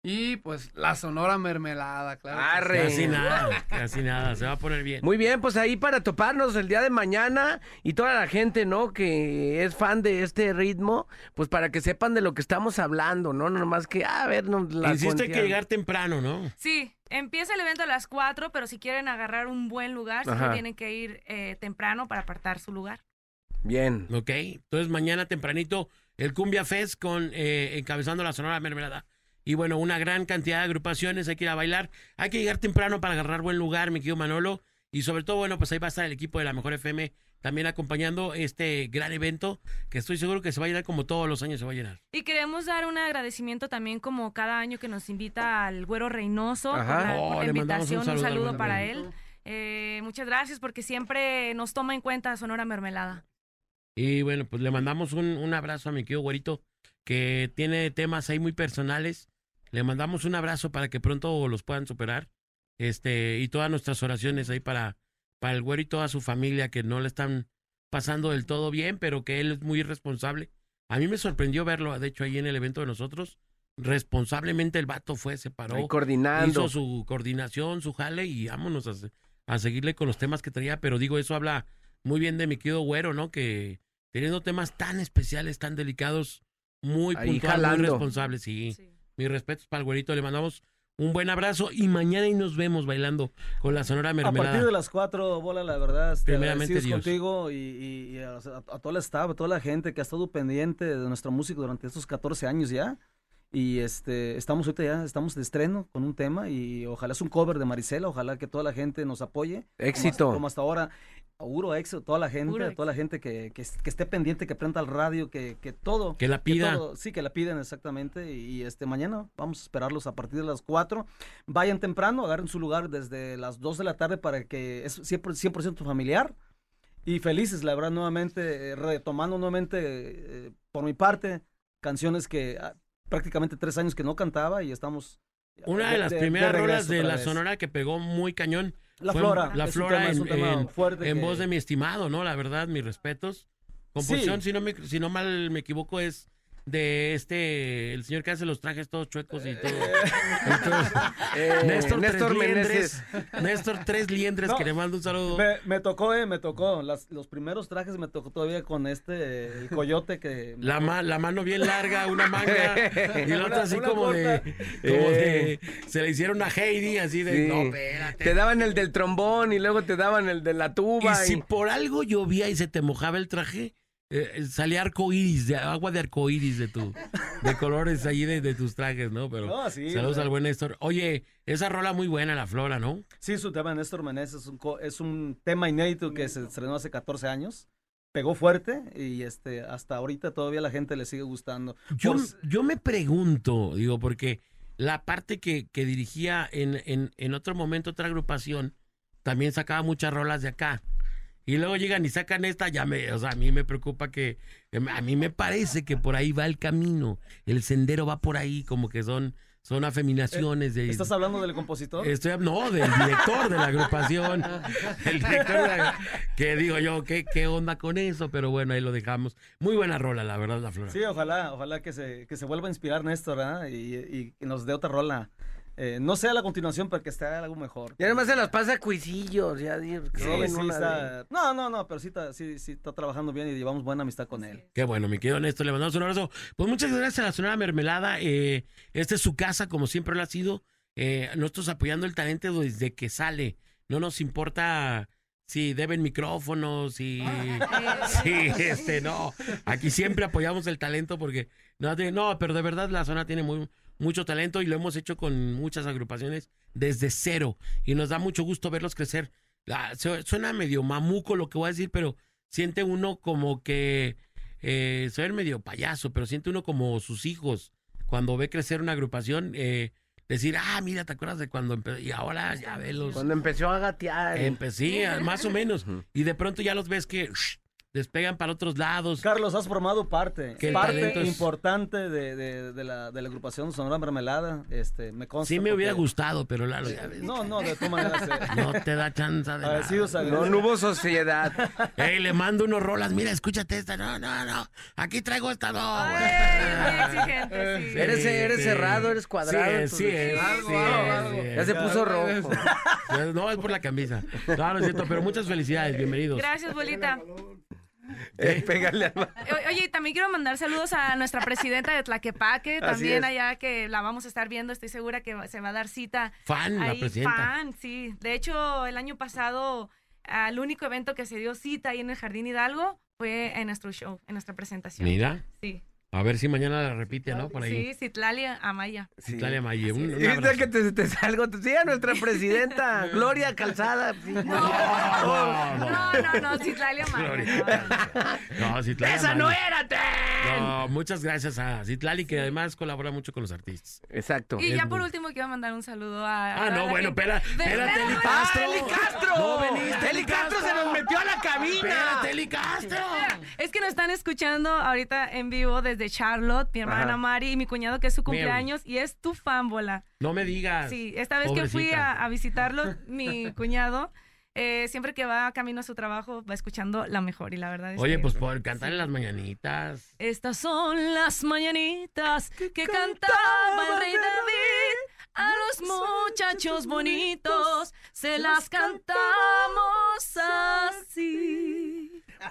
Y pues la Sonora Mermelada, claro.
Arre.
Casi nada, casi nada. Se va a poner bien.
Muy bien, pues ahí para toparnos el día de mañana y toda la gente, ¿no? Que es fan de este ritmo, pues para que sepan de lo que estamos hablando, ¿no? No más que, ah, a ver, no, la
Insisto, hay que llegar temprano, ¿no?
Sí, empieza el evento a las 4, pero si quieren agarrar un buen lugar, sí tienen que ir eh, temprano para apartar su lugar.
Bien.
Ok, entonces mañana tempranito el Cumbia Fest con eh, encabezando la Sonora Mermelada. Y bueno, una gran cantidad de agrupaciones, hay que ir a bailar. Hay que llegar temprano para agarrar buen lugar, mi querido Manolo. Y sobre todo, bueno, pues ahí va a estar el equipo de la Mejor FM también acompañando este gran evento que estoy seguro que se va a llenar como todos los años se va a llenar.
Y queremos dar un agradecimiento también como cada año que nos invita al Güero Reynoso por
Oh,
la invitación, un
saludo
para él. Eh, muchas gracias porque siempre nos toma en cuenta Sonora Mermelada.
Y bueno, pues le mandamos un, un abrazo a mi querido güerito, que tiene temas ahí muy personales. Le mandamos un abrazo para que pronto los puedan superar. Este, y todas nuestras oraciones ahí para, para el güero y toda su familia que no le están pasando del todo bien, pero que él es muy responsable. A mí me sorprendió verlo, de hecho, ahí en el evento de nosotros. Responsablemente el vato fue, se paró.
Ahí coordinando.
Hizo su coordinación, su jale y vámonos a, se- a seguirle con los temas que traía. Pero digo, eso habla muy bien de mi querido güero, ¿no? Que teniendo temas tan especiales, tan delicados, muy puntuales, muy responsables. Sí. Mis respetos para el güerito, le mandamos un buen abrazo y mañana ahí nos vemos bailando con la Sonora
A
Mermelada.
partir de las 4, bola, la verdad, este,
Primeramente Dios.
contigo y, y- y a, a- a todo el staff, a toda la gente que ha estado pendiente de nuestra música durante estos 14 años ya. Y este, estamos ahorita ya, estamos de estreno con un tema y ojalá es un cover de Marisela, ojalá que toda la gente nos apoye. Como
Éxito.
hasta- Como hasta, ahora, auguro éxito, toda la gente,
Puro
toda la gente que, que, que esté pendiente, que prenda el radio, que, que todo.
Que la pida.
todo- sí, que la piden exactamente. Y, y, este mañana vamos a esperarlos a partir de las 4. Vayan temprano, agarren su lugar desde las 2 de la tarde para que es 100%, 100% familiar. Y felices, la verdad, nuevamente, eh, retomando nuevamente, eh, por mi parte, canciones que ah, prácticamente tres años que no cantaba y estamos...
Una de, las primeras
regreso
rolas de la
vez.
Sonora que pegó muy cañón.
La
fue
Flora,
La Flora
tema- es
en, en-
fuerte
en
que-
voz de mi estimado, ¿no? La verdad, mis respetos. Composición, si, no me, si no mal me equivoco, es de este, el señor que hace los trajes todos chuecos y todo. Entonces,
Eh,
Néstor,
Néstor
Tres. Liendres, Néstor Tres Liendres,
No,
que le mando un saludo.
Me, me tocó, eh, me tocó. Las- los primeros trajes me tocó todavía con este, el coyote que...
La, ma- la mano bien larga, una manga, y la otra así como de, como de,
Eh.
se le hicieron a Heidi, así de,
Sí.
no, espérate.
Te daban el del trombón y luego te daban el de la
Y
tuba.
si
y-
por algo llovía y se te mojaba el traje, eh, salía arco iris, de, agua de arco iris de tu, de colores allí de, de tus trajes, ¿no? Pero
No, sí,
saludos al buen Néstor. Oye, esa rola muy buena, la flora, ¿no?
Sí, su tema Néstor Meneses es un, es un tema inédito que se estrenó hace 14 años. Pegó fuerte y este hasta ahorita todavía la gente le sigue gustando.
Yo, yo me pregunto, digo, porque la parte que, que dirigía en, en, en otro momento otra agrupación, también sacaba muchas rolas de acá. Y luego llegan y sacan esta, ya me, o sea, a mí me preocupa que, a mí me parece que por ahí va el camino, el sendero va por ahí, como que son, son afeminaciones de...
¿Estás hablando del compositor?
Estoy, no, del director de la agrupación. El director de la- que digo yo, ¿qué, ¿qué onda con eso? Pero bueno, ahí lo dejamos. Muy buena rola, la verdad, la flora.
Sí, ojalá, ojalá que se, que se vuelva a inspirar Néstor ¿verdad? y, y nos dé otra rola. Eh, no sea la continuación, pero que esté algo mejor.
Ya nomás se las pasa a cuisillos, ya
Sí, sí está-
de-
No, no, no, pero sí está, sí, sí está trabajando bien y llevamos buena amistad con él.
Qué bueno, mi querido Néstor, le mandamos un abrazo. Pues muchas gracias a la Sonora Mermelada. Eh, esta es su casa, como siempre lo ha sido. Eh, nosotros apoyando el talento desde que sale. No nos importa si deben micrófonos, si, si este, no. Aquí siempre apoyamos el talento porque, no, no, pero de verdad la zona tiene muy, mucho talento y lo hemos hecho con muchas agrupaciones desde cero. Y nos da mucho gusto verlos crecer. Ah, su- suena medio mamuco lo que voy a decir, pero siente uno como que eh, soy medio payaso, pero siente uno como sus hijos cuando ve crecer una agrupación, eh, decir, ah, mira, ¿te acuerdas de cuando empezó? Y ahora ya velos.
Cuando empezó a gatear.
Empecé, más o menos. Y de pronto ya los ves que shh, despegan para otros lados.
Carlos, has formado parte,
Que
parte
es-
importante de, de- de la, de la agrupación Sonora Mermelada. Este, me consta.
Sí me hubiera
porque-
gustado, pero Lalo ya ves.
No, no, de todas maneras. eh,
No te da chance de nada.
sí, o sea,
No, no hubo sociedad.
Ey, le mando unos rolas. Mira, escúchate esta. No, no, no. Aquí traigo esta, no, güey.
Muy exigente, sí.
Eres, eres
sí.
cerrado, eres cuadrado.
Sí, es,
Algo,
Ya se puso rojo.
No, es por la camisa. No, no es cierto, pero muchas felicidades, bienvenidos.
Gracias, bolita.
Eh, pégale al...
Oye, y también quiero mandar saludos a nuestra presidenta de Tlaquepaque, también allá que la vamos a estar viendo, estoy segura que se va a dar cita.
Fan, la presidenta.
Fan, sí. De hecho, el año pasado, al único evento que se dio cita ahí en el Jardín Hidalgo fue en nuestro show, en nuestra presentación.
Mira.
Sí.
A ver si mañana la repite, ¿no? Por ahí.
Sí, Citlalia Amaya.
Citlali Amaye, un, un abrazo.
que te, te salgo, sí, a nuestra presidenta, Gloria Calzada.
No, no, no.
No, no, no, Citlalia Amaya.
No, Citlali
¡Esa no era, Ten!
No, muchas gracias a Citlali, que además colabora mucho con los artistas.
Exacto.
Y ya por último quiero mandar un saludo a...
Ah,
a
no,
la
bueno, espera, espérate, Eli. Castro.
¡Ah, Eli Castro!
No veniste,
Eli Castro se nos metió a la cabina.
Espérate, Eli Castro.
Es que nos están escuchando ahorita en vivo desde Charlotte, mi hermana
Ajá.
Mari y mi cuñado que es su cumpleaños y es tu fan, bola.
No me digas.
Sí, esta vez que fui a, a visitarlo, mi cuñado, eh, siempre que va camino a su trabajo, va escuchando la mejor y la verdad es
Oye,
que-
pues por cantar en las mañanitas.
Estas son las mañanitas que cantaba el rey David. A los muchachos bonitos se las cantamos así.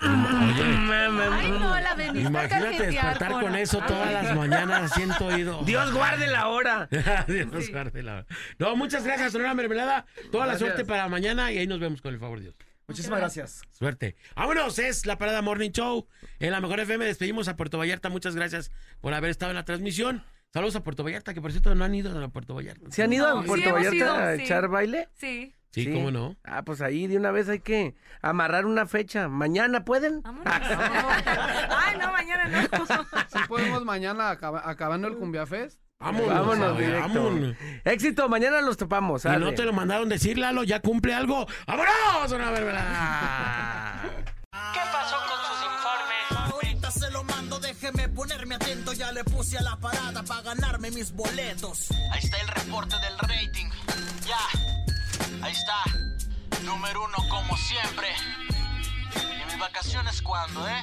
Ay, no, la
Imagínate despertar con eso todas las mañanas siento oído.
Dios guarde la hora.
Dios guarde la hora. No, muchas gracias, Sonora Mermelada. Toda la suerte para mañana y ahí nos vemos con el favor de Dios.
Muchísimas gracias.
Suerte. Vámonos, es la Parada Morning Show. En la Mejor FM despedimos a Puerto Vallarta. Muchas gracias por haber estado en la transmisión. Saludos a Puerto Vallarta, que por cierto no han ido a Puerto Vallarta.
¿Se han ido
No,
a Puerto Vallarta
ido,
a
sí.
echar baile?
Sí.
Sí, cómo no.
Ah, pues ahí de una vez hay que amarrar una fecha. ¿Mañana pueden?
Ay, no, mañana no.
Sí podemos mañana acaba- acabando el Cumbia Fest.
Vámonos.
Vámonos
ver,
directo.
vámonos.
Éxito, mañana los topamos.
Y no te lo mandaron decir, Lalo, ya cumple algo. ¡Vámonos! Mermelada!
¿Qué pasó con sus informes? Ahorita se lo mando, déjeme ponerme atento. Ya le puse a la parada para ganarme mis boletos. Ahí está el reporte del rating. Ya, ahí está. Número uno como siempre. ¿Y mis vacaciones cuándo, eh?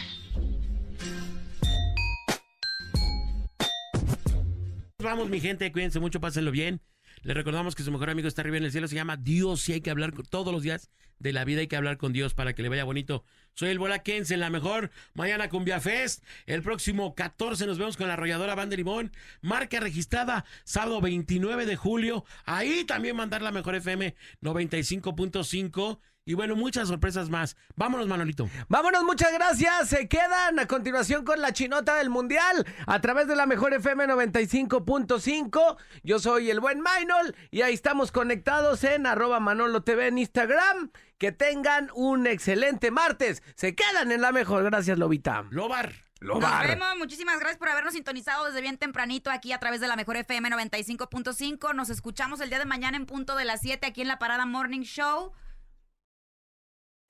Vamos, mi gente, cuídense mucho, pásenlo bien. Les recordamos que su mejor amigo está arriba en el cielo, se llama Dios y hay que hablar todos los días de la vida, hay que hablar con Dios para que le vaya bonito. Soy el Bolaquense, en la mejor, mañana Cumbia Fest, el próximo 14 nos vemos con la arrolladora Banda Limón, marca registrada sábado 29 de julio, ahí también mandar la mejor FM 95.5 y bueno, muchas sorpresas más. Vámonos, Manolito.
Vámonos, muchas gracias. Se quedan a continuación con la chinota del mundial a través de la mejor FM 95.5. Yo soy el buen Maynol y ahí estamos conectados en arroba Manolo TV en Instagram. Que tengan un excelente martes. Se quedan en la mejor. Gracias, Lobita.
Lobar.
Nos vemos. Muchísimas gracias por habernos sintonizado desde bien tempranito aquí a través de la mejor FM 95.5. Nos escuchamos el día de mañana en punto de las 7 aquí en la Parada Morning Show.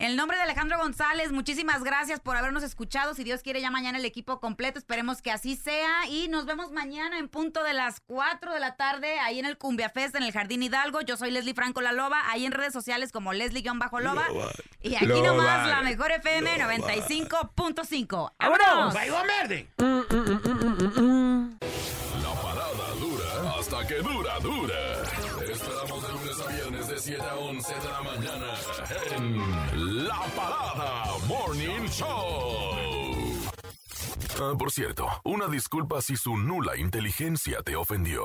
El nombre de Alejandro González, muchísimas gracias por habernos escuchado. Si Dios quiere, ya mañana el equipo completo. Esperemos que así sea. Y nos vemos mañana en punto de las 4 de la tarde, ahí en el Cumbia Fest, en el Jardín Hidalgo. Yo soy Leslie Franco La Loba, ahí en redes sociales como Leslie-Loba. Y aquí
Loba.
nomás la mejor FM 95.5. ¡Vámonos!
¡Vaya verde!
La parada dura hasta que dura, dura. 7 a 11 de la mañana en La Parada Morning Show. Ah, por cierto, una disculpa si su nula inteligencia te ofendió.